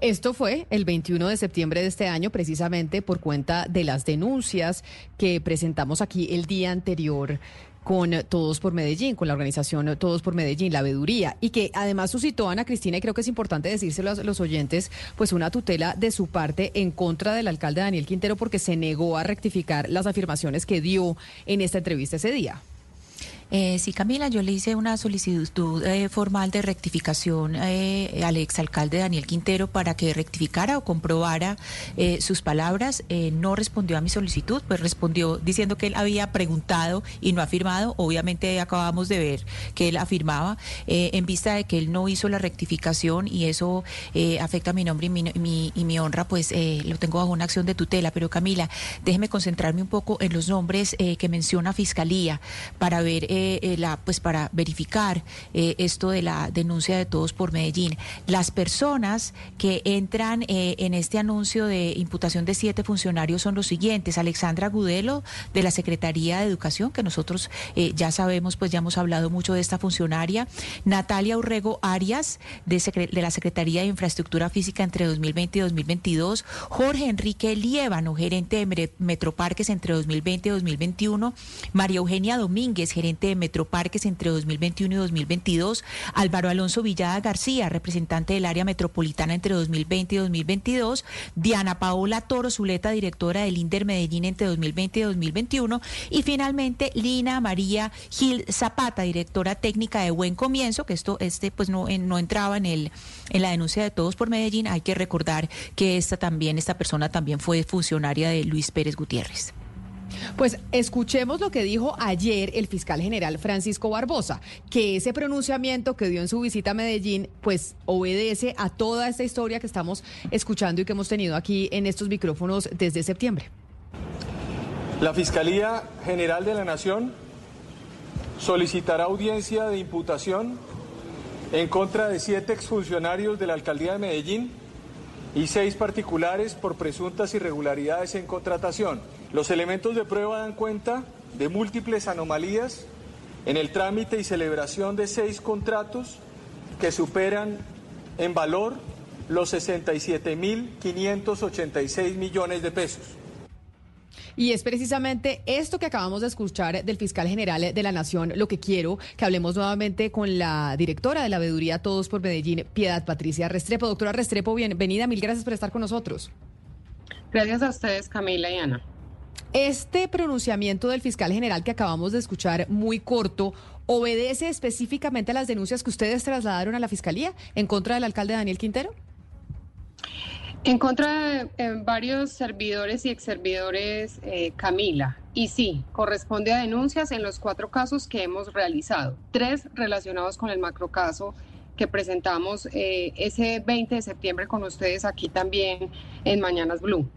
esto fue el 21 de septiembre de este año, precisamente por cuenta de las denuncias que presentamos aquí el día anterior con Todos por Medellín, con la organización Todos por Medellín, la veduría, y que además suscitó Ana Cristina, y creo que es importante decírselo a los oyentes, pues una tutela de su parte en contra del alcalde Daniel Quintero porque se negó a rectificar las afirmaciones que dio en esta entrevista ese día. Eh, sí, Camila, yo le hice una solicitud eh, formal de rectificación eh, al exalcalde Daniel Quintero para que rectificara o comprobara eh, sus palabras. no respondió a mi solicitud, pues respondió diciendo que él había preguntado y no afirmado. Obviamente acabamos de ver que él afirmaba en vista de que él no hizo la rectificación y eso afecta mi nombre y mi, y mi honra, pues lo tengo bajo una acción de tutela. Pero Camila, déjeme concentrarme un poco en los nombres que menciona Fiscalía para ver eh, la, pues para verificar eh, esto de la denuncia de todos por Medellín. Las personas que entran eh, en este anuncio de imputación de siete funcionarios son los siguientes: Alexandra Gudelo de la Secretaría de Educación, que nosotros ya sabemos, pues ya hemos hablado mucho de esta funcionaria, Natalia Urrego Arias de, la Secretaría de Infraestructura Física entre 2020 y 2022, Jorge Enrique Liévano, gerente de Metroparques entre 2020 y 2021, María Eugenia Domínguez, gerente de Metroparques entre 2021 y 2022, Álvaro Alonso Villada García, representante del área metropolitana entre 2020 y 2022, Diana Paola Toro Zuleta, directora del INDER Medellín entre 2020 y 2021, y finalmente Lina María Gil Zapata, directora técnica de Buen Comienzo, que esto este pues no, no entraba en el en la denuncia de todos por Medellín. Hay que recordar que esta también, esta persona también fue funcionaria de Luis Pérez Gutiérrez. Pues escuchemos lo que dijo ayer el fiscal general Francisco Barbosa, que ese pronunciamiento que dio en su visita a Medellín, pues obedece a toda esta historia que estamos escuchando y que hemos tenido aquí en estos micrófonos desde septiembre. La Fiscalía General de la Nación solicitará audiencia de imputación en contra de siete exfuncionarios de la Alcaldía de Medellín y seis particulares por presuntas irregularidades en contratación. Los elementos de prueba dan cuenta de múltiples anomalías en el trámite y celebración de seis contratos que superan en valor los 67.586 millones de pesos. Y es precisamente esto que acabamos de escuchar del fiscal general de la Nación lo que quiero que hablemos nuevamente con la directora de la veeduría Todos por Medellín, Piedad Patricia Restrepo. Doctora Restrepo, bienvenida, mil gracias por estar con nosotros. Gracias a ustedes, Camila y Ana. Este pronunciamiento del fiscal general que acabamos de escuchar, muy corto, ¿obedece específicamente a las denuncias que ustedes trasladaron a la fiscalía en contra del alcalde Daniel Quintero? En contra de eh, varios servidores y exservidores, eh, Camila, y sí, corresponde a denuncias en los cuatro casos que hemos realizado, tres relacionados con el macrocaso que presentamos eh, ese 20 de septiembre con ustedes aquí también en Mañanas Blue.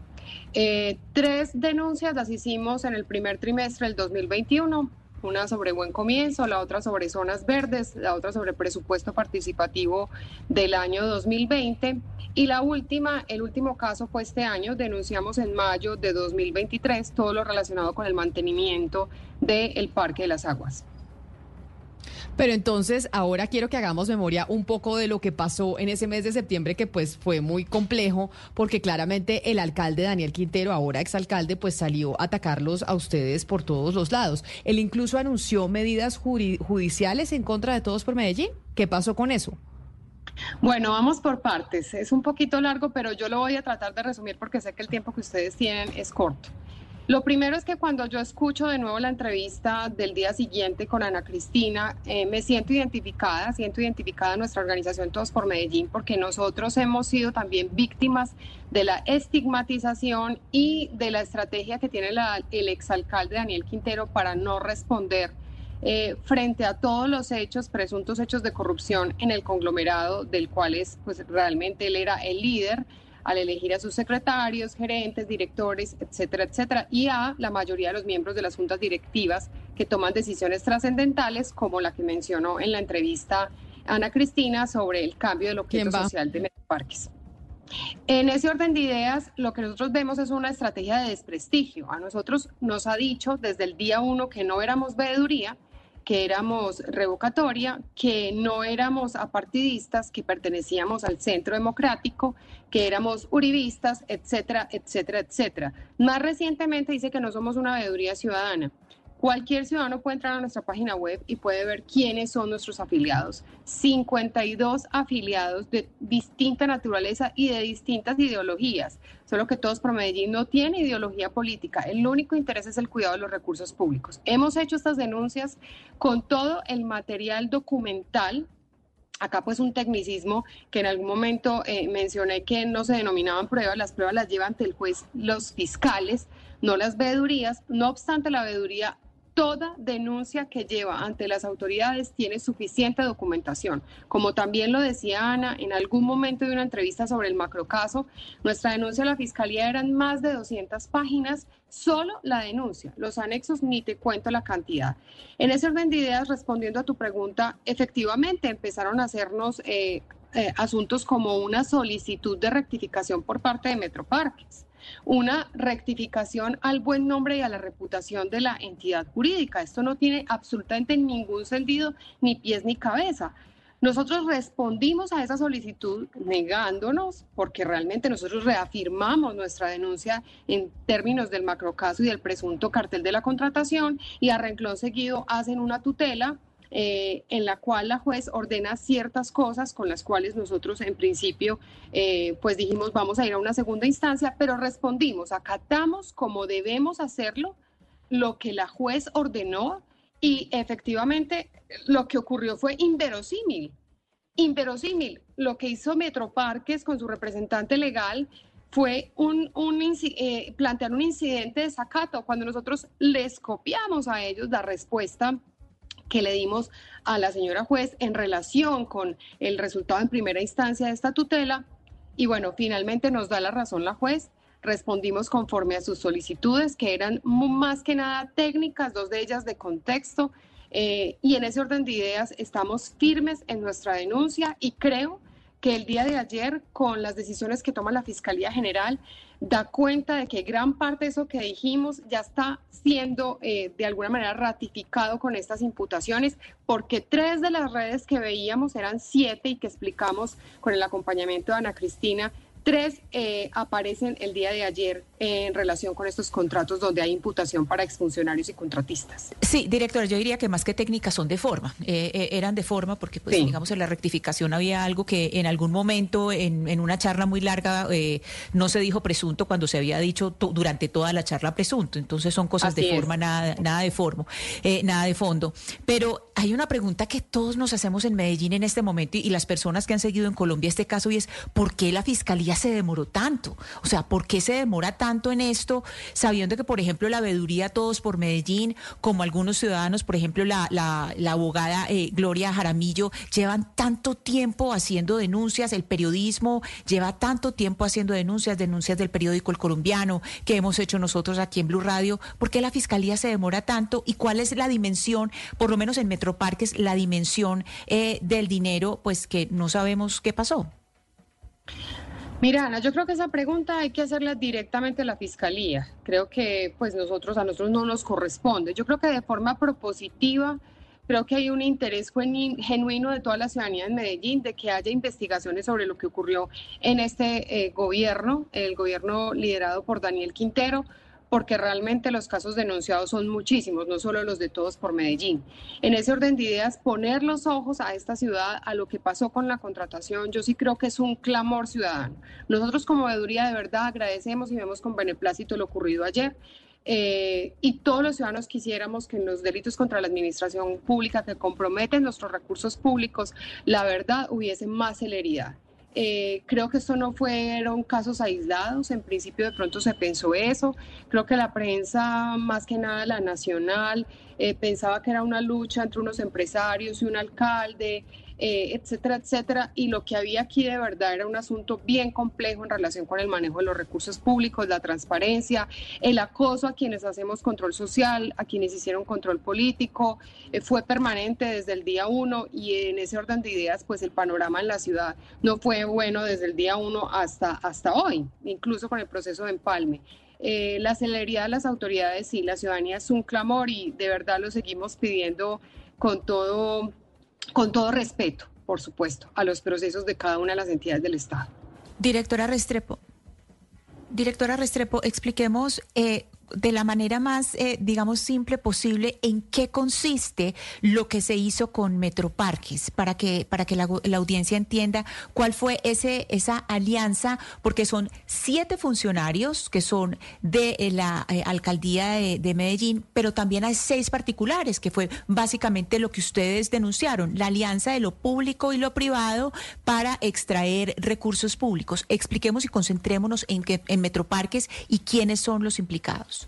Tres denuncias las hicimos en el primer trimestre del 2021 una sobre buen comienzo, la otra sobre zonas verdes, la otra sobre presupuesto participativo del año 2020 y la última, el último caso fue este año, denunciamos en mayo de 2023 todo lo relacionado con el mantenimiento del Parque de las Aguas. Pero entonces ahora quiero que hagamos memoria un poco de lo que pasó en ese mes de septiembre que pues fue muy complejo porque claramente el alcalde Daniel Quintero, ahora exalcalde, pues salió a atacarlos a ustedes por todos los lados. Él incluso anunció medidas judiciales en contra de todos por Medellín. ¿Qué pasó con eso? Bueno, vamos por partes. Es un poquito largo, pero yo lo voy a tratar de resumir porque sé que el tiempo que ustedes tienen es corto. Lo primero es que cuando yo escucho de nuevo la entrevista del día siguiente con Ana Cristina, eh, me siento identificada, siento identificada nuestra organización Todos por Medellín, porque nosotros hemos sido también víctimas de la estigmatización y de la estrategia que tiene el exalcalde Daniel Quintero para no responder eh, frente a todos los hechos, presuntos hechos de corrupción en el conglomerado del cual es, pues realmente él era el líder al elegir a sus secretarios, gerentes, directores, etcétera, etcétera, y a la mayoría de los miembros de las juntas directivas que toman decisiones trascendentales, como la que mencionó en la entrevista Ana Cristina sobre el cambio del objeto social de Metroparques. En ese orden de ideas, lo que nosotros vemos es una estrategia de desprestigio. A nosotros nos ha dicho desde el día uno que no éramos veeduría, que éramos revocatoria, que no éramos apartidistas, que pertenecíamos al centro democrático, que éramos uribistas, etcétera, etcétera, etcétera. Más recientemente dice que no somos una veeduría ciudadana. Cualquier ciudadano puede entrar a nuestra página web y puede ver quiénes son nuestros afiliados. 52 afiliados de distinta naturaleza y de distintas ideologías. Solo que todos por Medellín no tiene ideología política. El único interés es el cuidado de los recursos públicos. Hemos hecho estas denuncias con todo el material documental acá pues un tecnicismo que en algún momento eh, mencioné que no se denominaban pruebas, las pruebas las llevan ante el juez los fiscales, no las veedurías, no obstante la veeduría toda denuncia que lleva ante las autoridades tiene suficiente documentación. Como también lo decía Ana en algún momento de una entrevista sobre el macrocaso, nuestra denuncia a la Fiscalía eran más de 200 páginas, solo la denuncia. Los anexos ni te cuento la cantidad. En ese orden de ideas, respondiendo a tu pregunta, efectivamente empezaron a hacernos eh, eh, asuntos como una solicitud de rectificación por parte de Metroparques una rectificación al buen nombre y a la reputación de la entidad jurídica. Esto no tiene absolutamente ningún sentido, ni pies ni cabeza. Nosotros respondimos a esa solicitud negándonos, porque realmente nosotros reafirmamos nuestra denuncia en términos del macrocaso y del presunto cartel de la contratación, y a renglón seguido hacen una tutela eh, en la cual la juez ordena ciertas cosas con las cuales nosotros en principio eh, pues dijimos vamos a ir a una segunda instancia, pero respondimos, acatamos como debemos hacerlo lo que la juez ordenó y efectivamente lo que ocurrió fue inverosímil. Inverosímil. Lo que hizo Metroparques con su representante legal fue un, eh, plantear un incidente de sacato cuando nosotros les copiamos a ellos la respuesta que le dimos a la señora juez en relación con el resultado en primera instancia de esta tutela. Y bueno, finalmente nos da la razón la juez. Respondimos conforme a sus solicitudes, que eran más que nada técnicas, dos de ellas de contexto. Eh, y en ese orden de ideas estamos firmes en nuestra denuncia y creo que el día de ayer, con las decisiones que toma la Fiscalía General, da cuenta de que gran parte de eso que dijimos ya está siendo eh, de alguna manera ratificado con estas imputaciones, porque tres de las redes que veíamos eran siete y que explicamos con el acompañamiento de Ana Cristina Tres eh, aparecen el día de ayer en relación con estos contratos donde hay imputación para exfuncionarios y contratistas. Sí, directora, yo diría que más que técnicas son de forma. Eh, eh, eran de forma porque, pues, digamos, en la rectificación había algo que en algún momento, en, una charla muy larga, no se dijo presunto cuando se había dicho durante toda la charla presunto. Entonces son cosas de forma, nada, nada de forma, nada de fondo. Pero hay una pregunta que todos nos hacemos en Medellín en este momento y, y las personas que han seguido en Colombia este caso y es ¿por qué la fiscalía se demoró tanto? O sea, ¿por qué se demora tanto en esto, sabiendo que, por ejemplo, la veeduría Todos por Medellín, como algunos ciudadanos, por ejemplo, la, abogada eh, Gloria Jaramillo, llevan tanto tiempo haciendo denuncias, el periodismo lleva tanto tiempo haciendo denuncias, denuncias del periódico El Colombiano, que hemos hecho nosotros aquí en Blue Radio, ¿por qué la fiscalía se demora tanto y cuál es la dimensión, por lo menos en Metroparques, la dimensión eh, del dinero, pues que no sabemos qué pasó? Mira, Ana, yo creo que esa pregunta hay que hacerla directamente a la fiscalía. Creo que pues nosotros a nosotros no nos corresponde. Yo creo que de forma propositiva Creo que hay un interés genuino de toda la ciudadanía en Medellín de que haya investigaciones sobre lo que ocurrió en este eh, gobierno, el gobierno liderado por Daniel Quintero porque realmente los casos denunciados son muchísimos, no solo los de todos por Medellín. En ese orden de ideas, poner los ojos a esta ciudad, a lo que pasó con la contratación, yo sí creo que es un clamor ciudadano. Nosotros como veeduría de verdad agradecemos y vemos con beneplácito lo ocurrido ayer. Eh, y todos los ciudadanos quisiéramos que en los delitos contra la administración pública que comprometen nuestros recursos públicos, la verdad hubiese más celeridad. Eh, creo que esto no fueron casos aislados, en principio de pronto se pensó eso, creo que la prensa, más que nada la nacional, eh, pensaba que era una lucha entre unos empresarios y un alcalde, eh, etcétera, etcétera. Y lo que había aquí de verdad era un asunto bien complejo en relación con el manejo de los recursos públicos, la transparencia, el acoso a quienes hacemos control social, a quienes hicieron control político. Eh, fue permanente desde el día uno y en ese orden de ideas, pues el panorama en la ciudad no fue bueno desde el día uno hasta, hasta hoy, incluso con el proceso de empalme. Eh, la celeridad de las autoridades y la ciudadanía es un clamor y de verdad lo seguimos pidiendo con todo con todo respeto, por supuesto, a los procesos de cada una de las entidades del Estado. Directora Restrepo, directora Restrepo, expliquemos eh, de la manera más, eh, digamos, simple posible en qué consiste lo que se hizo con Metroparques, para que, para que la, audiencia entienda cuál fue ese, esa alianza, porque son siete funcionarios que son de eh, la eh, alcaldía de, Medellín, pero también hay seis particulares, que fue básicamente lo que ustedes denunciaron, la alianza de lo público y lo privado para extraer recursos públicos. Expliquemos y concentrémonos en, que, en Metroparques y quiénes son los implicados.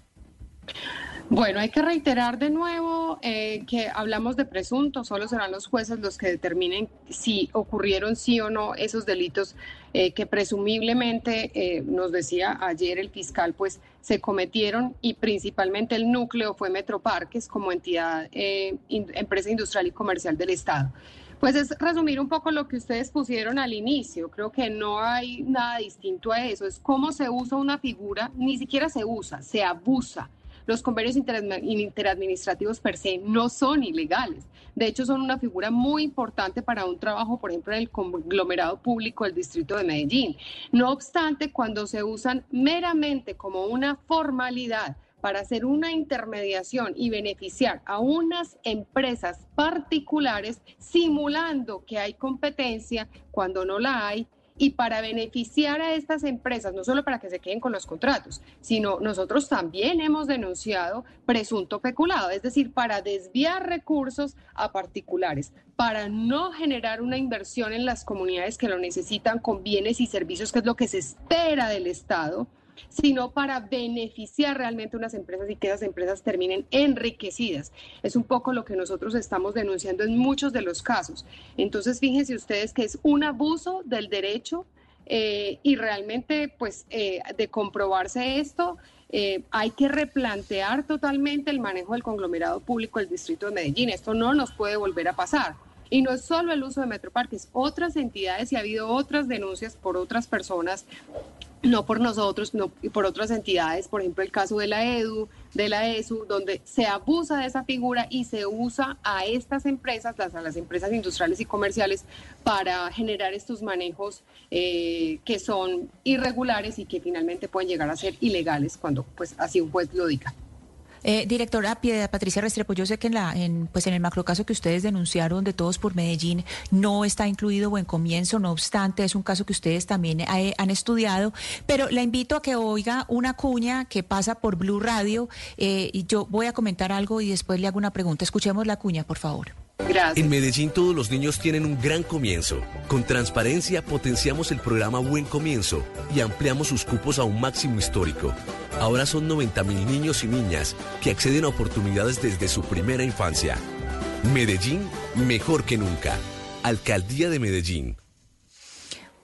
Bueno, hay que reiterar de nuevo eh, que hablamos de presuntos, solo serán los jueces los que determinen si ocurrieron sí o no esos delitos eh, que presumiblemente, eh, nos decía ayer el fiscal, pues se cometieron y principalmente el núcleo fue Metroparques como entidad, empresa industrial y comercial del Estado. Pues es resumir un poco lo que ustedes pusieron al inicio. Creo que no hay nada distinto a eso. Es cómo se usa una figura, ni siquiera se usa, se abusa. Los convenios interadministrativos per se no son ilegales. De hecho, son una figura muy importante para un trabajo, por ejemplo, en el conglomerado público del Distrito de Medellín. No obstante, cuando se usan meramente como una formalidad para hacer una intermediación y beneficiar a unas empresas particulares simulando que hay competencia cuando no la hay y para beneficiar a estas empresas, no solo para que se queden con los contratos, sino nosotros también hemos denunciado presunto peculado, es decir, para desviar recursos a particulares, para no generar una inversión en las comunidades que lo necesitan con bienes y servicios, que es lo que se espera del Estado sino para beneficiar realmente unas empresas y que esas empresas terminen enriquecidas. Es un poco lo que nosotros estamos denunciando en muchos de los casos. Entonces, fíjense ustedes que es un abuso del derecho eh, y realmente, pues, eh, de comprobarse esto, eh, hay que replantear totalmente el manejo del conglomerado público del Distrito de Medellín. Esto no nos puede volver a pasar. Y no es solo el uso de Metroparques, otras entidades y ha habido otras denuncias por otras personas no por nosotros, no por otras entidades, por ejemplo el caso de la EDU, de la ESU, donde se abusa de esa figura y se usa a estas empresas, las, a las empresas industriales y comerciales, para generar estos manejos eh, que son irregulares y que finalmente pueden llegar a ser ilegales cuando pues así un juez lo diga. Eh, directora Piedad Patricia Restrepo, yo sé que en, la, en, pues en el macrocaso que ustedes denunciaron de Todos por Medellín no está incluido buen comienzo, no obstante, es un caso que ustedes también eh, han estudiado, pero la invito a que oiga una cuña que pasa por Blue Radio eh, y yo voy a comentar algo y después le hago una pregunta. Escuchemos la cuña, por favor. En Medellín todos los niños tienen un gran comienzo. Con transparencia potenciamos el programa Buen Comienzo y ampliamos sus cupos a un máximo histórico. Ahora son 90 mil niños y niñas que acceden a oportunidades desde su primera infancia. Medellín, mejor que nunca. Alcaldía de Medellín.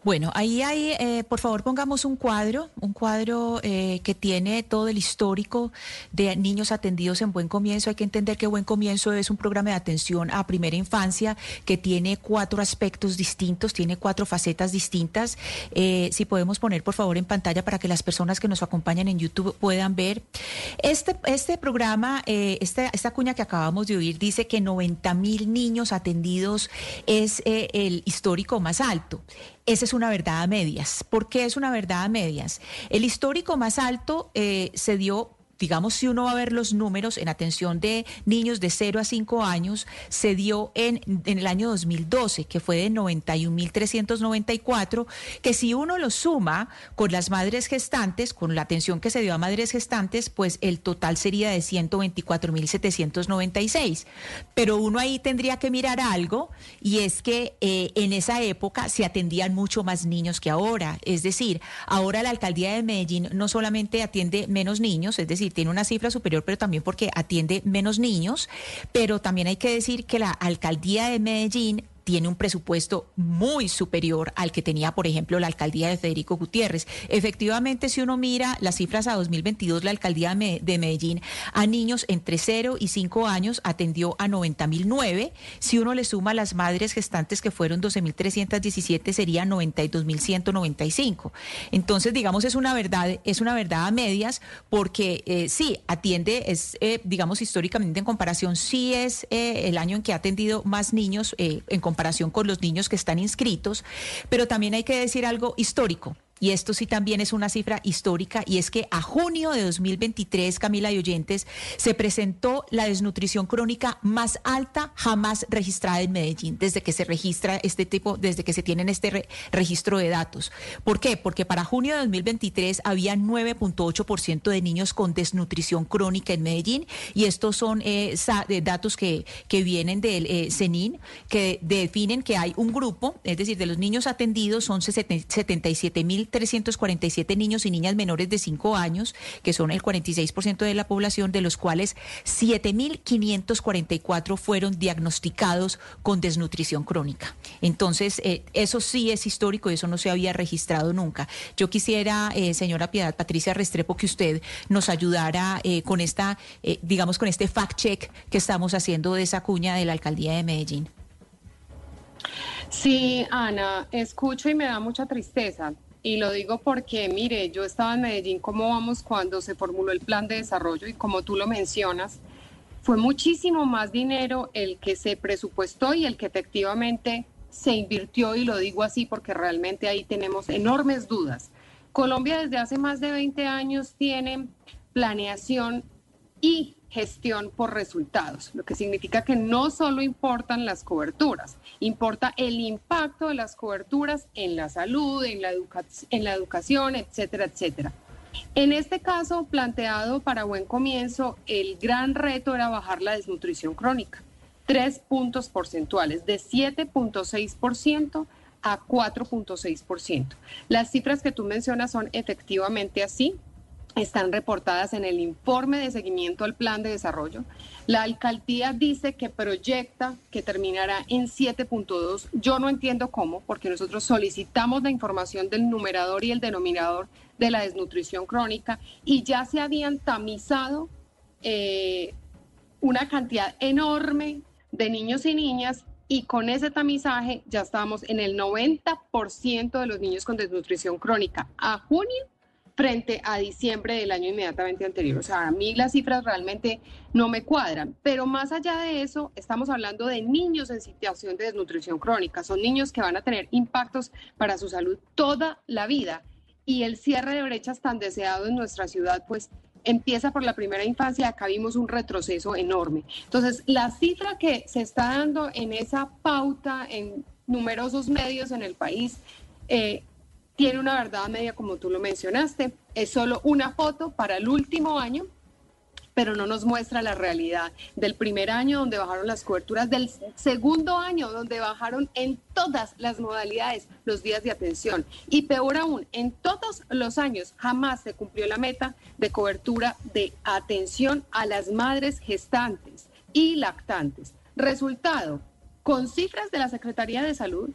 Bueno, ahí hay, eh, por favor, pongamos un cuadro, un cuadro eh, que tiene todo el histórico de niños atendidos en Buen Comienzo. Hay que entender que Buen Comienzo es un programa de atención a primera infancia que tiene cuatro aspectos distintos, tiene cuatro facetas distintas. Eh, si podemos poner, por favor, en pantalla para que las personas que nos acompañan en YouTube puedan ver. Este, este programa, esta, esta cuña que acabamos de oír, dice que 90 mil niños atendidos es el histórico más alto. Esa es una verdad a medias. ¿Por qué es una verdad a medias? El histórico más alto eh, se dio digamos, si uno va a ver los números en atención de niños de 0 a 5 años, se dio en, en el año 2012, que fue de 91.394, que si uno lo suma con las madres gestantes, con la atención que se dio a madres gestantes, pues el total sería de 124.796. Pero uno ahí tendría que mirar algo, y es que eh, en esa época se atendían mucho más niños que ahora. Es decir, ahora la alcaldía de Medellín no solamente atiende menos niños, es decir, tiene una cifra superior, pero también porque atiende menos niños. Pero también hay que decir que la alcaldía de Medellín tiene un presupuesto muy superior al que tenía, por ejemplo, la alcaldía de Federico Gutiérrez. Efectivamente, si uno mira las cifras a 2022, la alcaldía de Medellín a niños entre 0 y 5 años atendió a 90.009. Si uno le suma las madres gestantes que fueron 12.317, sería 92.195. Entonces, digamos, es una verdad, es una verdad a medias, porque eh, sí, atiende, es, eh, digamos, históricamente en comparación, sí es eh, el año en que ha atendido más niños en comparación comparación con los niños que están inscritos, pero también hay que decir algo histórico y esto sí también es una cifra histórica, y es que a junio de 2023, Camila y oyentes, se presentó la desnutrición crónica más alta jamás registrada en Medellín, desde que se registra este tipo, desde que se tienen este registro de datos. ¿Por qué? Porque para junio de 2023 había 9.8% de niños con desnutrición crónica en Medellín, y estos son eh, datos que, que vienen del eh, CENIN, que definen que hay un grupo, es decir, de los niños atendidos son 77 mil 347 niños y niñas menores de 5 años, que son el 46% de la población, de los cuales 7.544 fueron diagnosticados con desnutrición crónica. Entonces, eh, eso sí es histórico y eso no se había registrado nunca. Yo quisiera, eh, señora Piedad Patricia Restrepo, que usted nos ayudara eh, con esta, digamos, con este fact-check que estamos haciendo de esa cuña de la alcaldía de Medellín. Sí, Ana, escucho y me da mucha tristeza. Y lo digo porque, mire, yo estaba en Medellín, ¿cómo vamos cuando se formuló el plan de desarrollo? Y como tú lo mencionas, fue muchísimo más dinero el que se presupuestó y el que efectivamente se invirtió, y lo digo así porque realmente ahí tenemos enormes dudas. Colombia desde hace más de 20 años tiene planeación y gestión por resultados, lo que significa que no solo importan las coberturas, importa el impacto de las coberturas en la salud, en la, en la educación, etcétera, etcétera. En este caso, planteado para buen comienzo, el gran reto era bajar la desnutrición crónica, tres puntos porcentuales, de 7.6% a 4.6%. Las cifras que tú mencionas son efectivamente así, están reportadas en el informe de seguimiento al plan de desarrollo. La alcaldía dice que proyecta que terminará en 7.2. Yo no entiendo cómo, porque nosotros solicitamos la información del numerador y el denominador de la desnutrición crónica y ya se habían tamizado eh, una cantidad enorme de niños y niñas y con ese tamizaje ya estábamos en el 90% de los niños con desnutrición crónica. A junio frente a diciembre del año inmediatamente anterior. O sea, a mí las cifras realmente no me cuadran. Pero más allá de eso, estamos hablando de niños en situación de desnutrición crónica. Son niños que van a tener impactos para su salud toda la vida. Y el cierre de brechas tan deseado en nuestra ciudad, pues empieza por la primera infancia, acá vimos un retroceso enorme. Entonces, la cifra que se está dando en esa pauta en numerosos medios en el país eh, tiene una verdad media como tú lo mencionaste. Es solo una foto para el último año, pero no nos muestra la realidad del primer año donde bajaron las coberturas, del segundo año donde bajaron en todas las modalidades los días de atención. Y peor aún, en todos los años jamás se cumplió la meta de cobertura de atención a las madres gestantes y lactantes. Resultado, con cifras de la Secretaría de Salud,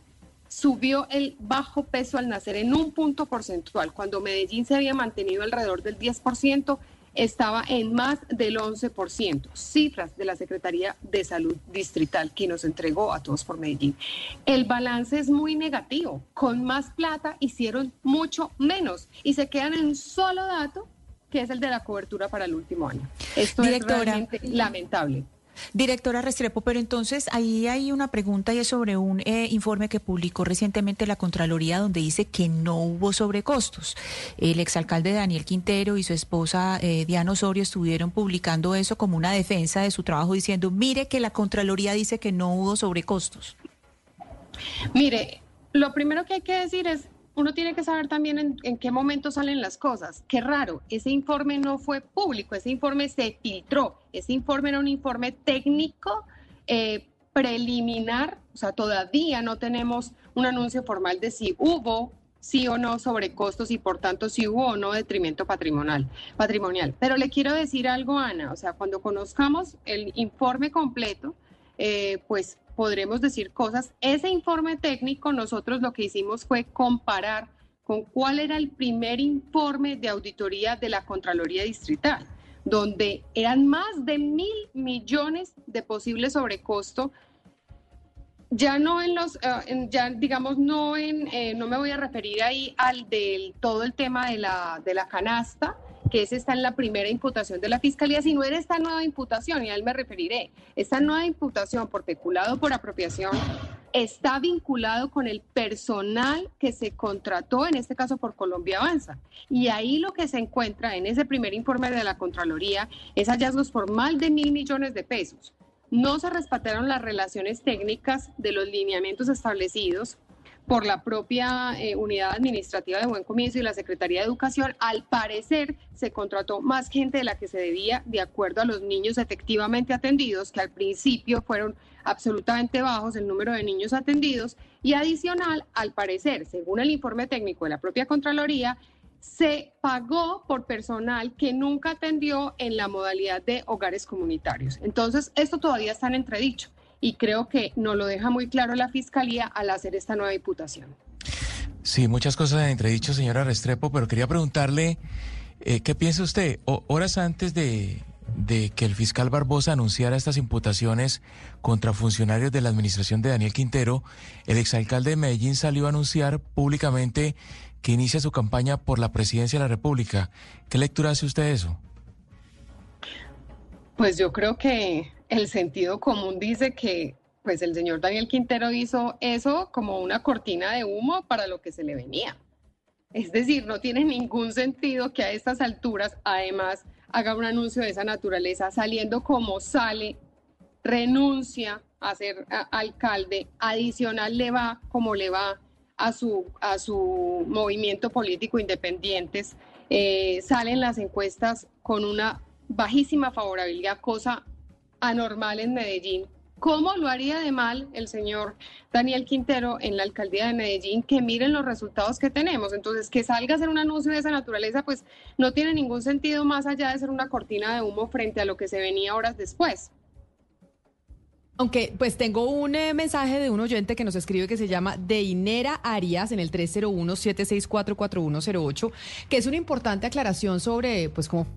subió el bajo peso al nacer en un punto porcentual. Cuando Medellín se había mantenido alrededor del 10%, estaba en más del 11%, cifras de la Secretaría de Salud Distrital que nos entregó a todos por Medellín. El balance es muy negativo, con más plata hicieron mucho menos y se quedan en un solo dato que es el de la cobertura para el último año. Esto es realmente lamentable. Directora Restrepo, pero entonces ahí hay una pregunta y es sobre un eh, informe que publicó recientemente la Contraloría donde dice que no hubo sobrecostos. El exalcalde Daniel Quintero y su esposa eh, Diana Osorio estuvieron publicando eso como una defensa de su trabajo diciendo, mire que la Contraloría dice que no hubo sobrecostos. Mire, lo primero que hay que decir es, uno tiene que saber también en, qué momento salen las cosas. Qué raro, ese informe no fue público, ese informe se filtró, ese informe era un informe técnico eh, preliminar, o sea, todavía no tenemos un anuncio formal de si hubo sí o no sobrecostos y por tanto si hubo o no detrimento patrimonial, patrimonial. Pero le quiero decir algo, Ana, o sea, cuando conozcamos el informe completo, eh, pues podremos decir cosas. Ese informe técnico nosotros lo que hicimos fue comparar con cuál era el primer informe de auditoría de la Contraloría Distrital, donde eran más de mil millones de posibles sobrecosto. Ya no en los, eh, ya digamos, no en, eh, no me voy a referir ahí al del todo el tema de la, de la canasta, que ese está en la primera imputación de la Fiscalía, sino en esta nueva imputación, y a él me referiré. Esta nueva imputación por peculado por apropiación está vinculado con el personal que se contrató, en este caso por Colombia Avanza. Y ahí lo que se encuentra en ese primer informe de la Contraloría es hallazgos por más de mil millones de pesos. No se respetaron las relaciones técnicas de los lineamientos establecidos por la propia eh, Unidad Administrativa de Buen Comienzo y la Secretaría de Educación, al parecer se contrató más gente de la que se debía de acuerdo a los niños efectivamente atendidos, que al principio fueron absolutamente bajos el número de niños atendidos, y adicional, al parecer, según el informe técnico de la propia Contraloría, se pagó por personal que nunca atendió en la modalidad de hogares comunitarios. Entonces, esto todavía está en entredicho y creo que no lo deja muy claro la Fiscalía al hacer esta nueva imputación. Sí, muchas cosas en entredicho, señora Restrepo, pero quería preguntarle, eh, ¿qué piensa usted? horas antes de, de que el fiscal Barbosa anunciara estas imputaciones contra funcionarios de la administración de Daniel Quintero, el exalcalde de Medellín salió a anunciar públicamente que inicia su campaña por la presidencia de la República. ¿Qué lectura hace usted de eso? Pues yo creo que el sentido común dice que pues el señor Daniel Quintero hizo eso como una cortina de humo para lo que se le venía. Es decir, no tiene ningún sentido que a estas alturas además haga un anuncio de esa naturaleza saliendo como sale, renuncia a ser alcalde, adicional le va como le va a su, a su movimiento político independientes, eh, salen las encuestas con una bajísima favorabilidad, cosa anormal en Medellín. ¿Cómo lo haría de mal el señor Daniel Quintero en la alcaldía de Medellín? Que miren los resultados que tenemos. Entonces, que salga a hacer un anuncio de esa naturaleza, pues no tiene ningún sentido más allá de ser una cortina de humo frente a lo que se venía horas después. Aunque, pues tengo un eh, mensaje de un oyente que nos escribe que se llama Deinera Arias en el 301-764-4108, que es una importante aclaración sobre, pues, cómo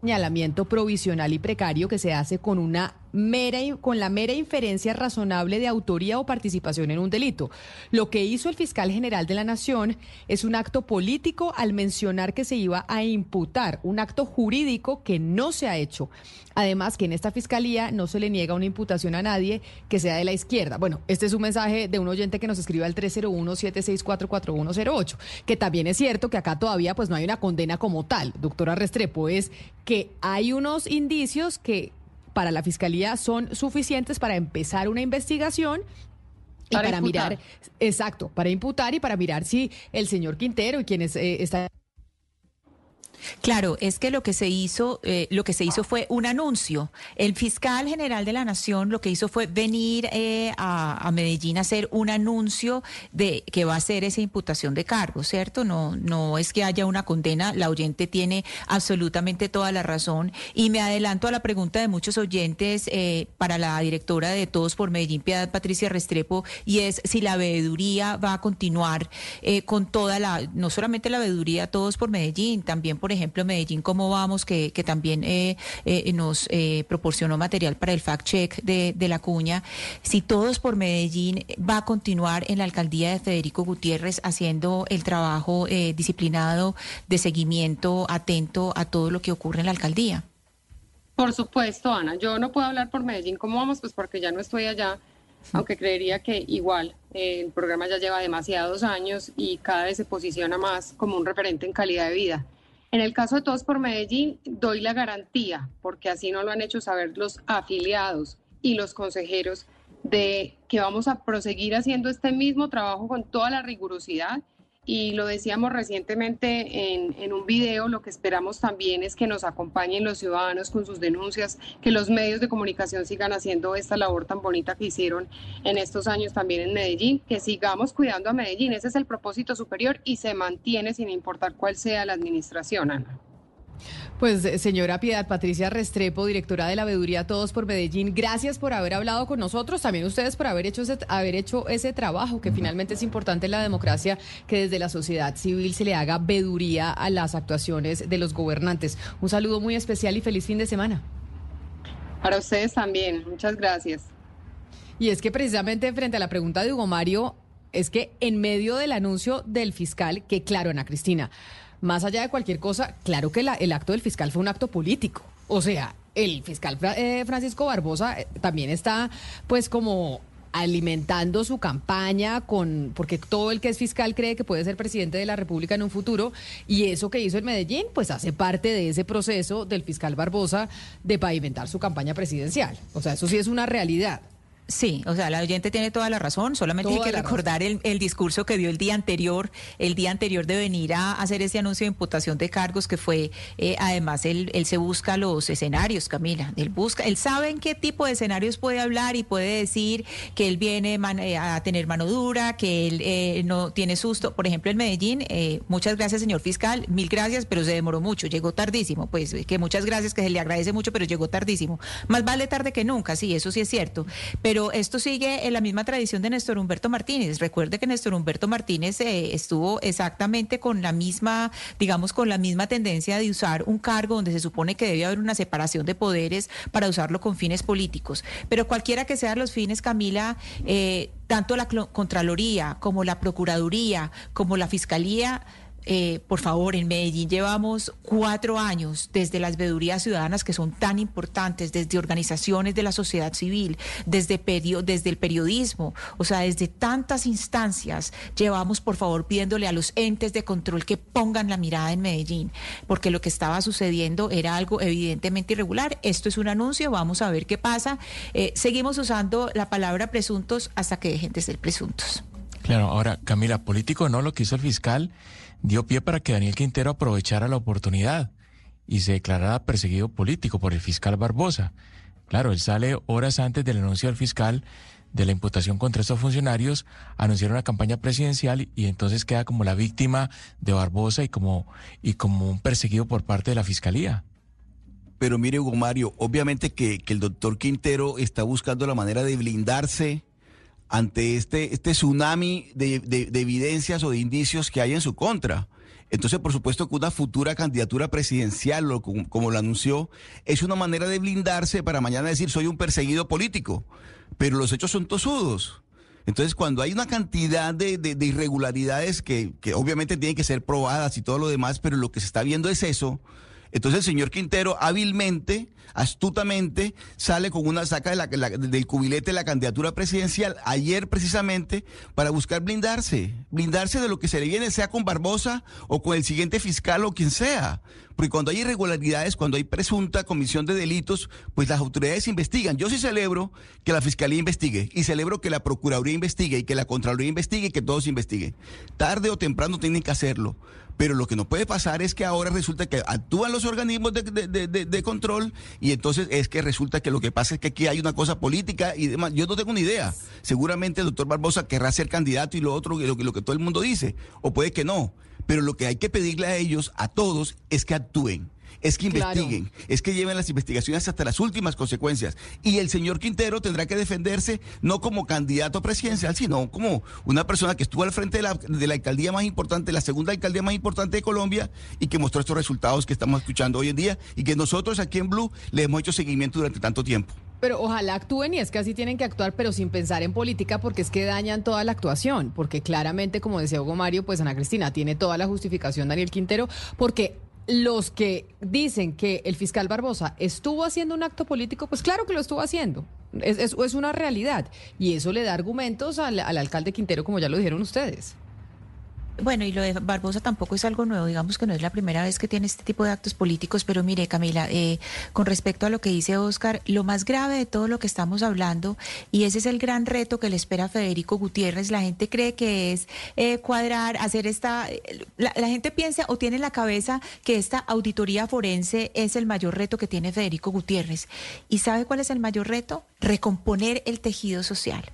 señalamiento provisional y precario que se hace con una mera, con la mera inferencia razonable de autoría o participación en un delito. Lo que hizo el fiscal general de la Nación es un acto político al mencionar que se iba a imputar, un acto jurídico que no se ha hecho. Además, que en esta fiscalía no se le niega una imputación a nadie que sea de la izquierda. Bueno, este es un mensaje de un oyente que nos escribe al 301-764-4108, que también es cierto que acá todavía pues no hay una condena como tal. Doctora Restrepo, es que hay unos indicios que para la fiscalía son suficientes para empezar una investigación y para, mirar, exacto, para imputar y para mirar si el señor Quintero y quienes eh, están Claro, es que lo que se hizo, eh, lo que se hizo fue un anuncio. El fiscal general de la Nación lo que hizo fue venir eh, a, Medellín a hacer un anuncio de que va a hacer esa imputación de cargos, ¿cierto? No, no es que haya una condena. La oyente tiene absolutamente toda la razón. Y me adelanto a la pregunta de muchos oyentes eh, para la directora de Todos por Medellín, Piedad Patricia Restrepo, y es si la veeduría va a continuar con toda la, no solamente la veeduría Todos por Medellín, también por ejemplo Medellín Cómo Vamos, que, que también eh, eh, nos eh, proporcionó material para el fact-check de, de, la cuña, si todos por Medellín va a continuar en la alcaldía de Federico Gutiérrez haciendo el trabajo disciplinado de seguimiento atento a todo lo que ocurre en la alcaldía. Por supuesto, Ana. Yo no puedo hablar por Medellín cómo vamos, pues porque ya no estoy allá, aunque creería que igual el programa ya lleva demasiados años y cada vez se posiciona más como un referente en calidad de vida. En el caso de Todos por Medellín, doy la garantía, porque así no lo han hecho saber los afiliados y los consejeros, de que vamos a proseguir haciendo este mismo trabajo con toda la rigurosidad y lo decíamos recientemente en, un video, lo que esperamos también es que nos acompañen los ciudadanos con sus denuncias, que los medios de comunicación sigan haciendo esta labor tan bonita que hicieron en estos años también en Medellín, que sigamos cuidando a Medellín. Ese es el propósito superior y se mantiene sin importar cuál sea la administración, Ana. Pues eh, señora Piedad Patricia Restrepo, directora de la Veeduría Todos por Medellín, gracias por haber hablado con nosotros, también ustedes por haber hecho ese, haber hecho ese trabajo, que finalmente es importante en la democracia que desde la sociedad civil se le haga veeduría a las actuaciones de los gobernantes. Un saludo muy especial y feliz fin de semana. Para ustedes también, muchas gracias. Y es que precisamente frente a la pregunta de Hugo Mario, es que en medio del anuncio del fiscal, que claro, Ana Cristina, más allá de cualquier cosa, claro que el acto del fiscal fue un acto político. O sea, el fiscal eh, Francisco Barbosa eh, también está pues como alimentando su campaña con porque todo el que es fiscal cree que puede ser presidente de la República en un futuro y eso que hizo en Medellín pues hace parte de ese proceso del fiscal Barbosa de pavimentar su campaña presidencial. O sea, eso sí es una realidad. Sí, o sea, la oyente tiene toda la razón. Solamente hay que recordar el, discurso que dio el día anterior, el día anterior de venir a hacer ese anuncio de imputación de cargos, que fue, eh, además, él, él, se busca los escenarios, Camila. Él busca, él sabe en qué tipo de escenarios puede hablar y puede decir que él viene eh, a tener mano dura, que él eh, no tiene susto. Por ejemplo, en Medellín, muchas gracias, señor fiscal, mil gracias, pero se demoró mucho, llegó tardísimo. Pues que muchas gracias, que se le agradece mucho, pero llegó tardísimo. Más vale tarde que nunca, sí, eso sí es cierto. Pero pero esto sigue en la misma tradición de Néstor Humberto Martínez. Recuerde que Néstor Humberto Martínez eh, estuvo exactamente con la misma, digamos, con la misma tendencia de usar un cargo donde se supone que debe haber una separación de poderes para usarlo con fines políticos. Pero cualquiera que sean los fines, Camila, eh, tanto la Contraloría como la Procuraduría como la Fiscalía eh, por favor, en Medellín llevamos cuatro años desde las vedurías ciudadanas que son tan importantes, desde organizaciones de la sociedad civil, desde, desde el periodismo, o sea, desde tantas instancias, llevamos, por favor, pidiéndole a los entes de control que pongan la mirada en Medellín, porque lo que estaba sucediendo era algo evidentemente irregular. Esto es un anuncio, vamos a ver qué pasa. Eh, seguimos usando la palabra presuntos hasta que dejen de ser presuntos. Claro, ahora, Camila, político no, lo que hizo el fiscal dio pie para que Daniel Quintero aprovechara la oportunidad y se declarara perseguido político por el fiscal Barbosa. Claro, él sale horas antes del anuncio del fiscal de la imputación contra estos funcionarios, anunciar una campaña presidencial y entonces queda como la víctima de Barbosa y como, y como un perseguido por parte de la fiscalía. Pero mire, Hugo Mario, obviamente que, que el doctor Quintero está buscando la manera de blindarse ante este, este tsunami de, de, evidencias o de indicios que hay en su contra. Entonces, por supuesto que una futura candidatura presidencial, como, como, lo anunció, es una manera de blindarse para mañana decir soy un perseguido político. Pero los hechos son tosudos. Entonces, cuando hay una cantidad de, de, de irregularidades que, que, obviamente tienen que ser probadas y todo lo demás, pero lo que se está viendo es eso, entonces el señor Quintero hábilmente, astutamente, sale con una saca del cubilete de la candidatura presidencial ayer precisamente para buscar blindarse, blindarse de lo que se le viene, sea con Barbosa o con el siguiente fiscal o quien sea porque cuando hay irregularidades, cuando hay presunta comisión de delitos, pues las autoridades investigan. Yo sí celebro que la Fiscalía investigue y celebro que la Procuraduría investigue y que la Contraloría investigue y que todos investiguen. Tarde o temprano tienen que hacerlo. Pero lo que no puede pasar es que ahora resulta que actúan los organismos de, control y entonces es que resulta que lo que pasa es que aquí hay una cosa política y demás. Yo no tengo ni idea. Seguramente el doctor Barbosa querrá ser candidato y lo otro, lo, lo que todo el mundo dice. O puede que no. Pero lo que hay que pedirle a ellos, a todos, es que actúen. Es que Claro. investiguen, es que lleven las investigaciones hasta las últimas consecuencias. Y el señor Quintero tendrá que defenderse no como candidato presidencial, sino como una persona que estuvo al frente de la, de la alcaldía más importante, la segunda alcaldía más importante de Colombia, y que mostró estos resultados que estamos escuchando hoy en día y que nosotros aquí en Blue le hemos hecho seguimiento durante tanto tiempo. Pero ojalá actúen y es que así tienen que actuar, pero sin pensar en política porque es que dañan toda la actuación. Porque claramente, como decía Hugo Mario, pues Ana Cristina tiene toda la justificación, Daniel Quintero, porque los que dicen que el fiscal Barbosa estuvo haciendo un acto político, pues claro que lo estuvo haciendo. Es, es- es una realidad. Y eso le da argumentos al, al alcalde Quintero, como ya lo dijeron ustedes. Bueno, y lo de Barbosa tampoco es algo nuevo, digamos que no es la primera vez que tiene este tipo de actos políticos, pero mire, Camila, eh, con respecto a lo que dice Oscar, lo más grave de todo lo que estamos hablando, y ese es el gran reto que le espera Federico Gutiérrez, la gente cree que es eh, cuadrar, hacer esta, la, la gente piensa o tiene en la cabeza que esta auditoría forense es el mayor reto que tiene Federico Gutiérrez. ¿Y sabe cuál es el mayor reto? Recomponer el tejido social,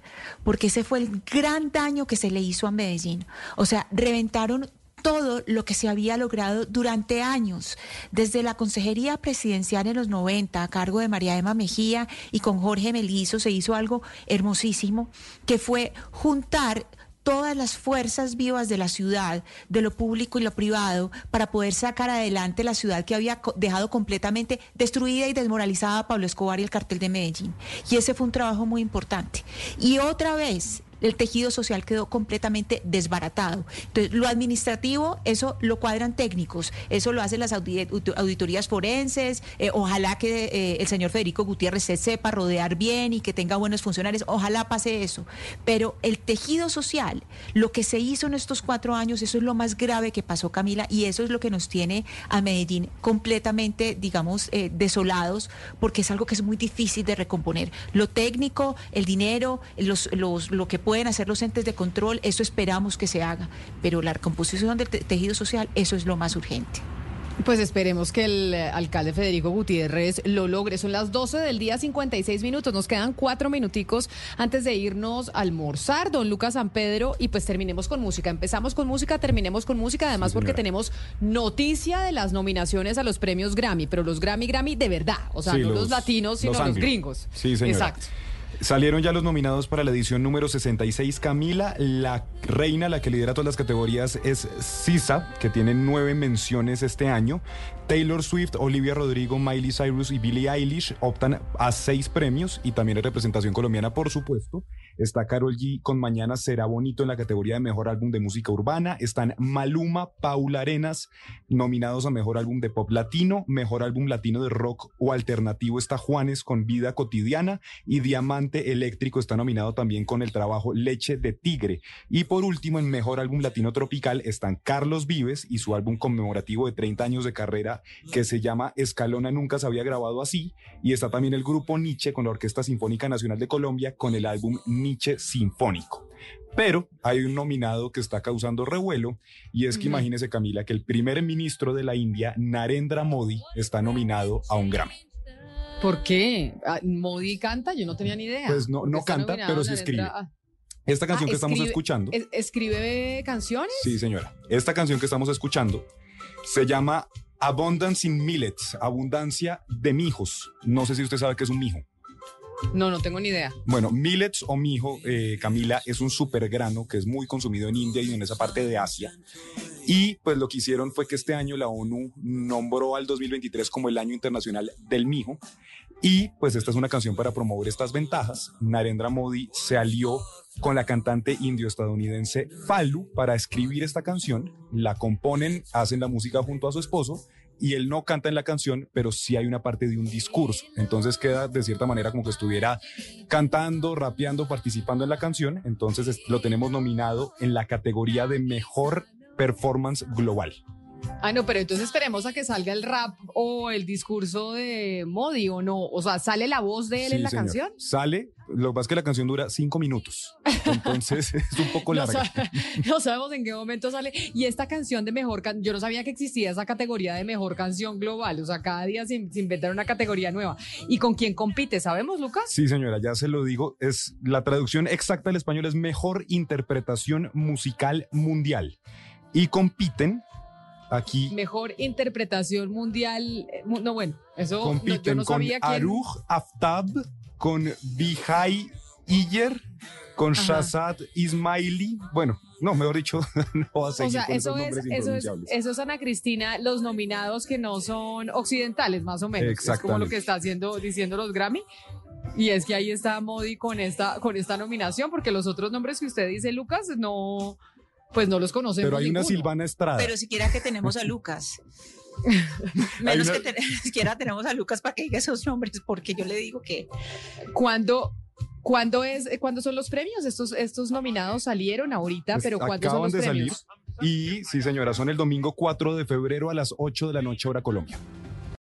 porque ese fue el gran daño que se le hizo a Medellín. O sea, reventaron todo lo que se había logrado durante años, desde la Consejería Presidencial en los 90 a cargo de María Emma Mejía y con Jorge Melizo se hizo algo hermosísimo, que fue juntar todas las fuerzas vivas de la ciudad, de lo público y lo privado, para poder sacar adelante la ciudad que había dejado completamente destruida y desmoralizada a Pablo Escobar y el cartel de Medellín. Y ese fue un trabajo muy importante. Y otra vez, el tejido social quedó completamente desbaratado. Entonces, lo administrativo, eso lo cuadran técnicos, eso lo hacen las auditorías forenses, eh, ojalá que eh, el señor Federico Gutiérrez se sepa rodear bien y que tenga buenos funcionarios, ojalá pase eso. Pero el tejido social, lo que se hizo en estos cuatro años, eso es lo más grave que pasó, Camila, y eso es lo que nos tiene a Medellín completamente, digamos, eh, desolados, porque es algo que es muy difícil de recomponer. Lo técnico, el dinero, los, los, lo que pueden hacer los entes de control, eso esperamos que se haga, pero la recomposición del te- tejido social, eso es lo más urgente. Pues esperemos que el eh, alcalde Federico Gutiérrez lo logre. Son las 12 del día, 56 minutos. Nos quedan cuatro minuticos antes de irnos a almorzar, don Lucas San Pedro, y pues terminemos con música. Empezamos con música, terminemos con música, además porque tenemos noticia de las nominaciones a los premios Grammy, pero los Grammy Grammy de verdad, o sea, Sí, no los, los- latinos, sino los gringos. Sí, señora. Exacto. Salieron ya los nominados para la edición número 66. Camila, la reina, la que lidera todas las categorías, es Sisa, que tiene nueve menciones este año. Taylor Swift, Olivia Rodrigo, Miley Cyrus y Billie Eilish optan a seis premios y también en representación colombiana, por supuesto. Está Carol G con Mañana Será Bonito en la categoría de Mejor Álbum de Música Urbana. Están Maluma, Paula Arenas, nominados a Mejor Álbum de Pop Latino. Mejor Álbum Latino de Rock o Alternativo está Juanes con Vida Cotidiana. Y Diamante Eléctrico está nominado también con el trabajo Leche de Tigre. Y por último, en Mejor Álbum Latino Tropical están Carlos Vives y su álbum conmemorativo de 30 años de carrera que se llama Escalona Nunca se había grabado así. Y está también el grupo Nietzsche con la Orquesta Sinfónica Nacional de Colombia con el álbum Nietzsche Sinfónico. Pero hay un nominado que está causando revuelo y es que imagínese Camila que el primer ministro de la India, Narendra Modi, está nominado a un Grammy. ¿Por qué? Ah, Modi canta, yo no tenía ni idea. Pues no, no canta, pero sí escribe. ah. Esta canción Ah, que estamos escuchando. es- ¿Escribe canciones? Sí, señora. Esta canción que estamos escuchando se llama Abundance in Millets, abundancia de mijos. No sé si usted sabe qué es un mijo. No, no tengo ni idea. Bueno, millets o mijo, eh, Camila, es un supergrano que es muy consumido en India y en esa parte de Asia. Y pues lo que hicieron fue que este año la ONU nombró al 2023 como el año internacional del mijo. Y pues esta es una canción para promover estas ventajas. Narendra Modi se alió con la cantante indio-estadounidense Falu para escribir esta canción. La componen, hacen la música junto a su esposo y él no canta en la canción, pero sí hay una parte de un discurso. Entonces queda de cierta manera como que estuviera cantando, rapeando, participando en la canción. Entonces es- lo tenemos nominado en la categoría de mejor performance global. Ah, no, pero entonces esperemos a que salga el rap o el discurso de Modi o no. O sea, ¿sale la voz de él Sí, en la señor. canción? Sale, lo que pasa es que la canción dura cinco minutos. Entonces es un poco No, larga. sa- no sabemos en qué momento sale. Y esta canción de mejor can- yo no sabía que existía esa categoría de mejor canción global. O sea, cada día se, se inventan una categoría nueva. ¿Y con quién compite? ¿Sabemos, Lucas? Sí, señora, ya se lo digo. Es la traducción exacta del español es mejor interpretación musical mundial. Y compiten aquí Mejor interpretación mundial. eh, No, bueno, eso no, yo compiten no con sabía quién. Aruj Aftab, con Bihai Iyer, con Ajá. Shazad Ismaili. Bueno, no, mejor dicho, no va a O seguir sea, con eso esos es, eso es, eso es Ana Cristina, los nominados que no son occidentales, más o menos. Es como lo que está haciendo, diciendo los Grammy. Y es que ahí está Modi con esta, con esta nominación, porque los otros nombres que usted dice, Lucas, no, pues no los conocemos. Pero hay una. Silvana Estrada. Pero siquiera que tenemos a Lucas. Menos una- que ten- siquiera tenemos a Lucas para que diga esos nombres, porque yo le digo que ¿Cuándo, cuándo es, eh, cuándo son los premios? Estos, estos nominados salieron ahorita, Pues pero ¿cuándo son acaban los de salir. premios? Y sí, señora, son el domingo 4 de febrero a las 8 de la noche, hora Colombia.